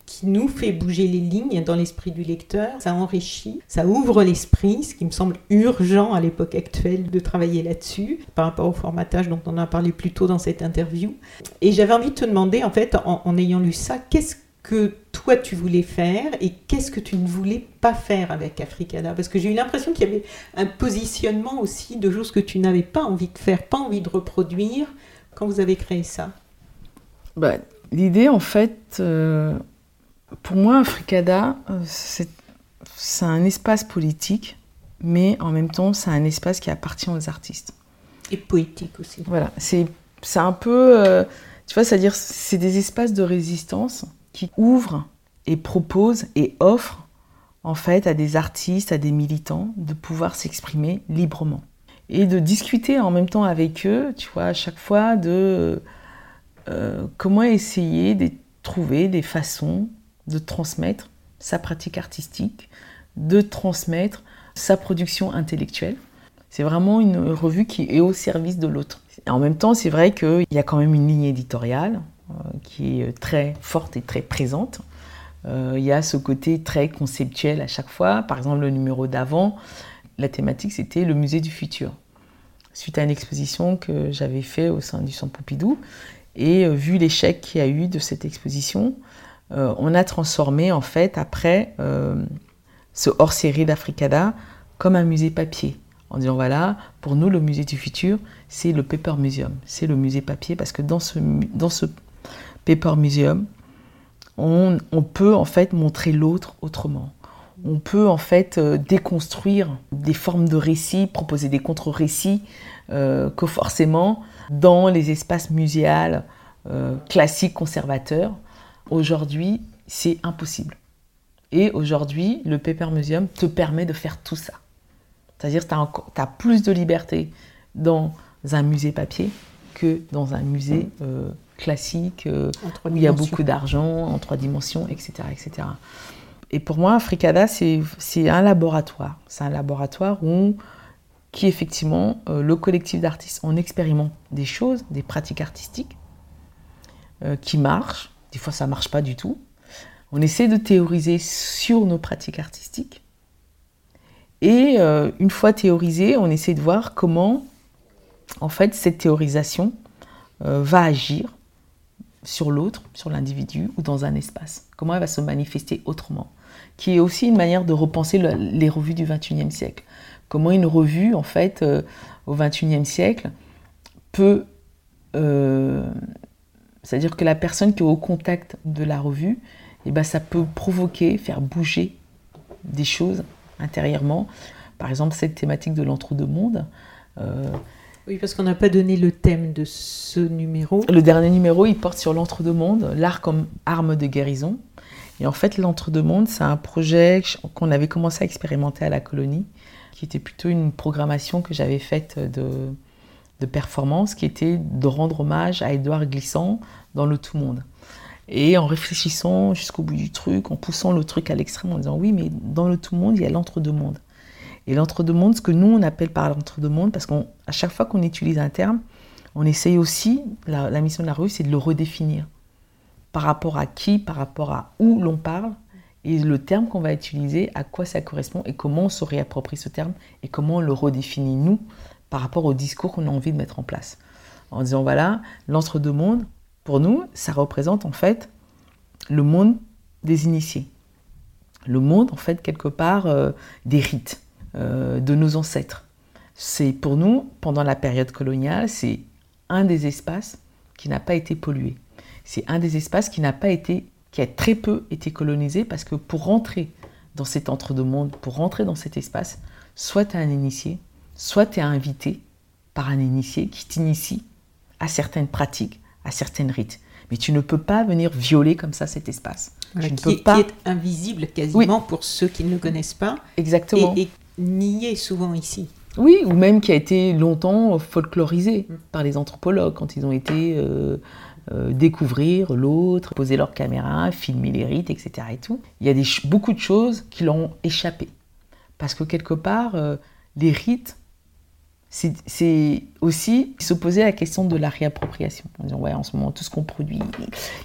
qui nous fait bouger les lignes dans l'esprit du lecteur, ça enrichit, ça ouvre l'esprit, ce qui me semble urgent à l'époque actuelle de travailler là-dessus, par rapport au formatage dont on a parlé plus tôt dans cette interview. Et j'avais envie de te demander, en fait, en, en ayant lu ça, qu'est-ce que toi tu voulais faire et qu'est-ce que tu ne voulais pas faire avec Africana Parce que j'ai eu l'impression qu'il y avait un positionnement aussi de choses que tu n'avais pas envie de faire, pas envie de reproduire quand vous avez créé ça. Bah, L'idée en fait, euh, pour moi Africada, euh, c'est un espace politique, mais en même temps c'est un espace qui appartient aux artistes. Et poétique aussi. Voilà, c'est un peu, euh, tu vois, c'est-à-dire c'est des espaces de résistance qui ouvre et propose et offre en fait à des artistes, à des militants de pouvoir s'exprimer librement et de discuter en même temps avec eux, tu vois, à chaque fois de euh, comment essayer de trouver des façons de transmettre sa pratique artistique, de transmettre sa production intellectuelle. C'est vraiment une revue qui est au service de l'autre. En même temps, c'est vrai qu'il y a quand même une ligne éditoriale, qui est très forte et très présente. Euh, il y a ce côté très conceptuel à chaque fois. Par exemple, le numéro d'avant, la thématique c'était le musée du futur. Suite à une exposition que j'avais fait au sein du Centre Pompidou, et euh, vu l'échec qu'il y a eu de cette exposition, on a transformé en fait après ce hors-série d'Africada comme un musée papier, en disant voilà, pour nous, le musée du futur, c'est le Paper Museum, c'est le musée papier, parce que dans ce, dans ce Paper Museum, on, peut en fait montrer l'autre autrement. On peut en fait euh, déconstruire des formes de récits, proposer des contre-récits euh, que forcément dans les espaces muséals euh, classiques conservateurs, aujourd'hui c'est impossible. Et aujourd'hui, le Paper Museum te permet de faire tout ça. C'est-à-dire que tu as, plus de liberté dans un musée papier que dans un musée classique euh, où il y a beaucoup d'argent en trois dimensions, etc. etc. Et pour moi, Fricada, c'est un laboratoire. C'est un laboratoire où, qui effectivement, euh, le collectif d'artistes, on expérimente des choses, des pratiques artistiques qui marchent. Des fois, ça ne marche pas du tout. On essaie de théoriser sur nos pratiques artistiques. Et euh, une fois théorisé, on essaie de voir comment, en fait, cette théorisation euh, va agir sur l'autre, sur l'individu ou dans un espace. Comment elle va se manifester autrement? Qui est aussi une manière de repenser les revues du XXIe siècle. Comment une revue, en fait, euh, au XXIe siècle, peut... C'est-à-dire que la personne qui est au contact de la revue, eh ben, ça peut provoquer, faire bouger des choses intérieurement. Par exemple, cette thématique de l'entre-deux-mondes. Euh, oui, parce qu'on n'a pas donné le thème de ce numéro. Le dernier numéro, il porte sur l'entre-deux-mondes, l'art comme arme de guérison. Et en fait, l'entre-deux-mondes, c'est un projet qu'on avait commencé à expérimenter à la colonie, qui était plutôt une programmation que j'avais faite de, performance, qui était de rendre hommage à Édouard Glissant dans le tout-monde. Et en réfléchissant jusqu'au bout du truc, en poussant le truc à l'extrême, en disant oui, mais dans le tout monde, il y a l'entre-deux-mondes. Et l'entre-deux-mondes, ce que nous, on appelle par l'entre-deux-mondes, parce qu'à chaque fois qu'on utilise un terme, on essaye aussi, la, mission de la rue, c'est de le redéfinir. Par rapport à qui, par rapport à où l'on parle, et le terme qu'on va utiliser, à quoi ça correspond, et comment on se réapproprie ce terme, et comment on le redéfinit, nous, par rapport au discours qu'on a envie de mettre en place. En disant, voilà, l'entre-deux-mondes, pour nous, ça représente en fait le monde des initiés. Le monde, en fait, quelque part, euh, des rites euh, de nos ancêtres. C'est pour nous, pendant la période coloniale, c'est un des espaces qui n'a pas été pollué. C'est un des espaces qui n'a pas été, qui a très peu été colonisé parce que pour rentrer dans cet entre-deux-mondes, pour rentrer dans cet espace, soit tu es un initié, soit tu es invité par un initié qui t'initie à certaines pratiques, à certaines rites. Mais tu ne peux pas venir violer comme ça cet espace. qui, peux pas... est invisible quasiment pour ceux qui ne le connaissent pas. Exactement. Et, nié souvent ici. Oui, ou même qui a été longtemps folklorisé mm. par les anthropologues quand ils ont été euh, euh, découvrir l'autre, poser leur caméra, filmer les rites, etc. Et tout. Il y a des, beaucoup de choses qui l'ont échappé. Parce que quelque part, euh, les rites c'est aussi s'opposer à la question de la réappropriation. En disant, ouais, en ce moment, tout ce qu'on produit,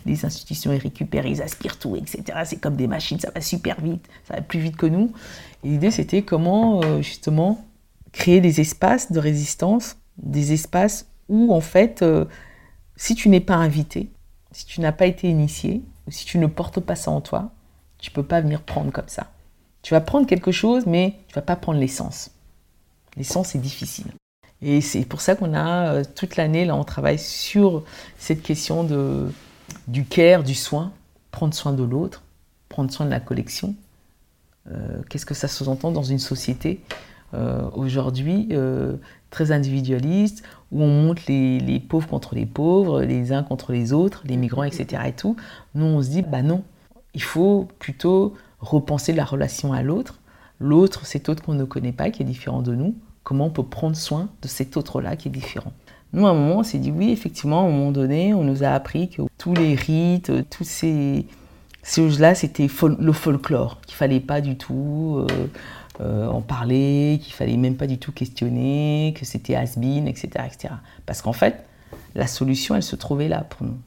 les institutions les récupèrent, ils aspirent tout, etc. C'est comme des machines, ça va super vite, ça va plus vite que nous. L'idée, c'était comment, euh, justement, créer des espaces de résistance, des espaces où, en fait, euh, si tu n'es pas invité, si tu n'as pas été initié, ou si tu ne portes pas ça en toi, tu peux pas venir prendre comme ça. Tu vas prendre quelque chose, mais tu vas pas prendre l'essence. L'essence est difficile. Et c'est pour ça qu'on a euh, toute l'année, là, on travaille sur cette question de, du care, du soin, prendre soin de l'autre, prendre soin de la collection. Euh, qu'est-ce que ça sous-entend dans une société euh, aujourd'hui très individualiste, où on monte les, les, pauvres contre les pauvres, les uns contre les autres, les migrants, etc. Et tout. Nous, on se dit, bah non, il faut plutôt repenser la relation à l'autre. L'autre, cet autre qu'on ne connaît pas, qui est différent de nous comment on peut prendre soin de cet autre-là qui est différent. Nous, à un moment, on s'est dit oui, effectivement, à un moment donné, on nous a appris que tous les rites, tous ces, choses-là, c'était le folklore, qu'il fallait pas du tout euh, euh, en parler, qu'il fallait même pas du tout questionner, que c'était has-been, etc., etc. Parce qu'en fait, la solution, elle se trouvait là pour nous.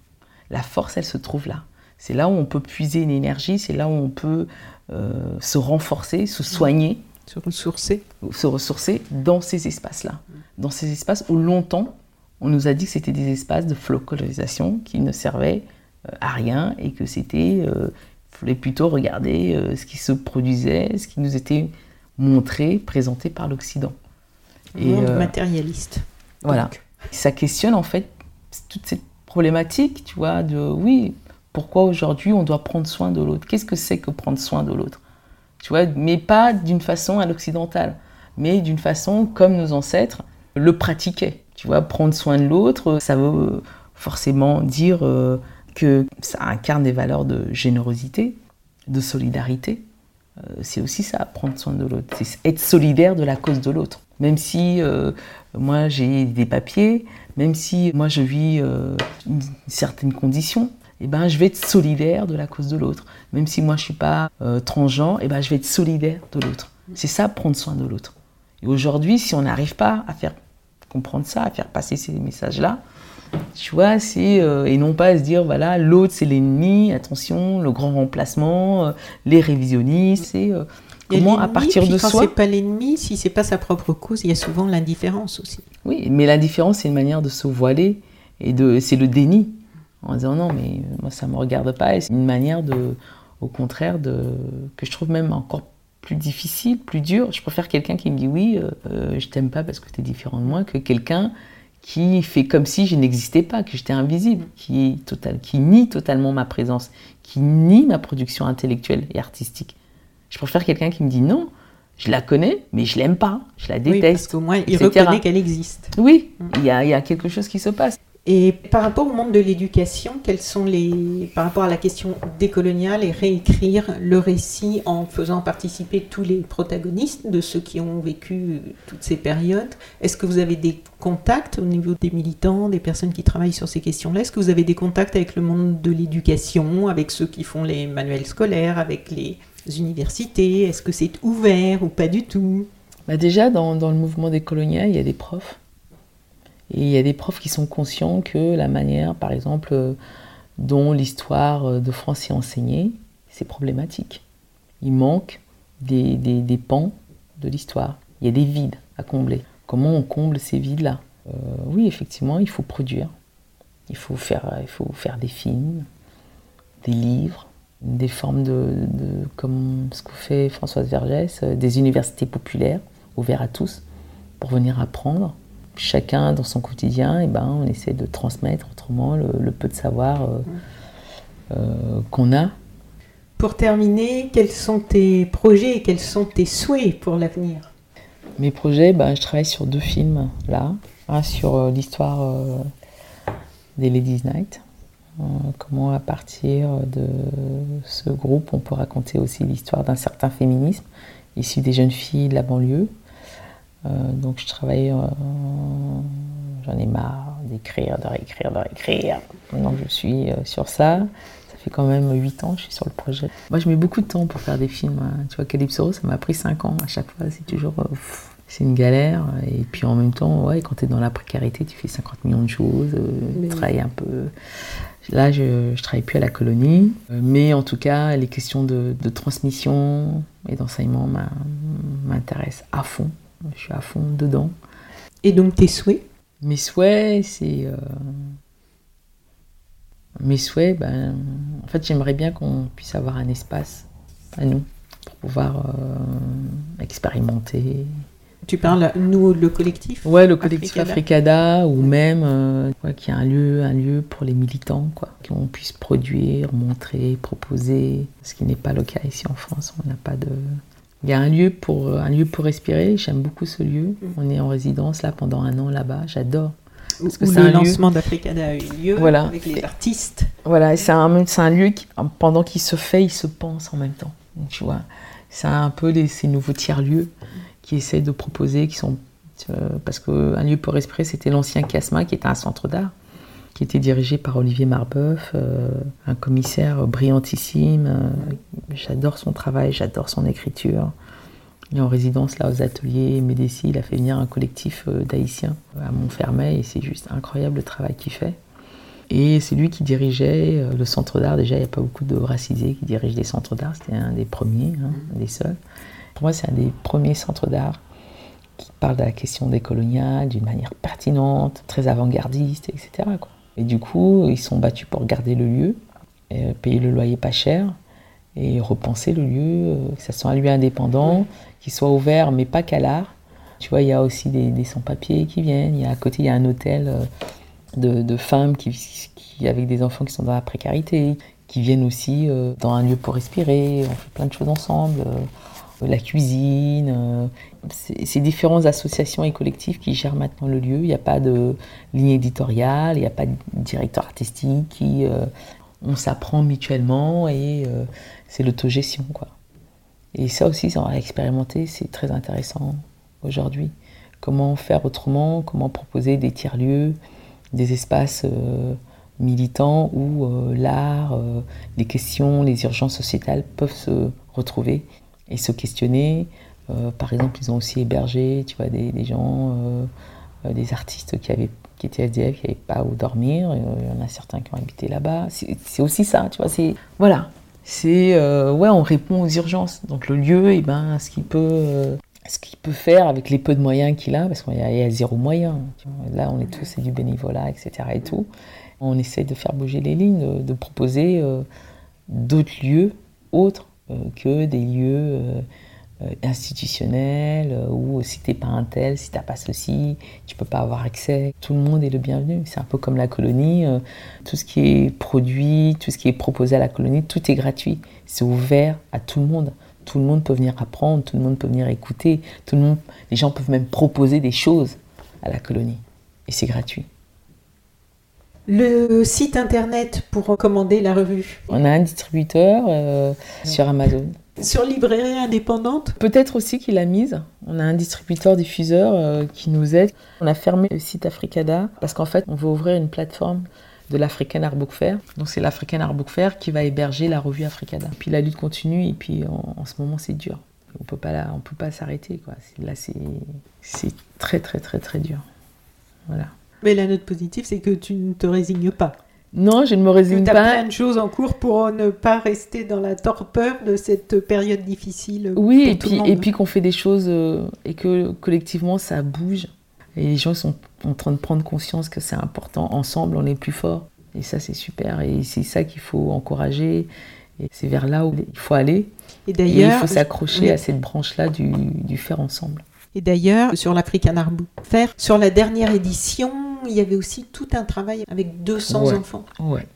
La force, elle se trouve là. C'est là où on peut puiser une énergie, c'est là où on peut euh, se renforcer, se soigner se ressourcer Se ressourcer dans ces espaces-là. Dans ces espaces où longtemps, on nous a dit que c'était des espaces de flocalisation qui ne servaient euh, à rien et que c'était. Euh, fallait plutôt regarder euh, ce qui se produisait, ce qui nous était montré, présenté par l'Occident. Monde euh, matérialiste. Voilà. Ça questionne en fait toute cette problématique, tu vois, de oui, pourquoi aujourd'hui on doit prendre soin de l'autre? Qu'est-ce que c'est que prendre soin de l'autre? Tu vois, mais pas d'une façon à l'occidentale, mais d'une façon comme nos ancêtres le pratiquaient. Tu vois, prendre soin de l'autre, ça veut forcément dire euh, que ça incarne des valeurs de générosité, de solidarité. Euh, c'est aussi ça, prendre soin de l'autre. C'est être solidaire de la cause de l'autre. Même si euh, moi j'ai des papiers, même si moi je vis une certaine condition, eh ben, je vais être solidaire de la cause de l'autre. Même si moi je ne suis pas transgenre, eh ben, je vais être solidaire de l'autre. C'est ça, prendre soin de l'autre. Et aujourd'hui, si on n'arrive pas à faire comprendre ça, à faire passer ces messages-là, tu vois, c'est euh, et non pas à se dire voilà l'autre c'est l'ennemi, attention le grand remplacement, euh, les révisionnistes, c'est euh, comment à partir de quand soi. c'est pas l'ennemi, si c'est pas sa propre cause, il y a souvent l'indifférence aussi. Oui, mais l'indifférence c'est une manière de se voiler et de c'est le déni en disant non mais moi ça me regarde pas et c'est une manière de au contraire de que je trouve même encore plus difficile, plus dur. Je préfère quelqu'un qui me dit oui, je t'aime pas parce que tu es différent de moi que quelqu'un qui fait comme si je n'existais pas, que j'étais invisible, qui, total, qui nie totalement ma présence, qui nie ma production intellectuelle et artistique. Je préfère quelqu'un qui me dit non, je la connais, mais je l'aime pas, je la déteste. Oui, parce qu'au moins, il reconnaît qu'elle existe. Oui, mm. il y a quelque chose qui se passe. Et par rapport au monde de l'éducation, quels sont les, par rapport à la question décoloniale et réécrire le récit en faisant participer tous les protagonistes de ceux qui ont vécu toutes ces périodes, est-ce que vous avez des contacts au niveau des militants, des personnes qui travaillent sur ces questions-là? Est-ce que vous avez des contacts avec le monde de l'éducation, avec ceux qui font les manuels scolaires, avec les universités? Est-ce que c'est ouvert ou pas du tout? Bah Déjà, dans, dans le mouvement décolonial, il y a des profs et il y a des profs qui sont conscients que la manière, par exemple, euh, dont l'histoire euh, de France est enseignée, c'est problématique. Il manque des, des, pans de l'histoire. Il y a des vides à combler. Comment on comble ces vides-là? Euh, Oui, effectivement, il faut produire. Il faut faire, des films, des livres, des formes comme ce que fait Françoise Vergès, des universités populaires ouvertes à tous pour venir apprendre chacun dans son quotidien, et ben, on essaie de transmettre autrement le, peu de savoir euh, euh, qu'on a. Pour terminer, quels sont tes projets et quels sont tes souhaits pour l'avenir? Mes projets, ben, je travaille sur deux films là. Un sur euh, l'histoire des Ladies Night. comment à partir de ce groupe on peut raconter aussi l'histoire d'un certain féminisme issu des jeunes filles de la banlieue donc je travaille, euh, j'en ai marre d'écrire, de réécrire, de réécrire. Maintenant je suis euh, sur ça, ça fait quand même 8 ans que je suis sur le projet. Moi je mets beaucoup de temps pour faire des films. Hein. Tu vois, Calypso, ça m'a pris 5 ans à chaque fois, c'est toujours... c'est une galère. Et puis en même temps, ouais, quand tu es dans la précarité, tu fais 50 millions de choses, tu travailles un peu. Là, je ne travaille plus à la colonie, mais en tout cas, les questions de, de transmission et d'enseignement m'intéressent à fond. Je suis à fond dedans. Et donc tes souhaits Mes souhaits, c'est. Euh, mes souhaits, ben, en fait, j'aimerais bien qu'on puisse avoir un espace à nous pour pouvoir euh, expérimenter. Tu parles, nous, le collectif Ouais, le collectif Africada, ou même euh, qu'il y ait un lieu, un lieu pour les militants, quoi, qu'on puisse produire, montrer, proposer, ce qui n'est pas le cas ici en France. On n'a pas de, il y a un lieu pour, euh, un lieu pour respirer. J'aime beaucoup ce lieu. Mm. On est en résidence là pendant un an là-bas. J'adore. Parce que le lancement d'Africada a eu lieu voilà. avec les artistes. Voilà, c'est un, un, lieu qui, pendant qu'il se fait, il se pense en même temps. Tu vois, c'est un peu les, ces nouveaux tiers-lieux qui essaient de proposer, qui sont parce qu'un lieu pour respirer, c'était l'ancien Casma qui était un centre d'art qui était dirigé par Olivier Marbeuf, euh, un commissaire brillantissime. Euh, j'adore son travail, j'adore son écriture. Il est en résidence là aux ateliers Médécie, il a fait venir un collectif euh, d'Haïtiens à Montfermeil et c'est juste incroyable le travail qu'il fait. Et c'est lui qui dirigeait le centre d'art. Déjà, il n'y a pas beaucoup de racisés qui dirigent des centres d'art. C'était un des premiers, hein, un des seuls. Pour moi, c'est un des premiers centres d'art qui parle de la question décoloniale d'une manière pertinente, très avant-gardiste, etc. Quoi. Et du coup, ils sont battus pour garder le lieu, euh, payer le loyer pas cher. et repenser le lieu, euh, que ça soit un lieu indépendant, qui soit ouvert, mais pas qu'à l'art. Tu vois, il y a aussi des, sans-papiers qui viennent. Il y a, à côté, il y a un hôtel euh, de, femmes qui, qui, avec des enfants qui sont dans la précarité, qui viennent aussi dans un lieu pour respirer. On fait plein de choses ensemble. La cuisine. c'est différentes associations et collectifs qui gèrent maintenant le lieu. Il n'y a pas de ligne éditoriale, il n'y a pas de directeur artistique qui on s'apprend mutuellement et euh, c'est l'autogestion. Et ça aussi, va expérimenter, c'est très intéressant aujourd'hui. Comment faire autrement, comment proposer des tiers-lieux, des espaces euh, militants où euh, l'art, les questions, les urgences sociétales peuvent se retrouver et se questionner. par exemple, ils ont aussi hébergé tu vois, des, gens, des artistes qui avaient qui étaient SDF, qui n'avaient pas où dormir. Il y en a certains qui ont habité là-bas. C'est aussi ça, tu vois. C'est voilà. C'est euh, ouais, on répond aux urgences. Donc le lieu, eh ben, ce qu'il peut, euh, peut faire avec les peu de moyens qu'il a, parce qu'il y, a zéro moyen. Là, on est tous c'est du bénévolat, etc. Et tout. On essaye de faire bouger les lignes, de, proposer euh, d'autres lieux autres que des lieux euh, euh, ou si t'es pas un tel, si t'as pas ceci, tu peux pas avoir accès. Tout le monde est le bienvenu. C'est un peu comme la colonie. Euh, tout ce qui est produit, tout ce qui est proposé à la colonie, tout est gratuit. C'est ouvert à tout le monde. Tout le monde peut venir apprendre, tout le monde peut venir écouter, tout le monde, les gens peuvent même proposer des choses à la colonie. Et c'est gratuit. Le site internet pour commander la revue On a un distributeur sur Amazon. Sur librairie indépendante Peut-être aussi qu'il a mise. On a un distributeur diffuseur euh, qui nous aide. On a fermé le site Africada parce qu'en fait, on veut ouvrir une plateforme de l'African Art Book Fair. Donc c'est l'African Art Book Fair qui va héberger la revue Africada. Puis la lutte continue et puis en, ce moment c'est dur. On peut pas on peut pas s'arrêter quoi. Là c'est c'est très très très très dur. Voilà. Mais la note positive c'est que tu ne te résignes pas. Non, je ne me résigne pas. Tu as plein de choses en cours pour ne pas rester dans la torpeur de cette période difficile. Oui, et puis, et puis qu'on fait des choses euh, et que collectivement ça bouge. Et les gens sont en train de prendre conscience que c'est important. Ensemble, on est plus fort. Et ça, c'est super. Et c'est ça qu'il faut encourager. Et c'est vers là où il faut aller. Et d'ailleurs, il faut s'accrocher à cette branche-là du, du faire ensemble. Et d'ailleurs, sur l'African Art Fair, sur la dernière édition, il y avait aussi tout un travail avec 200 enfants. Ouais.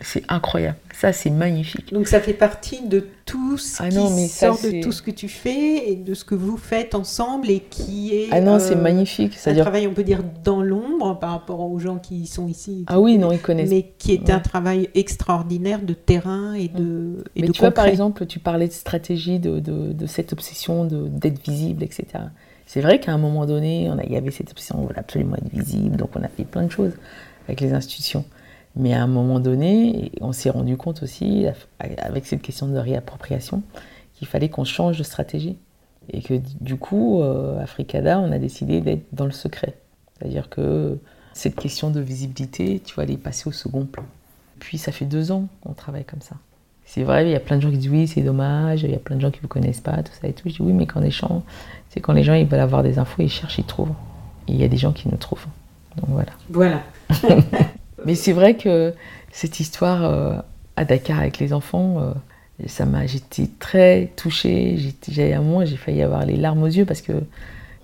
C'est incroyable. Ça, c'est magnifique. Donc, ça fait partie de tout ce ah qui sort de tout ce que tu fais et de ce que vous faites ensemble et qui est. Ah non, c'est euh, magnifique. Un travail, on peut dire, dans l'ombre par rapport aux gens qui sont ici. Ah oui, non, ils connaissent. Mais qui est un travail extraordinaire de terrain et de. Et mais tu vois, par exemple, tu parlais de stratégie, de, de, de cette obsession d'être visible, etc. C'est vrai qu'à un moment donné, on a, il y avait cette option, on voulait absolument être visible, donc on a fait plein de choses avec les institutions. Mais à un moment donné, on s'est rendu compte aussi, avec cette question de réappropriation, qu'il fallait qu'on change de stratégie. Et que du coup, euh, Africada, on a décidé d'être dans le secret. C'est-à-dire que cette question de visibilité, tu vois, elle est passée au second plan. Puis ça fait deux ans qu'on travaille comme ça. C'est vrai, il y a plein de gens qui disent oui, c'est dommage, il y a plein de gens qui ne vous connaissent pas, tout ça et tout. Je dis oui, mais quand les gens, c'est quand les gens ils veulent avoir des infos, ils cherchent, ils trouvent. Et il y a des gens qui nous trouvent. Donc voilà. Voilà. mais c'est vrai que cette histoire euh, à Dakar avec les enfants, euh, ça m'a, j'étais très touchée. J'ai, à un moment, j'ai failli avoir les larmes aux yeux parce que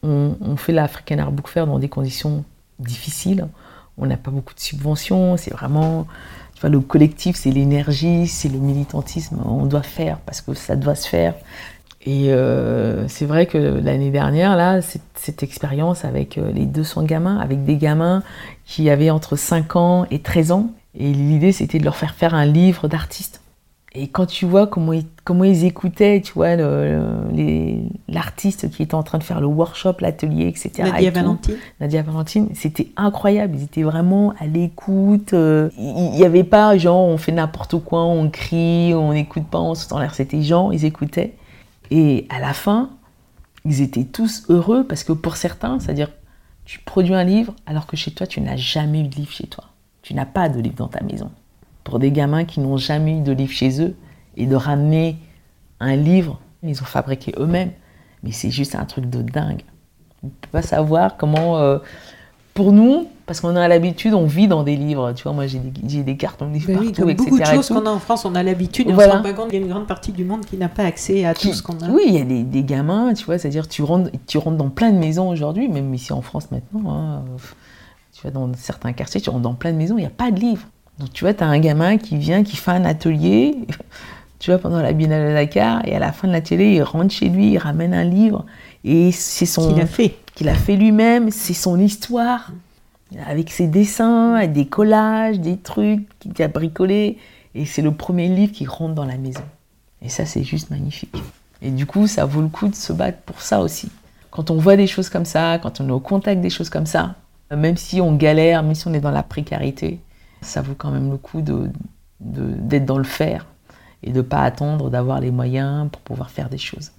on, on fait l'African Art Book Fair dans des conditions difficiles. On n'a pas beaucoup de subventions. C'est vraiment le collectif, c'est l'énergie, c'est le militantisme. On doit faire parce que ça doit se faire. Et euh, c'est vrai que l'année dernière, là, cette, expérience avec euh, les 200 gamins, avec des gamins qui avaient entre 5 ans et 13 ans, et l'idée c'était de leur faire faire un livre d'artiste. Et quand tu vois comment ils, comment ils écoutaient, tu vois, l'artiste qui était en train de faire le workshop, l'atelier, etc. Nadia Valentine. Nadia Valentine, c'était incroyable. Ils étaient vraiment à l'écoute. Euh, il n'y avait pas genre on fait n'importe quoi, on crie, on n'écoute pas, on se tend l'air. C'était gens, ils écoutaient. Et à la fin, ils étaient tous heureux parce que pour certains, c'est-à-dire tu produis un livre alors que chez toi, tu n'as jamais eu de livre chez toi. Tu n'as pas de livre dans ta maison pour des gamins qui n'ont jamais eu de livre chez eux et de ramener un livre, ils ont fabriqué eux-mêmes. Mais c'est juste un truc de dingue. On ne peut pas savoir comment. Euh, pour nous, Parce qu'on a l'habitude, on vit dans des livres. Tu vois, moi j'ai des, cartes, on lit Ben partout, oui, comme etc. beaucoup de choses qu'on a en France, on a l'habitude et on Voilà. se rend pas compte qu'il y a une grande partie du monde qui n'a pas accès à Qui- tout ce qu'on a. Oui, il y a des, des gamins, tu vois, c'est-à-dire tu rentres, tu rentres dans plein de maisons aujourd'hui, même ici en France maintenant. hein, tu vas dans certains quartiers, tu rentres dans plein de maisons, il n'y a pas de livres. Donc tu vois, tu as un gamin qui vient, qui fait un atelier, tu vois, pendant la Biennale de Dakar, et à la fin de l'atelier, il rentre chez lui, il ramène un livre, et c'est son... Qu'il a fait. qu'il a fait lui-même, c'est son histoire, avec ses dessins, avec des collages, des trucs qu'il a bricolé. Et c'est le premier livre qui rentre dans la maison. Et ça, c'est juste magnifique. Et du coup, ça vaut le coup de se battre pour ça aussi. Quand on voit des choses comme ça, quand on est au contact des choses comme ça, même si on galère, même si on est dans la précarité, ça vaut quand même le coup de- de- d'être dans le faire et de ne pas attendre d'avoir les moyens pour pouvoir faire des choses,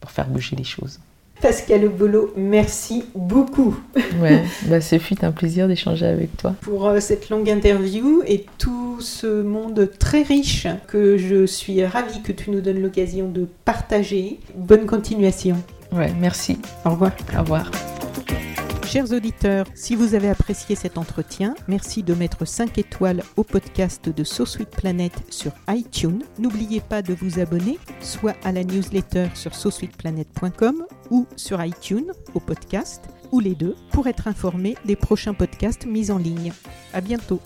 pour faire bouger les choses. Pascal Obolo, merci beaucoup Ouais, bah ce fut un plaisir d'échanger avec toi. pour euh, cette longue interview et tout ce monde très riche que je suis ravie que tu nous donnes l'occasion de partager. Bonne continuation. Ouais, merci. Au revoir. Au revoir. Chers auditeurs, si vous avez apprécié cet entretien, merci de mettre 5 étoiles au podcast de So Sweet Planet sur iTunes. N'oubliez pas de vous abonner soit à la newsletter sur sosweetplanet.com ou sur iTunes au podcast ou les deux pour être informé des prochains podcasts mis en ligne. À bientôt.